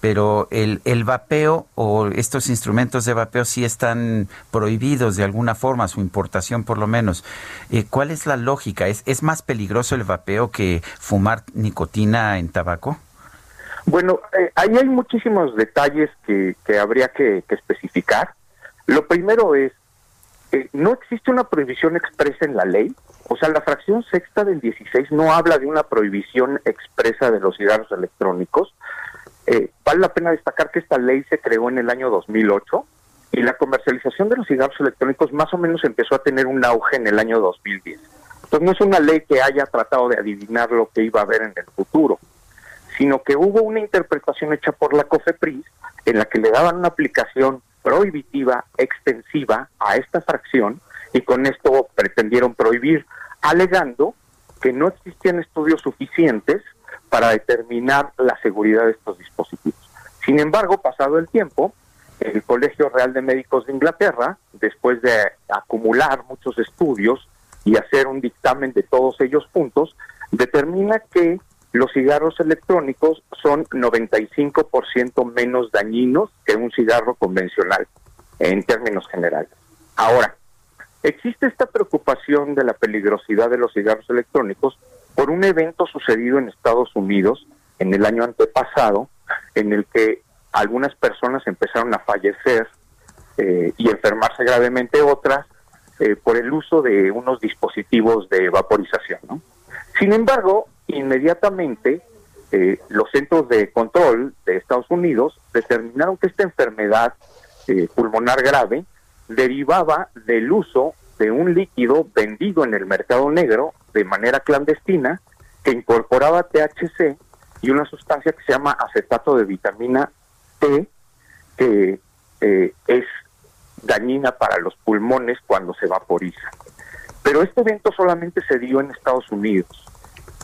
pero el, el vapeo o estos instrumentos de vapeo sí están prohibidos de alguna forma, su importación por lo menos. Eh, ¿Cuál es la lógica? ¿Es, ¿Es más peligroso el vapeo que fumar nicotina en tabaco? Bueno, eh, ahí hay muchísimos detalles que, habría que, especificar. Lo primero es, eh, no existe una prohibición expresa en la ley, o sea, la fracción sexta del 16 no habla de una prohibición expresa de los cigarros electrónicos. Eh, vale la pena destacar que esta ley se creó en el año 2008 y la comercialización de los cigarros electrónicos más o menos empezó a tener un auge en el año 2010. Entonces no es una ley que haya tratado de adivinar lo que iba a haber en el futuro sino que hubo una interpretación hecha por la COFEPRIS en la que le daban una aplicación prohibitiva extensiva a esta fracción y con esto pretendieron prohibir, alegando que no existían estudios suficientes para determinar la seguridad de estos dispositivos. Sin embargo, pasado el tiempo, el Colegio Real de Médicos de Inglaterra, después de acumular muchos estudios y hacer un dictamen de todos ellos puntos, determina que los cigarros electrónicos son 95% menos dañinos que un cigarro convencional, en términos generales. Ahora, existe esta preocupación de la peligrosidad de los cigarros electrónicos por un evento sucedido en Estados Unidos en el año antepasado, en el que algunas personas empezaron a fallecer eh, y enfermarse gravemente otras eh, por el uso de unos dispositivos de vaporización. Sin embargo, inmediatamente eh, los centros de control de Estados Unidos determinaron que esta enfermedad pulmonar grave derivaba del uso de un líquido vendido en el mercado negro de manera clandestina que incorporaba THC y una sustancia que se llama acetato de vitamina T, que eh, es dañina para los pulmones cuando se vaporiza. Pero este evento solamente se dio en Estados Unidos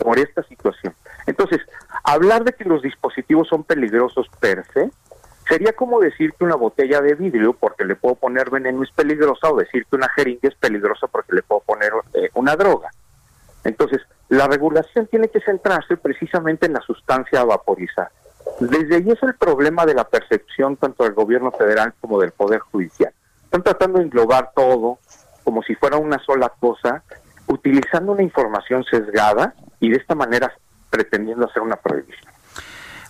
por esta situación. Entonces, hablar de que los dispositivos son peligrosos per se sería como decir que una botella de vidrio porque le puedo poner veneno es peligrosa o decir que una jeringa es peligrosa porque le puedo poner eh, una droga. Entonces, la regulación tiene que centrarse precisamente en la sustancia a vaporizar. Desde ahí es el problema de la percepción tanto del gobierno federal como del Poder Judicial. Están tratando de englobar todo como si fuera una sola cosa, utilizando una información sesgada y de esta manera pretendiendo hacer una prohibición.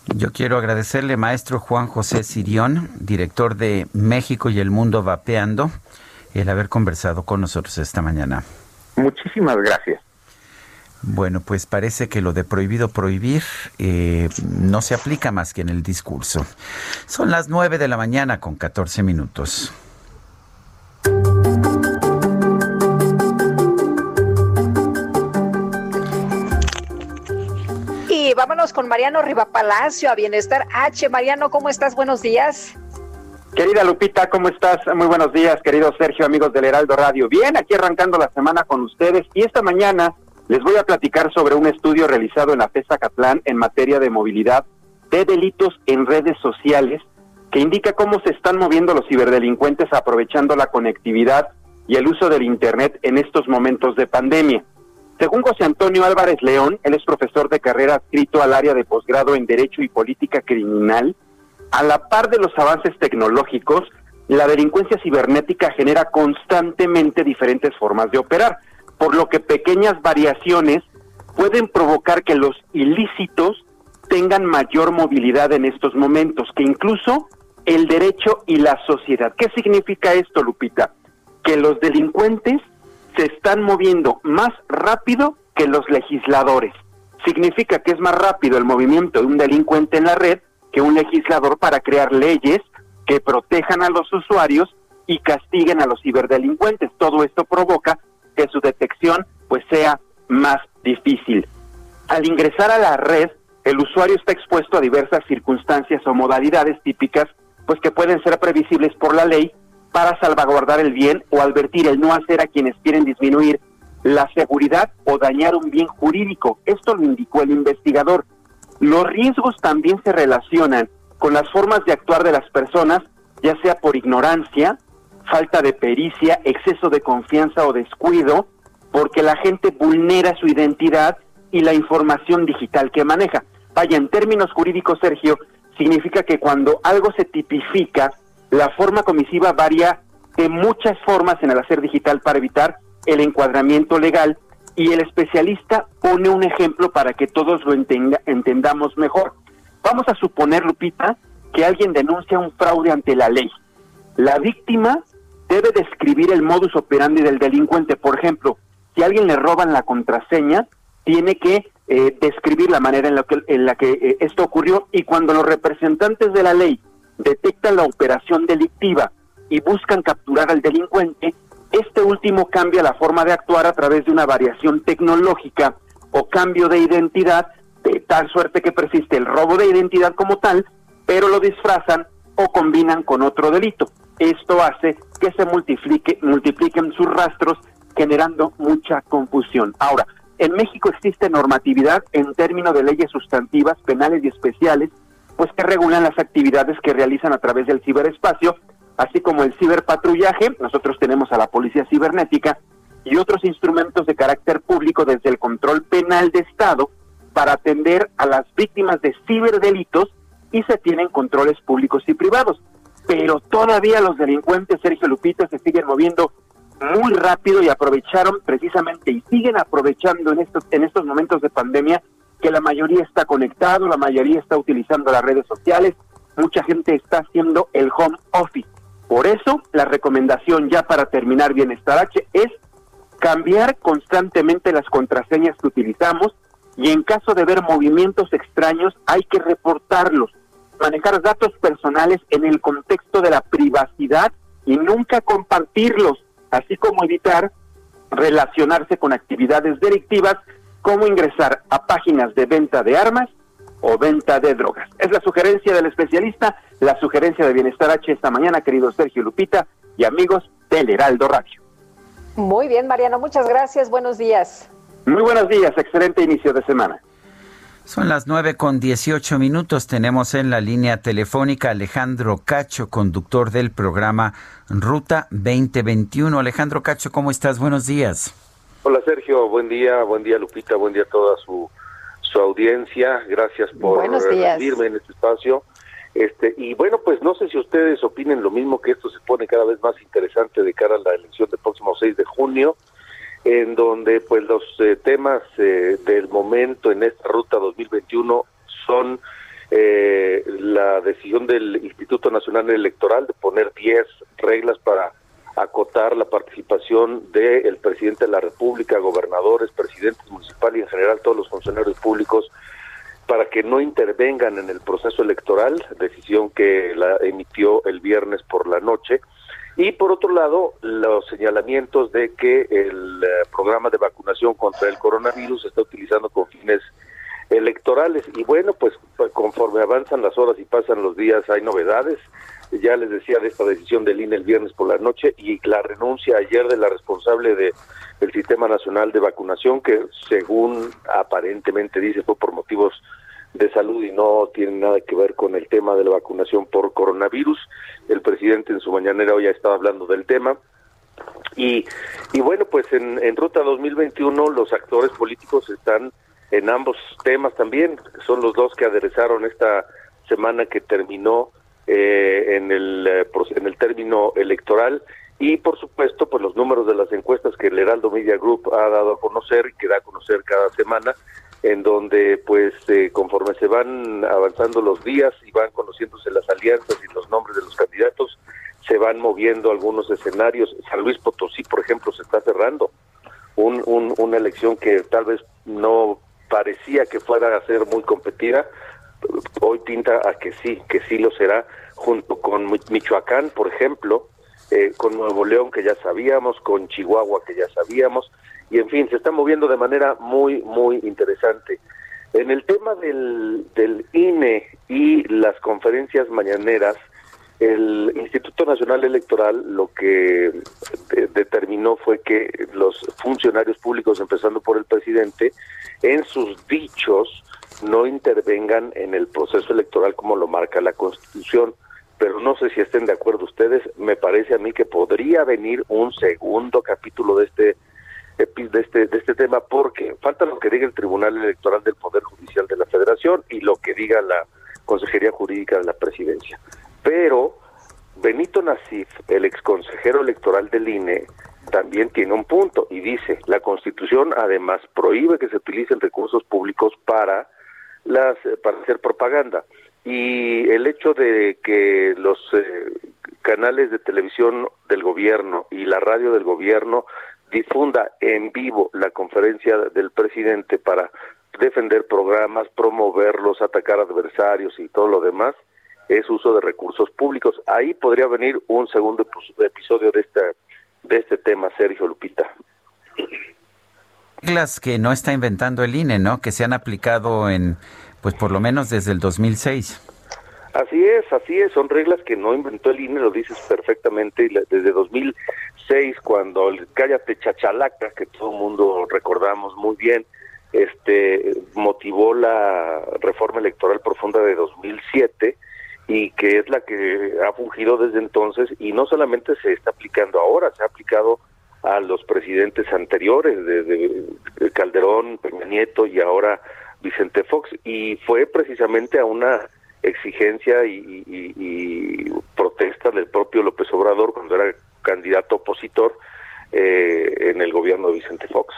Yo quiero agradecerle, maestro Juan José Sirión, director de México y el Mundo Vapeando, el haber conversado con nosotros esta mañana. Muchísimas gracias. Bueno, pues parece que lo de prohibido prohibir eh, no se aplica más que en el discurso. Son las 9 de la mañana con 14 minutos. Vámonos con Mariano Rivapalacio a Bienestar H. Mariano, ¿cómo estás? Buenos días. Querida Lupita, ¿cómo estás? Muy buenos días, querido Sergio, amigos del Heraldo Radio. Bien, aquí arrancando la semana con ustedes y esta mañana les voy a platicar sobre un estudio realizado en la FESA Catlán en materia de movilidad de delitos en redes sociales que indica cómo se están moviendo los ciberdelincuentes aprovechando la conectividad y el uso del Internet en estos momentos de pandemia. Según José Antonio Álvarez León, él es profesor de carrera adscrito al área de posgrado en Derecho y Política Criminal, a la par de los avances tecnológicos, la delincuencia cibernética genera constantemente diferentes formas de operar por lo que pequeñas variaciones pueden provocar que los ilícitos tengan mayor movilidad en estos momentos, que incluso el derecho y la sociedad. ¿Qué significa esto, Lupita? Que los delincuentes se están moviendo más rápido que los legisladores. Significa que es más rápido el movimiento de un delincuente en la red que un legislador para crear leyes que protejan a los usuarios y castiguen a los ciberdelincuentes. Todo esto provoca que su detección pues sea más difícil. Al ingresar a la red, el usuario está expuesto a diversas circunstancias o modalidades típicas pues que pueden ser previsibles por la ley para salvaguardar el bien o advertir el no hacer a quienes quieren disminuir la seguridad o dañar un bien jurídico. Esto lo indicó el investigador. Los riesgos también se relacionan con las formas de actuar de las personas, ya sea por ignorancia, falta de pericia, exceso de confianza o descuido, porque la gente vulnera su identidad y la información digital que maneja. Vaya, en términos jurídicos, Sergio, significa que cuando algo se tipifica, la forma comisiva varía de muchas formas en el hacer digital para evitar el encuadramiento legal y el especialista pone un ejemplo para que todos lo entendamos mejor. Vamos a suponer, Lupita, que alguien denuncia un fraude ante la ley. La víctima debe describir el modus operandi del delincuente. Por ejemplo, si a alguien le roban la contraseña, tiene que eh, describir la manera en la que, en la que eh, esto ocurrió y cuando los representantes de la ley detectan la operación delictiva y buscan capturar al delincuente, este último cambia la forma de actuar a través de una variación tecnológica o cambio de identidad, de tal suerte que persiste el robo de identidad como tal, pero lo disfrazan o combinan con otro delito. Esto hace que se multiplique, multipliquen sus rastros generando mucha confusión. Ahora, en México existe normatividad en términos de leyes sustantivas, penales y especiales, pues que regulan las actividades que realizan a través del ciberespacio, así como el ciberpatrullaje, nosotros tenemos a la Policía Cibernética y otros instrumentos de carácter público desde el control penal de Estado para atender a las víctimas de ciberdelitos y se tienen controles públicos y privados. Pero todavía los delincuentes, Sergio Lupita, se siguen moviendo muy rápido y aprovecharon precisamente y siguen aprovechando en estos, en estos momentos de pandemia que la mayoría está conectado, la mayoría está utilizando las redes sociales, mucha gente está haciendo el home office. Por eso, la recomendación ya para terminar Bienestar H es cambiar constantemente las contraseñas que utilizamos y en caso de ver movimientos extraños hay que reportarlos. Manejar datos personales en el contexto de la privacidad y nunca compartirlos, así como evitar relacionarse con actividades delictivas como ingresar a páginas de venta de armas o venta de drogas. Es la sugerencia del especialista, la sugerencia de Bienestar H esta mañana, querido Sergio Lupita y amigos del Heraldo Radio. Muy bien, Mariano, muchas gracias, buenos días. Muy buenos días, excelente inicio de semana. Son las nueve con dieciocho minutos. Tenemos en la línea telefónica Alejandro Cacho, conductor del programa Ruta 2021. Alejandro Cacho, ¿cómo estás? Buenos días. Hola Sergio, buen día, buen día Lupita, buen día a toda su, su audiencia. Gracias por recibirme en este espacio. Este, y bueno, pues no sé si ustedes opinen lo mismo que esto se pone cada vez más interesante de cara a la elección del próximo 6 de junio en donde pues los eh, temas eh, del momento en esta ruta 2021 son eh, la decisión del Instituto Nacional Electoral de poner 10 reglas para acotar la participación del presidente de la República, gobernadores, presidentes municipales y en general todos los funcionarios públicos para que no intervengan en el proceso electoral, decisión que la emitió el viernes por la noche y por otro lado, los señalamientos de que el eh, programa de vacunación contra el coronavirus se está utilizando con fines electorales. Y bueno, pues, pues conforme avanzan las horas y pasan los días hay novedades. Ya les decía de esta decisión del INE el viernes por la noche y la renuncia ayer de la responsable de el Sistema Nacional de Vacunación, que según aparentemente dice fue por motivos de salud y no tiene nada que ver con el tema de la vacunación por coronavirus. El presidente en su mañanera hoy ha estado hablando del tema. Y, y bueno, pues en, en Ruta 2021 los actores políticos están en ambos temas también. Son los dos que aderezaron esta semana que terminó eh, en, el, eh, en el término electoral y por supuesto pues los números de las encuestas que el Heraldo Media Group ha dado a conocer y que da a conocer cada semana en donde pues eh, conforme se van avanzando los días y van conociéndose las alianzas y los nombres de los candidatos, se van moviendo algunos escenarios. San Luis Potosí, por ejemplo, se está cerrando. Un, una elección que tal vez no parecía que fuera a ser muy competida, hoy pinta a que sí, que sí lo será, junto con Michoacán, por ejemplo, eh, con Nuevo León, que ya sabíamos, con Chihuahua, que ya sabíamos, y en fin, se está moviendo de manera muy, muy interesante. En el tema del, del INE y las conferencias mañaneras, el Instituto Nacional Electoral lo que determinó fue que los funcionarios públicos, empezando por el presidente, en sus dichos no intervengan en el proceso electoral como lo marca la Constitución. Pero no sé si estén de acuerdo ustedes, me parece a mí que podría venir un segundo capítulo de este de este, de este tema porque falta lo que diga el Tribunal Electoral del Poder Judicial de la Federación y lo que diga la Consejería Jurídica de la Presidencia. Pero Benito Nasif, el exconsejero electoral del INE, también tiene un punto y dice, la Constitución además prohíbe que se utilicen recursos públicos para las para hacer propaganda y el hecho de que los eh, canales de televisión del gobierno y la radio del gobierno difunda en vivo la conferencia del presidente para defender programas, promoverlos, atacar adversarios y todo lo demás, es uso de recursos públicos. Ahí podría venir un segundo episodio de este, de este tema, Sergio Lupita. Reglas que no está inventando el INE, ¿no? Que se han aplicado en, pues por lo menos desde el 2006. Así es, así es, son reglas que no inventó el INE, lo dices perfectamente, desde 2006, cuando el Cállate Chachalaca, que todo el mundo recordamos muy bien, este motivó la reforma electoral profunda de 2007 y que es la que ha fungido desde entonces y no solamente se está aplicando ahora, se ha aplicado a los presidentes anteriores, de, Calderón, Peña Nieto y ahora Vicente Fox, y fue precisamente a una exigencia y, protesta del propio López Obrador cuando era candidato opositor eh, en el gobierno de Vicente Fox.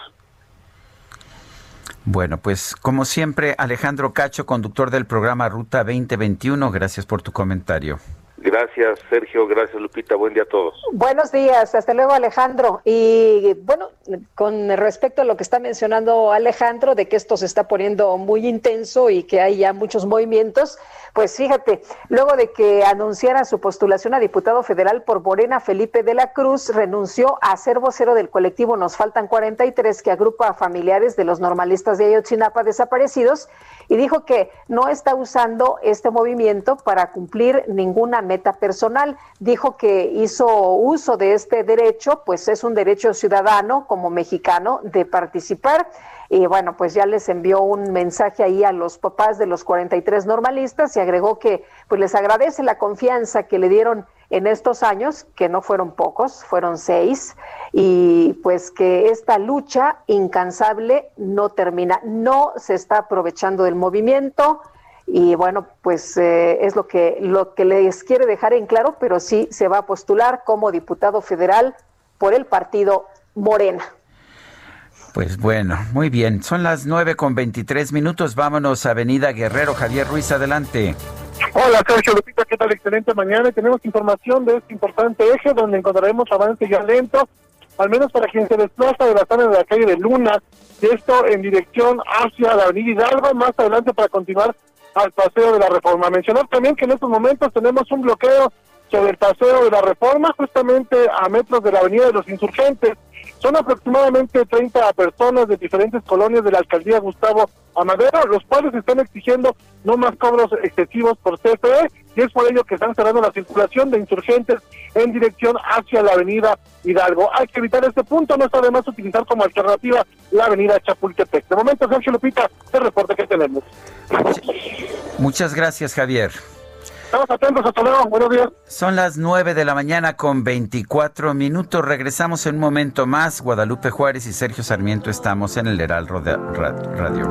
Bueno, pues como siempre, Alejandro Cacho, conductor del programa Ruta 2021, gracias por tu comentario. Gracias, Sergio. Gracias, Lupita. Buen día a todos. Buenos días. Hasta luego, Alejandro. Y bueno, con respecto a lo que está mencionando Alejandro, de que esto se está poniendo muy intenso y que hay ya muchos movimientos, pues fíjate, luego de que anunciara su postulación a diputado federal por Morena, Felipe de la Cruz renunció a ser vocero del colectivo Nos Faltan 43, que agrupa a familiares de los normalistas de Ayotzinapa desaparecidos y dijo que no está usando este movimiento para cumplir ninguna meta personal. Dijo que hizo uso de este derecho, pues es un derecho ciudadano como mexicano de participar. Y bueno, pues ya les envió un mensaje ahí a los papás de los 43 normalistas y agregó que pues les agradece la confianza que le dieron en estos años, que no fueron pocos, fueron seis, y pues que esta lucha incansable no termina, no se está aprovechando del movimiento y bueno, pues eh, es lo que, lo que les quiere dejar en claro, pero sí se va a postular como diputado federal por el partido Morena. Pues bueno, muy bien. Son las nueve con veintitrés minutos. Vámonos a Avenida Guerrero. Javier Ruiz, adelante. Hola Sergio Lupita, ¿qué tal? Excelente mañana. Tenemos información de este importante eje donde encontraremos avance ya lento, al menos para quien se desplaza de la zona de la calle de Luna, y esto en dirección hacia la avenida Hidalgo, más adelante para continuar al paseo de la reforma. Mencionar también que en estos momentos tenemos un bloqueo sobre el paseo de la reforma, justamente a metros de la avenida de los insurgentes. Son aproximadamente 30 personas de diferentes colonias de la alcaldía Gustavo Amadero, los cuales están exigiendo no más cobros excesivos por CFE y es por ello que están cerrando la circulación de insurgentes en dirección hacia la avenida Hidalgo. Hay que evitar este punto, no está de más utilizar como alternativa la avenida Chapultepec. De momento, Sergio Lupita, el reporte que tenemos. Muchas gracias, Javier. Estamos atentos, hasta luego, buenos días. Son las 9 de la mañana con 24 minutos. Regresamos en un momento más. Guadalupe Juárez y Sergio Sarmiento estamos en el Heraldo Radio.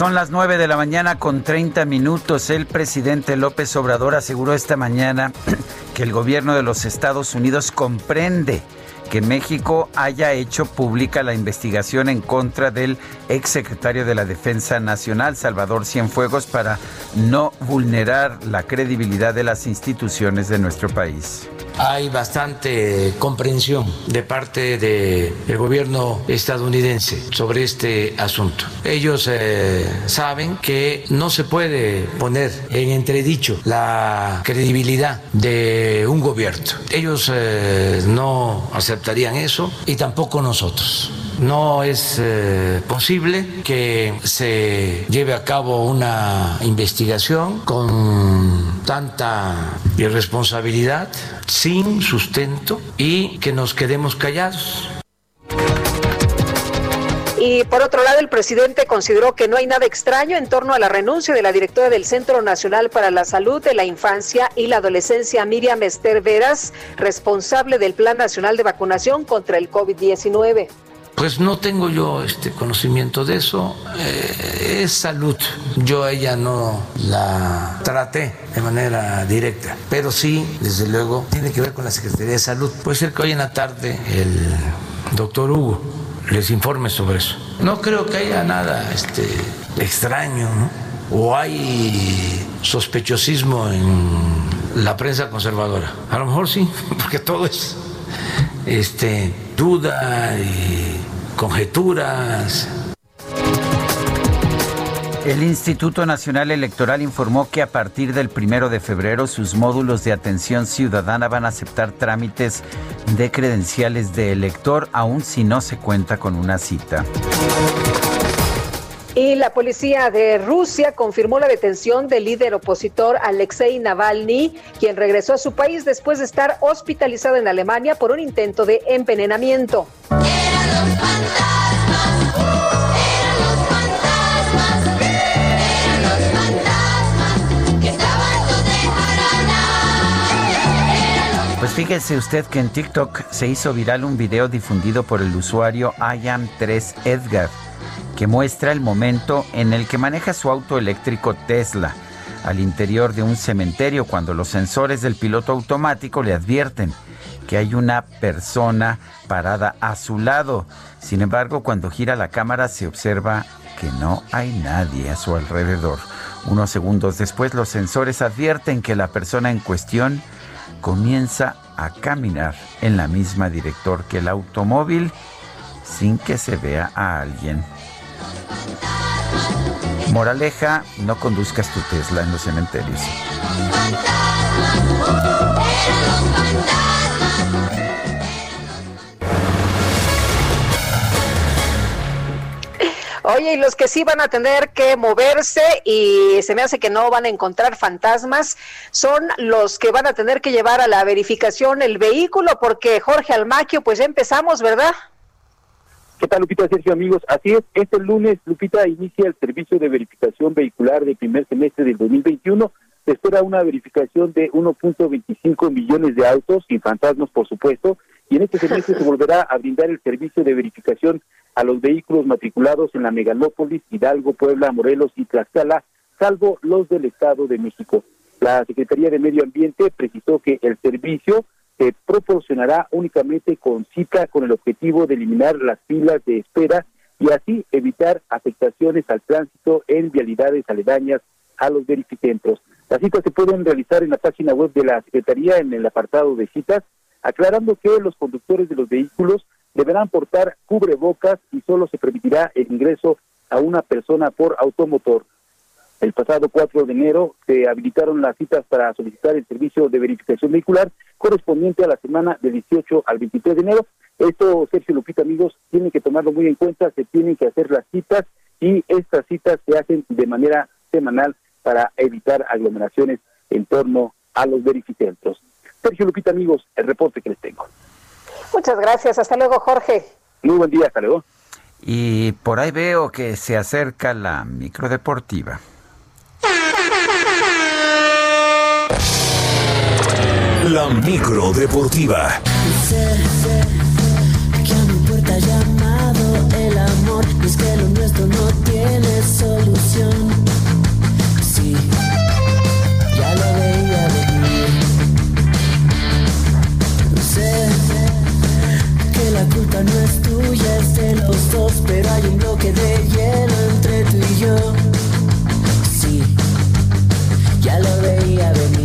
Son las 9 de la mañana con 30 minutos. El presidente López Obrador aseguró esta mañana que el gobierno de los Estados Unidos comprende que México haya hecho pública la investigación en contra del exsecretario de la Defensa Nacional, Salvador Cienfuegos, para no vulnerar la credibilidad de las instituciones de nuestro país hay bastante comprensión de parte del gobierno estadounidense sobre este asunto. Ellos eh, saben que no se puede poner en entredicho la credibilidad de un gobierno. Ellos eh, no eso y tampoco nosotros. No es eh, posible que se lleve a cabo una investigación con tanta irresponsabilidad, sin sustento y que nos quedemos callados. Y por otro lado, el presidente consideró que no hay nada extraño en torno a la renuncia de la directora del Centro Nacional para la Salud de la Infancia y la Adolescencia, Miriam Esther Veras, responsable del Plan Nacional de Vacunación contra el COVID-19. Pues no tengo yo este conocimiento de eso. Eh, es salud. Yo a ella no la traté de manera directa, pero sí, desde luego, tiene que ver con la Secretaría de Salud. Puede ser que hoy en la tarde el doctor Hugo les informe sobre eso. No creo que haya nada este, extraño, ¿no? O hay sospechosismo en la prensa conservadora. A lo mejor sí, porque todo es este duda y conjeturas. El Instituto Nacional Electoral informó que a partir del primero de febrero sus módulos de atención ciudadana van a aceptar trámites de credenciales de elector, aun si no se cuenta con una cita. Y la policía de Rusia confirmó la detención del líder opositor Alexei Navalny, quien regresó a su país después de estar hospitalizado en Alemania por un intento de envenenamiento. Pues fíjese usted que en TikTok se hizo viral un video difundido por el usuario IAM3Edgar que muestra el momento en el que maneja su auto eléctrico Tesla al interior de un cementerio cuando los sensores del piloto automático le advierten que hay una persona parada a su lado. Sin embargo, cuando gira la cámara se observa que no hay nadie a su alrededor. Unos segundos después los sensores advierten que la persona en cuestión comienza a caminar en la misma director que el automóvil sin que se vea a alguien. Moraleja, no conduzcas tu Tesla en los cementerios. Oye, y los que sí van a tener que moverse y se me hace que no van a encontrar fantasmas, son los que van a tener que llevar a la verificación el vehículo, porque Jorge Almaquio, pues ya empezamos, ¿verdad? ¿Qué tal, Lupita, Sergio, amigos? Así es, este lunes, Lupita, inicia el servicio de verificación vehicular del primer semestre del 2021. Se espera una verificación de 1.25 millones de autos, sin fantasmas, por supuesto, y en este semestre se volverá a brindar el servicio de verificación a los vehículos matriculados en la megalópolis, Hidalgo, Puebla, Morelos y Tlaxcala, salvo los del Estado de México. La Secretaría de Medio Ambiente precisó que el servicio se proporcionará únicamente con cita con el objetivo de eliminar las filas de espera y así evitar afectaciones al tránsito en vialidades aledañas a los verificentros. Las citas se pueden realizar en la página web de la Secretaría en el apartado de citas, aclarando que los conductores de los vehículos deberán portar cubrebocas y solo se permitirá el ingreso a una persona por automotor. El pasado 4 de enero se habilitaron las citas para solicitar el servicio de verificación vehicular correspondiente a la semana de 18 al 23 de enero. Esto, Sergio Lupita, amigos, tienen que tomarlo muy en cuenta, se tienen que hacer las citas y estas citas se hacen de manera semanal para evitar aglomeraciones en torno a los verificentros. Sergio Lupita, amigos, el reporte que les tengo. Muchas gracias, hasta luego, Jorge. Muy buen día, hasta luego. Y por ahí veo que se acerca la microdeportiva. La micro deportiva. Sé, que a mi puerta ha llamado el amor, es que lo nuestro no tiene solución. Sí, culpa no es tuya, es de los dos, pero hay un bloque de hielo entre tú y yo. Sí, ya lo veía venir.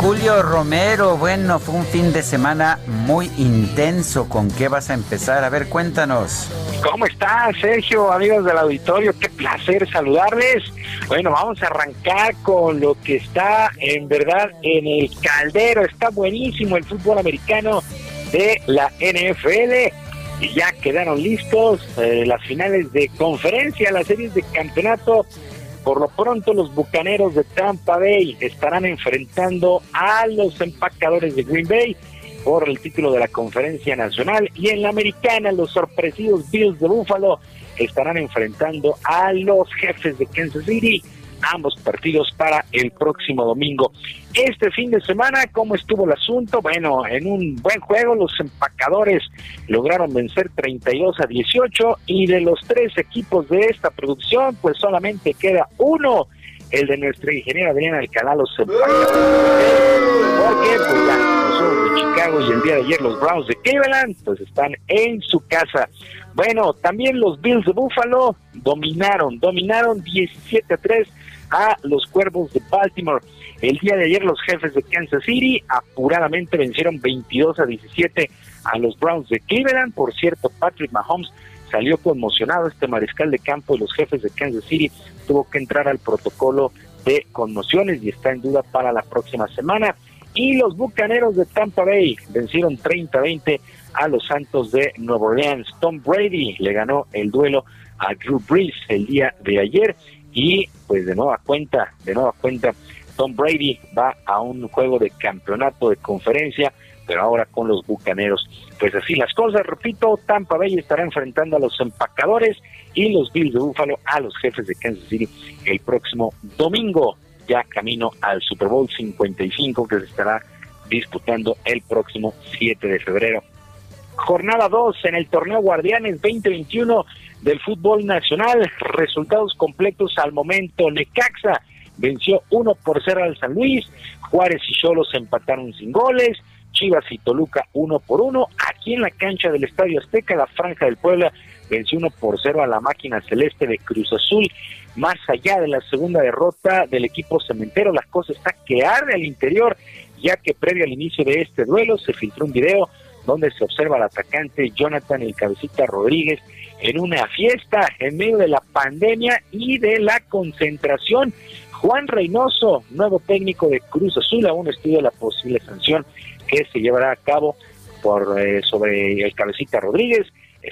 Julio Romero, bueno, fue un fin de semana muy intenso. ¿Con qué vas a empezar? A ver, cuéntanos. ¿Cómo estás, Sergio, amigos del auditorio? Qué placer saludarles. Bueno, vamos a arrancar con lo que está en verdad en el caldero. Está buenísimo el fútbol americano de la NFL. Y ya quedaron listos eh, las finales de conferencia, las series de campeonato por lo pronto, los bucaneros de Tampa Bay estarán enfrentando a los empacadores de Green Bay por el título de la conferencia nacional. Y en la americana los sorpresivos Bills de Buffalo estarán enfrentando a los jefes de Kansas City ambos partidos para el próximo domingo. Este fin de semana, ¿cómo estuvo el asunto? Bueno, en un buen juego los empacadores lograron vencer 32 a 18 y de los tres equipos de esta producción, pues solamente queda uno, el de nuestra ingeniera Adriana Alcalá, los empacadores. Porque pues ya los de Chicago y el día de ayer los Browns de Cleveland, pues están en su casa. Bueno, también los Bills de Buffalo dominaron, dominaron 17 a 3 a los Cuervos de Baltimore. El día de ayer los jefes de Kansas City apuradamente vencieron 22 a 17 a los Browns de Cleveland. Por cierto, Patrick Mahomes salió conmocionado. Este mariscal de campo de los jefes de Kansas City tuvo que entrar al protocolo de conmociones y está en duda para la próxima semana. Y los Bucaneros de Tampa Bay vencieron 30-20 a los Santos de Nueva Orleans. Tom Brady le ganó el duelo a Drew Brees el día de ayer y pues de nueva cuenta, de nueva cuenta, Tom Brady va a un juego de campeonato de conferencia, pero ahora con los Bucaneros. Pues así las cosas, repito, Tampa Bay estará enfrentando a los empacadores y los Bills de Búfalo a los jefes de Kansas City el próximo domingo, ya camino al Super Bowl 55 que se estará disputando el próximo 7 de febrero. Jornada 2 en el torneo Guardianes 2021 del fútbol nacional. Resultados completos al momento. Necaxa venció 1 por 0 al San Luis. Juárez y Cholos empataron sin goles. Chivas y Toluca 1 por 1. Aquí en la cancha del Estadio Azteca, la Franja del Puebla venció 1 por 0 a la máquina celeste de Cruz Azul. Más allá de la segunda derrota del equipo cementero, la cosa está que arde al interior, ya que previo al inicio de este duelo se filtró un video donde se observa al atacante Jonathan El Cabecita Rodríguez en una fiesta en medio de la pandemia y de la concentración. Juan Reynoso, nuevo técnico de Cruz Azul, aún estudia la posible sanción que se llevará a cabo por eh, sobre el Cabecita Rodríguez.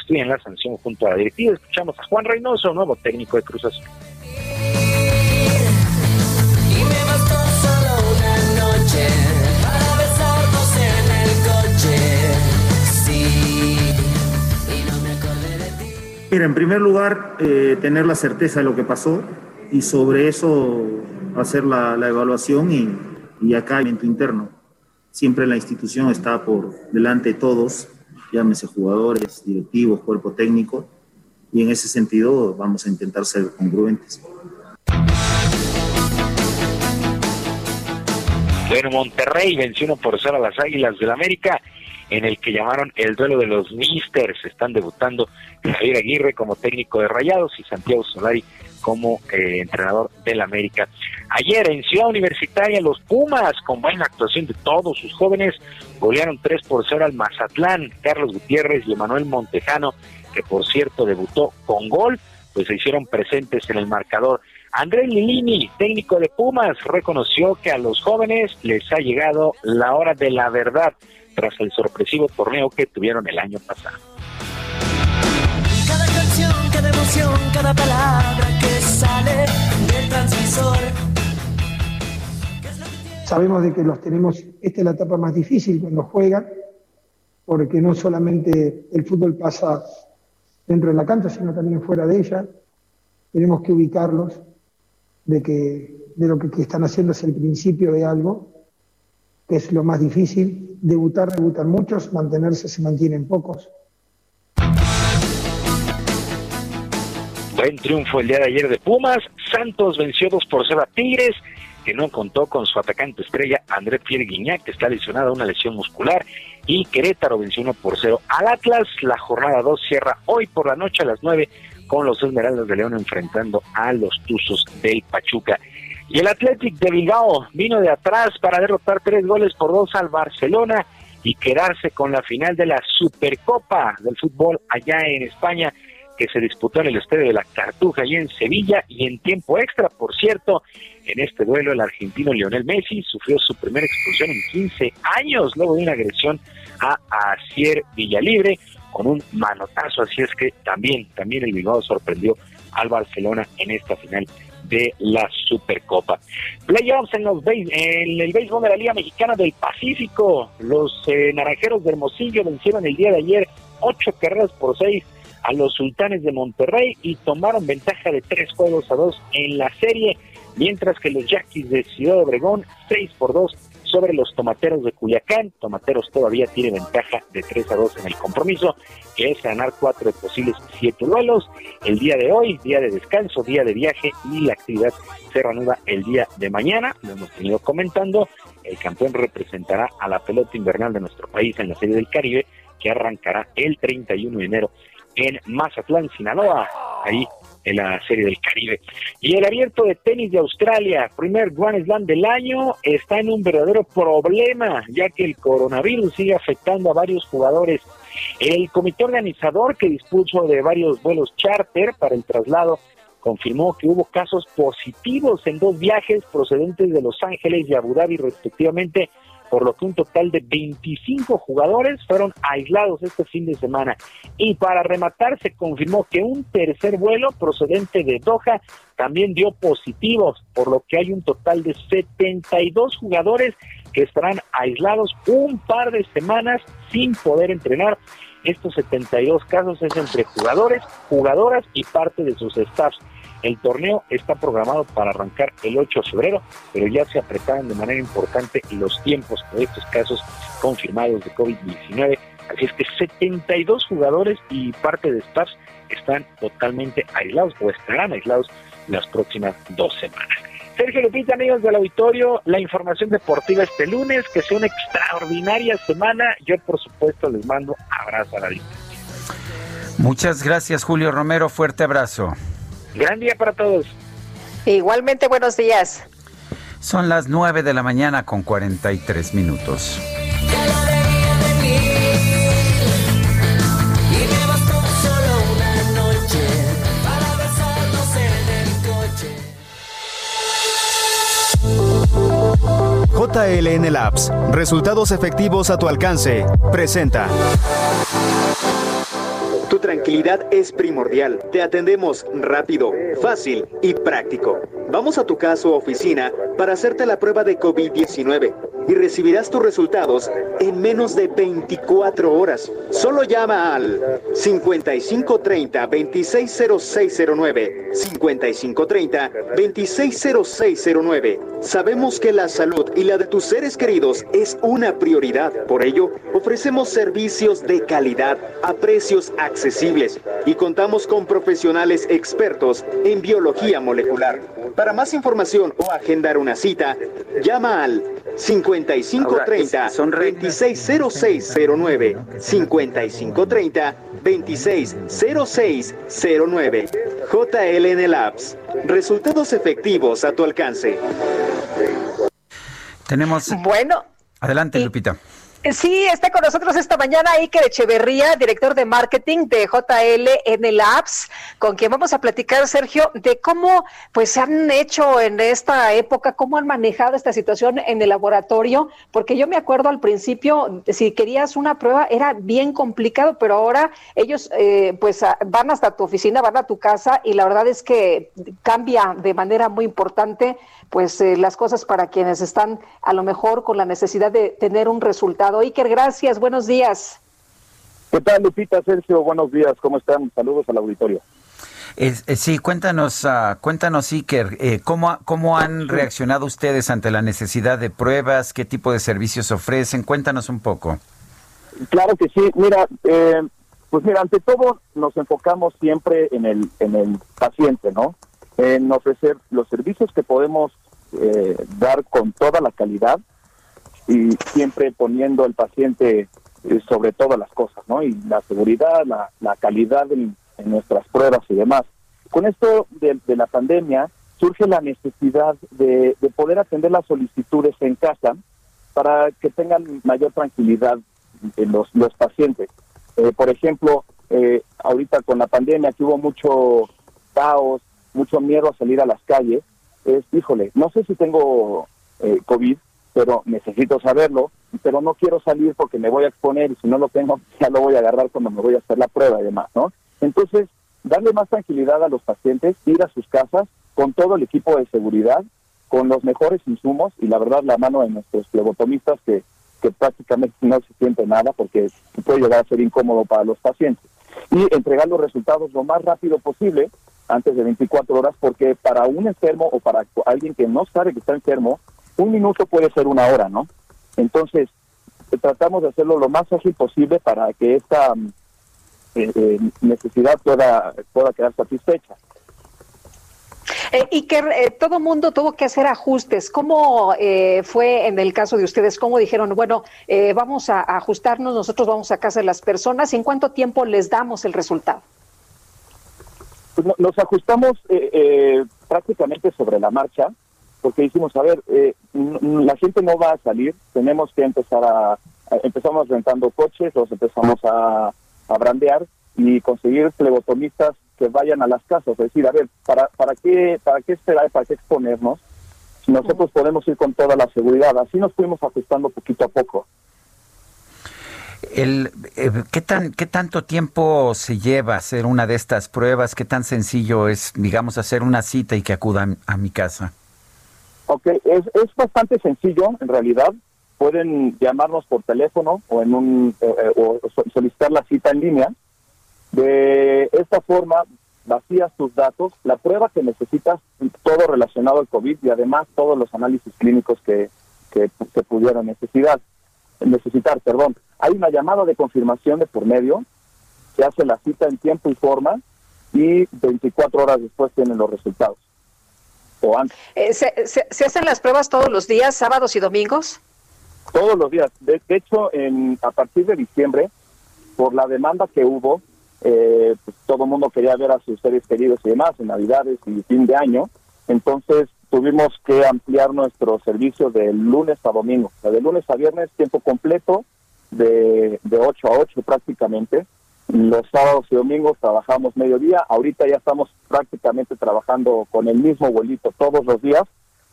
en la sanción junto a la directiva. Escuchamos a Juan Reynoso, nuevo técnico de Cruz Azul. Mira, en primer lugar, eh, tener la certeza de lo que pasó y sobre eso hacer la, evaluación y, y acá en tu interno. Siempre la institución está por delante de todos, llámese jugadores, directivos, cuerpo técnico, y en ese sentido vamos a intentar ser congruentes. Bueno, Monterrey venció por ser a las Águilas del América en el que llamaron el duelo de los Misters. Están debutando Javier Aguirre como técnico de Rayados y Santiago Solari como eh, entrenador del América. Ayer en Ciudad Universitaria los Pumas, con buena actuación de todos sus jóvenes, golearon 3 por 0 al Mazatlán. Carlos Gutiérrez y Emanuel Montejano, que por cierto debutó con gol, pues se hicieron presentes en el marcador. Andrés Lilini, técnico de Pumas, reconoció que a los jóvenes les ha llegado la hora de la verdad tras el sorpresivo torneo que tuvieron el año pasado. Cada canción, cada emoción, cada palabra que sale del transmisor. Sabemos de que los tenemos, esta es la etapa más difícil cuando juegan, porque no solamente el fútbol pasa dentro de la cancha, sino también fuera de ella. Tenemos que ubicarlos de que de lo que, que están haciendo es el principio de algo, que es lo más difícil, debutar, debutan muchos, mantenerse se mantienen pocos. Buen triunfo el día de ayer de Pumas. Santos venció 2 por 0 a Tigres, que no contó con su atacante estrella André Pierre Guignac, que está lesionado una lesión muscular. Y Querétaro venció 1 por 0 al Atlas. La jornada 2 cierra hoy por la noche a las 9 con los Esmeraldas de León enfrentando a los Tuzos del Pachuca. Y el Athletic de Bilbao vino de atrás para derrotar tres goles por dos al Barcelona y quedarse con la final de la Supercopa del fútbol allá en España que se disputó en el Estadio de la Cartuja y en Sevilla y en tiempo extra, por cierto, en este duelo el argentino Lionel Messi sufrió su primera expulsión en 15 años luego de una agresión a Asier Villalibre con un manotazo, así es que también, también el Bilbao sorprendió al Barcelona en esta final de la Supercopa. Playoffs en, los en el béisbol de la Liga Mexicana del Pacífico. Los eh, naranjeros de Hermosillo vencieron el día de ayer ocho carreras por seis a los sultanes de Monterrey y tomaron ventaja de tres juegos a dos en la serie, mientras que los Yaquis de Ciudad Obregón seis por dos sobre los tomateros de Culiacán. Tomateros todavía tiene ventaja de 3 a 2 en el compromiso, que es ganar cuatro de posibles siete duelos. El día de hoy, día de descanso, día de viaje y la actividad se reanuda el día de mañana. Lo hemos tenido comentando. El campeón representará a la pelota invernal de nuestro país en la Serie del Caribe, que arrancará el 31 de enero en Mazatlán, Sinaloa, ahí en la Serie del Caribe. Y el abierto de tenis de Australia, primer Grand Slam del año, está en un verdadero problema, ya que el coronavirus sigue afectando a varios jugadores. El comité organizador que dispuso de varios vuelos charter para el traslado confirmó que hubo casos positivos en dos viajes procedentes de Los Ángeles y Abu Dhabi respectivamente, por lo que un total de 25 jugadores fueron aislados este fin de semana. Y para rematar, se confirmó que un tercer vuelo procedente de Doha también dio positivos, por lo que hay un total de 72 jugadores que estarán aislados un par de semanas sin poder entrenar. Estos 72 casos es entre jugadores, jugadoras y parte de sus staffs. El torneo está programado para arrancar el 8 de febrero, pero ya se apretaron de manera importante los tiempos por estos casos confirmados de COVID-19. Así es que 72 jugadores y parte de staff están totalmente aislados o estarán aislados las próximas dos semanas. Sergio Lupita, amigos del auditorio, la información deportiva este lunes, que sea una extraordinaria semana. Yo, por supuesto, les mando abrazo a la distancia. Muchas gracias, Julio Romero. Fuerte abrazo. Gran día para todos. Igualmente, buenos días. Son las 9 de la mañana con 43 minutos. JLN Labs, resultados efectivos a tu alcance, presenta. Tranquilidad es primordial. Te atendemos rápido, fácil y práctico. Vamos a tu casa o oficina para hacerte la prueba de COVID-19 y recibirás tus resultados en menos de 24 horas. Solo llama al 5530-260609. 5530-260609. Sabemos que la salud y la de tus seres queridos es una prioridad. Por ello, ofrecemos servicios de calidad a precios accesibles y contamos con profesionales expertos en biología molecular. Para más información o agendar una cita, llama al 5530 260609 5530 260609 JLN Labs. Resultados efectivos a tu alcance. Tenemos Bueno, Adelante, Lupita. Sí, está con nosotros esta mañana Iker Echeverría, director de marketing de JLN Labs, con quien vamos a platicar, Sergio, de cómo pues se han hecho en esta época, cómo han manejado esta situación en el laboratorio, porque yo me acuerdo al principio, si querías una prueba era bien complicado, pero ahora ellos eh, pues a- van hasta tu oficina, van a tu casa y la verdad es que cambia de manera muy importante pues eh, las cosas para quienes están a lo mejor con la necesidad de tener un resultado. Iker, gracias, buenos días. ¿Qué tal, Lupita, Sergio? Buenos días, ¿cómo están? Saludos al auditorio. Eh, sí, cuéntanos, ah, cuéntanos, Iker, eh, ¿cómo, ha- ¿cómo han reaccionado ustedes ante la necesidad de pruebas? ¿Qué tipo de servicios ofrecen? Cuéntanos un poco. Claro que sí. Mira, eh, pues mira, ante todo nos enfocamos siempre en el, en el paciente, ¿no? En ofrecer los servicios que podemos eh, dar con toda la calidad y siempre poniendo al paciente eh, sobre todas las cosas, ¿no? Y la seguridad, la, la calidad en, en nuestras pruebas y demás. Con esto de, de la pandemia surge la necesidad de, de poder atender las solicitudes en casa para que tengan mayor tranquilidad en los, los pacientes. Eh, por ejemplo, eh, ahorita con la pandemia que hubo mucho caos, mucho miedo a salir a las calles, es, híjole, no sé si tengo eh, COVID, pero necesito saberlo, pero no quiero salir porque me voy a exponer y si no lo tengo, ya lo voy a agarrar cuando me voy a hacer la prueba y demás, ¿no? Entonces, darle más tranquilidad a los pacientes, ir a sus casas con todo el equipo de seguridad, con los mejores insumos y la verdad la mano de nuestros flebotomistas que, que prácticamente no se siente nada porque puede llegar a ser incómodo para los pacientes. Y entregar los resultados lo más rápido posible, antes de 24 horas, porque para un enfermo o para alguien que no sabe que está enfermo, un minuto puede ser una hora, ¿no? Entonces, eh, tratamos de hacerlo lo más ágil posible para que esta mm, eh, eh, necesidad pueda, pueda quedar satisfecha. Eh, y que eh, todo mundo tuvo que hacer ajustes. ¿Cómo eh, fue en el caso de ustedes? ¿Cómo dijeron, bueno, vamos a, ajustarnos, nosotros vamos a casa de las personas? ¿En cuánto tiempo les damos el resultado? Pues nos ajustamos prácticamente sobre la marcha, porque dijimos, a ver, la gente no va a salir, tenemos que empezar a, empezamos rentando coches, los empezamos a, a brandear y conseguir flebotomistas que vayan a las casas, es decir, a ver, ¿para, para qué para qué esperar, para qué exponernos? Si nosotros podemos ir con toda la seguridad, así nos fuimos ajustando poquito a poco. El, eh, ¿qué, tan, ¿Qué tanto tiempo se lleva hacer una de estas pruebas? ¿Qué tan sencillo es, digamos, hacer una cita y que acudan a mi casa? Ok, es, es bastante sencillo en realidad. Pueden llamarnos por teléfono o en un eh, eh, o solicitar la cita en línea de esta forma, vacías tus datos, la prueba que necesitas, todo relacionado al COVID y además todos los análisis clínicos que, que se pudieran necesitar. Necesitar. Perdón. Hay una llamada de confirmación de por medio, se hace la cita en tiempo y forma y 24 horas después tienen los resultados. O antes. Eh, ¿se, se, hacen las pruebas todos los días, sábados y domingos? Todos los días. De, hecho, en, a partir de diciembre, por la demanda que hubo, eh, pues, todo el mundo quería ver a sus seres queridos y demás en Navidades y fin de año, entonces tuvimos que ampliar nuestro servicio de lunes a domingo, o sea, de lunes a viernes tiempo completo, de, de 8 a 8 prácticamente. Los sábados y domingos trabajamos mediodía, ahorita ya estamos prácticamente trabajando con el mismo vuelito todos los días,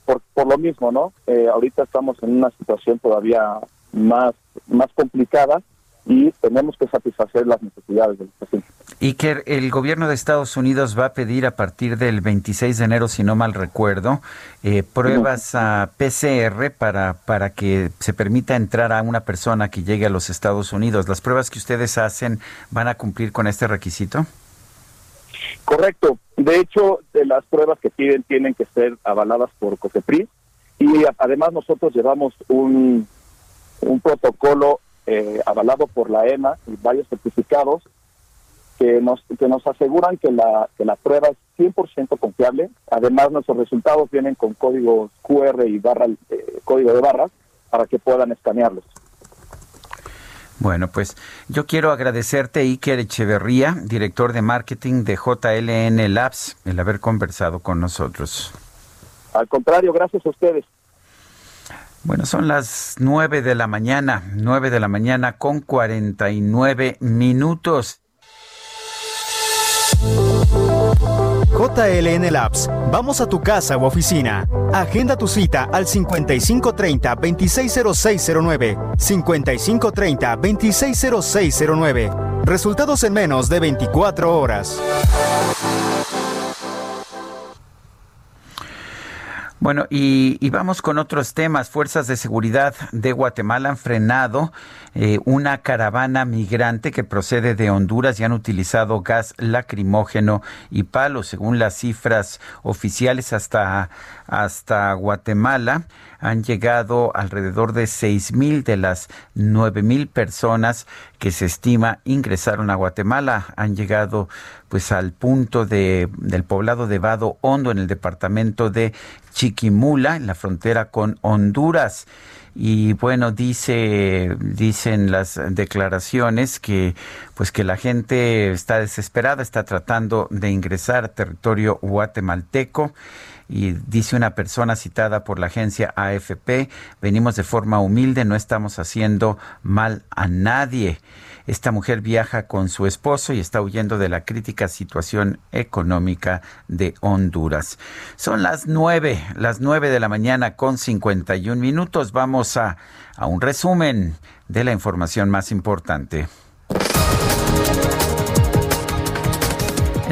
por, por lo mismo, ¿no? Eh, ahorita estamos en una situación todavía más, más complicada y tenemos que satisfacer las necesidades del paciente. Y que el gobierno de Estados Unidos va a pedir a partir del 26 de enero, si no mal recuerdo, eh, pruebas a PCR para, para que se permita entrar a una persona que llegue a los Estados Unidos. ¿Las pruebas que ustedes hacen van a cumplir con este requisito? Correcto. De hecho, de las pruebas que piden tienen que ser avaladas por COFEPRIS y además nosotros llevamos un, un protocolo eh, avalado por la EMA y varios certificados que nos, que nos aseguran que la, que la prueba es 100% confiable. Además, nuestros resultados vienen con código QR y barra, eh, código de barras para que puedan escanearlos. Bueno, pues yo quiero agradecerte, Iker Echeverría, director de marketing de JLN Labs, el haber conversado con nosotros. Al contrario, gracias a ustedes. Bueno, son las nueve de la mañana, nueve de la mañana con cuarenta y nueve minutos. JLN Labs, vamos a tu casa u oficina. Agenda tu cita al 5530-260609. 5530-260609. Resultados en menos de 24 horas. Bueno, y, vamos con otros temas. Fuerzas de seguridad de Guatemala han frenado eh, una caravana migrante que procede de Honduras y han utilizado gas lacrimógeno y palos. Según las cifras oficiales, hasta, hasta Guatemala han llegado alrededor de seis mil de las nueve mil personas que se estima ingresaron a Guatemala. Han llegado pues al punto de, del poblado de Vado Hondo en el departamento de Chiquimula, en la frontera con Honduras. Y bueno, dice, dicen las declaraciones que pues que la gente está desesperada, está tratando de ingresar a territorio guatemalteco y dice una persona citada por la agencia AFP, venimos de forma humilde, no estamos haciendo mal a nadie. Esta mujer viaja con su esposo y está huyendo de la crítica situación económica de Honduras. Son las nueve, las nueve de la mañana con 51 minutos. Vamos a, a un resumen de la información más importante.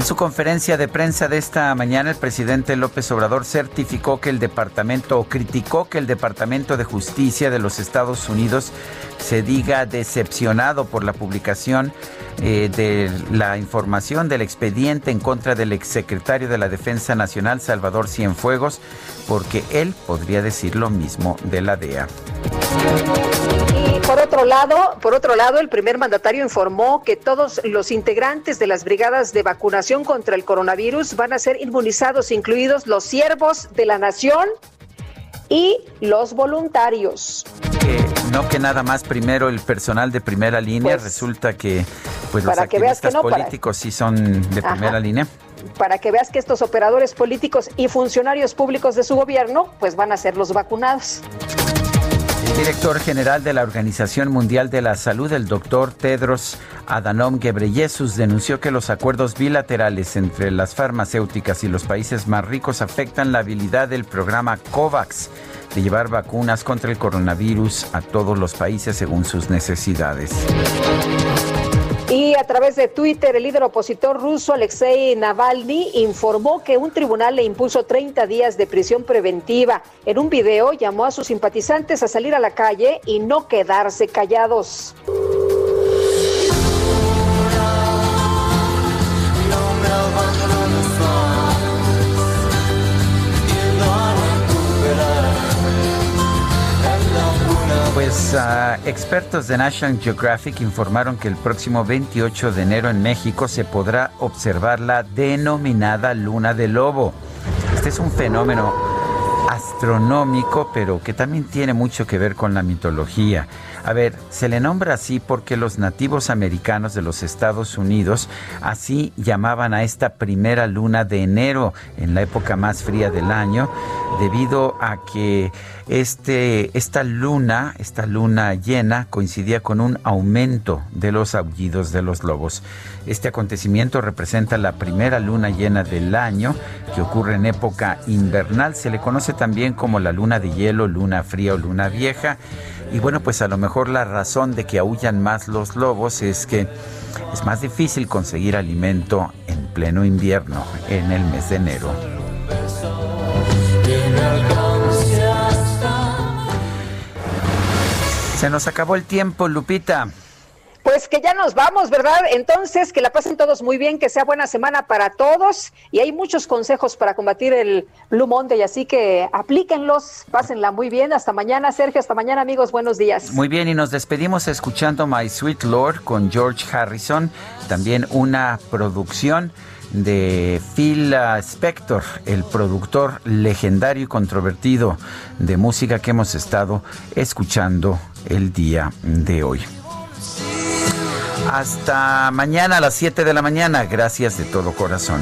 En su conferencia de prensa de esta mañana, el presidente López Obrador certificó que el departamento, o criticó que el Departamento de Justicia de los Estados Unidos se diga decepcionado por la publicación eh, de la información del expediente en contra del exsecretario de la Defensa Nacional, Salvador Cienfuegos, porque él podría decir lo mismo de la DEA otro lado, por otro lado, el primer mandatario informó que todos los integrantes de las brigadas de vacunación contra el coronavirus van a ser inmunizados, incluidos los siervos de la nación y los voluntarios. no que nada más primero el personal de primera línea, pues, resulta que pues los activistas políticos sí son de primera línea para que veas que estos operadores políticos y funcionarios públicos de su gobierno pues van a ser los vacunados. Director general de la Organización Mundial de la Salud, el doctor Tedros Adhanom Ghebreyesus, denunció que los acuerdos bilaterales entre las farmacéuticas y los países más ricos afectan la habilidad del programa COVAX de llevar vacunas contra el coronavirus a todos los países según sus necesidades. Y a través de Twitter, el líder opositor ruso Alexei Navalny informó que un tribunal le impuso 30 días de prisión preventiva. En un video llamó a sus simpatizantes a salir a la calle y no quedarse callados. Pues ah, expertos de National Geographic informaron que el próximo 28 de enero en México se podrá observar la denominada luna de lobo. Este es un fenómeno astronómico, pero que también tiene mucho que ver con la mitología. A ver, se le nombra así porque los nativos americanos de los Estados Unidos así llamaban a esta primera luna de enero en la época más fría del año, debido a que este, esta luna, esta luna llena, coincidía con un aumento de los aullidos de los lobos. Este acontecimiento representa la primera luna llena del año que ocurre en época invernal. Se le conoce también como la luna de hielo, luna fría o luna vieja. Y bueno, pues a lo mejor la razón de que aullan más los lobos es que es más difícil conseguir alimento en pleno invierno, en el mes de enero. Se nos acabó el tiempo, Lupita. Pues que ya nos vamos, ¿verdad? Entonces, que la pasen todos muy bien, que sea buena semana para todos. Y hay muchos consejos para combatir el Blue Monday, así que aplíquenlos, pásenla muy bien. Hasta mañana, Sergio. Hasta mañana, amigos. Buenos días. Muy bien, y nos despedimos escuchando My Sweet Lord con George Harrison. También una producción de Phil Spector, el productor legendario y controvertido de música que hemos estado escuchando el día de hoy. Hasta mañana a las 7 de la mañana. Gracias de todo corazón.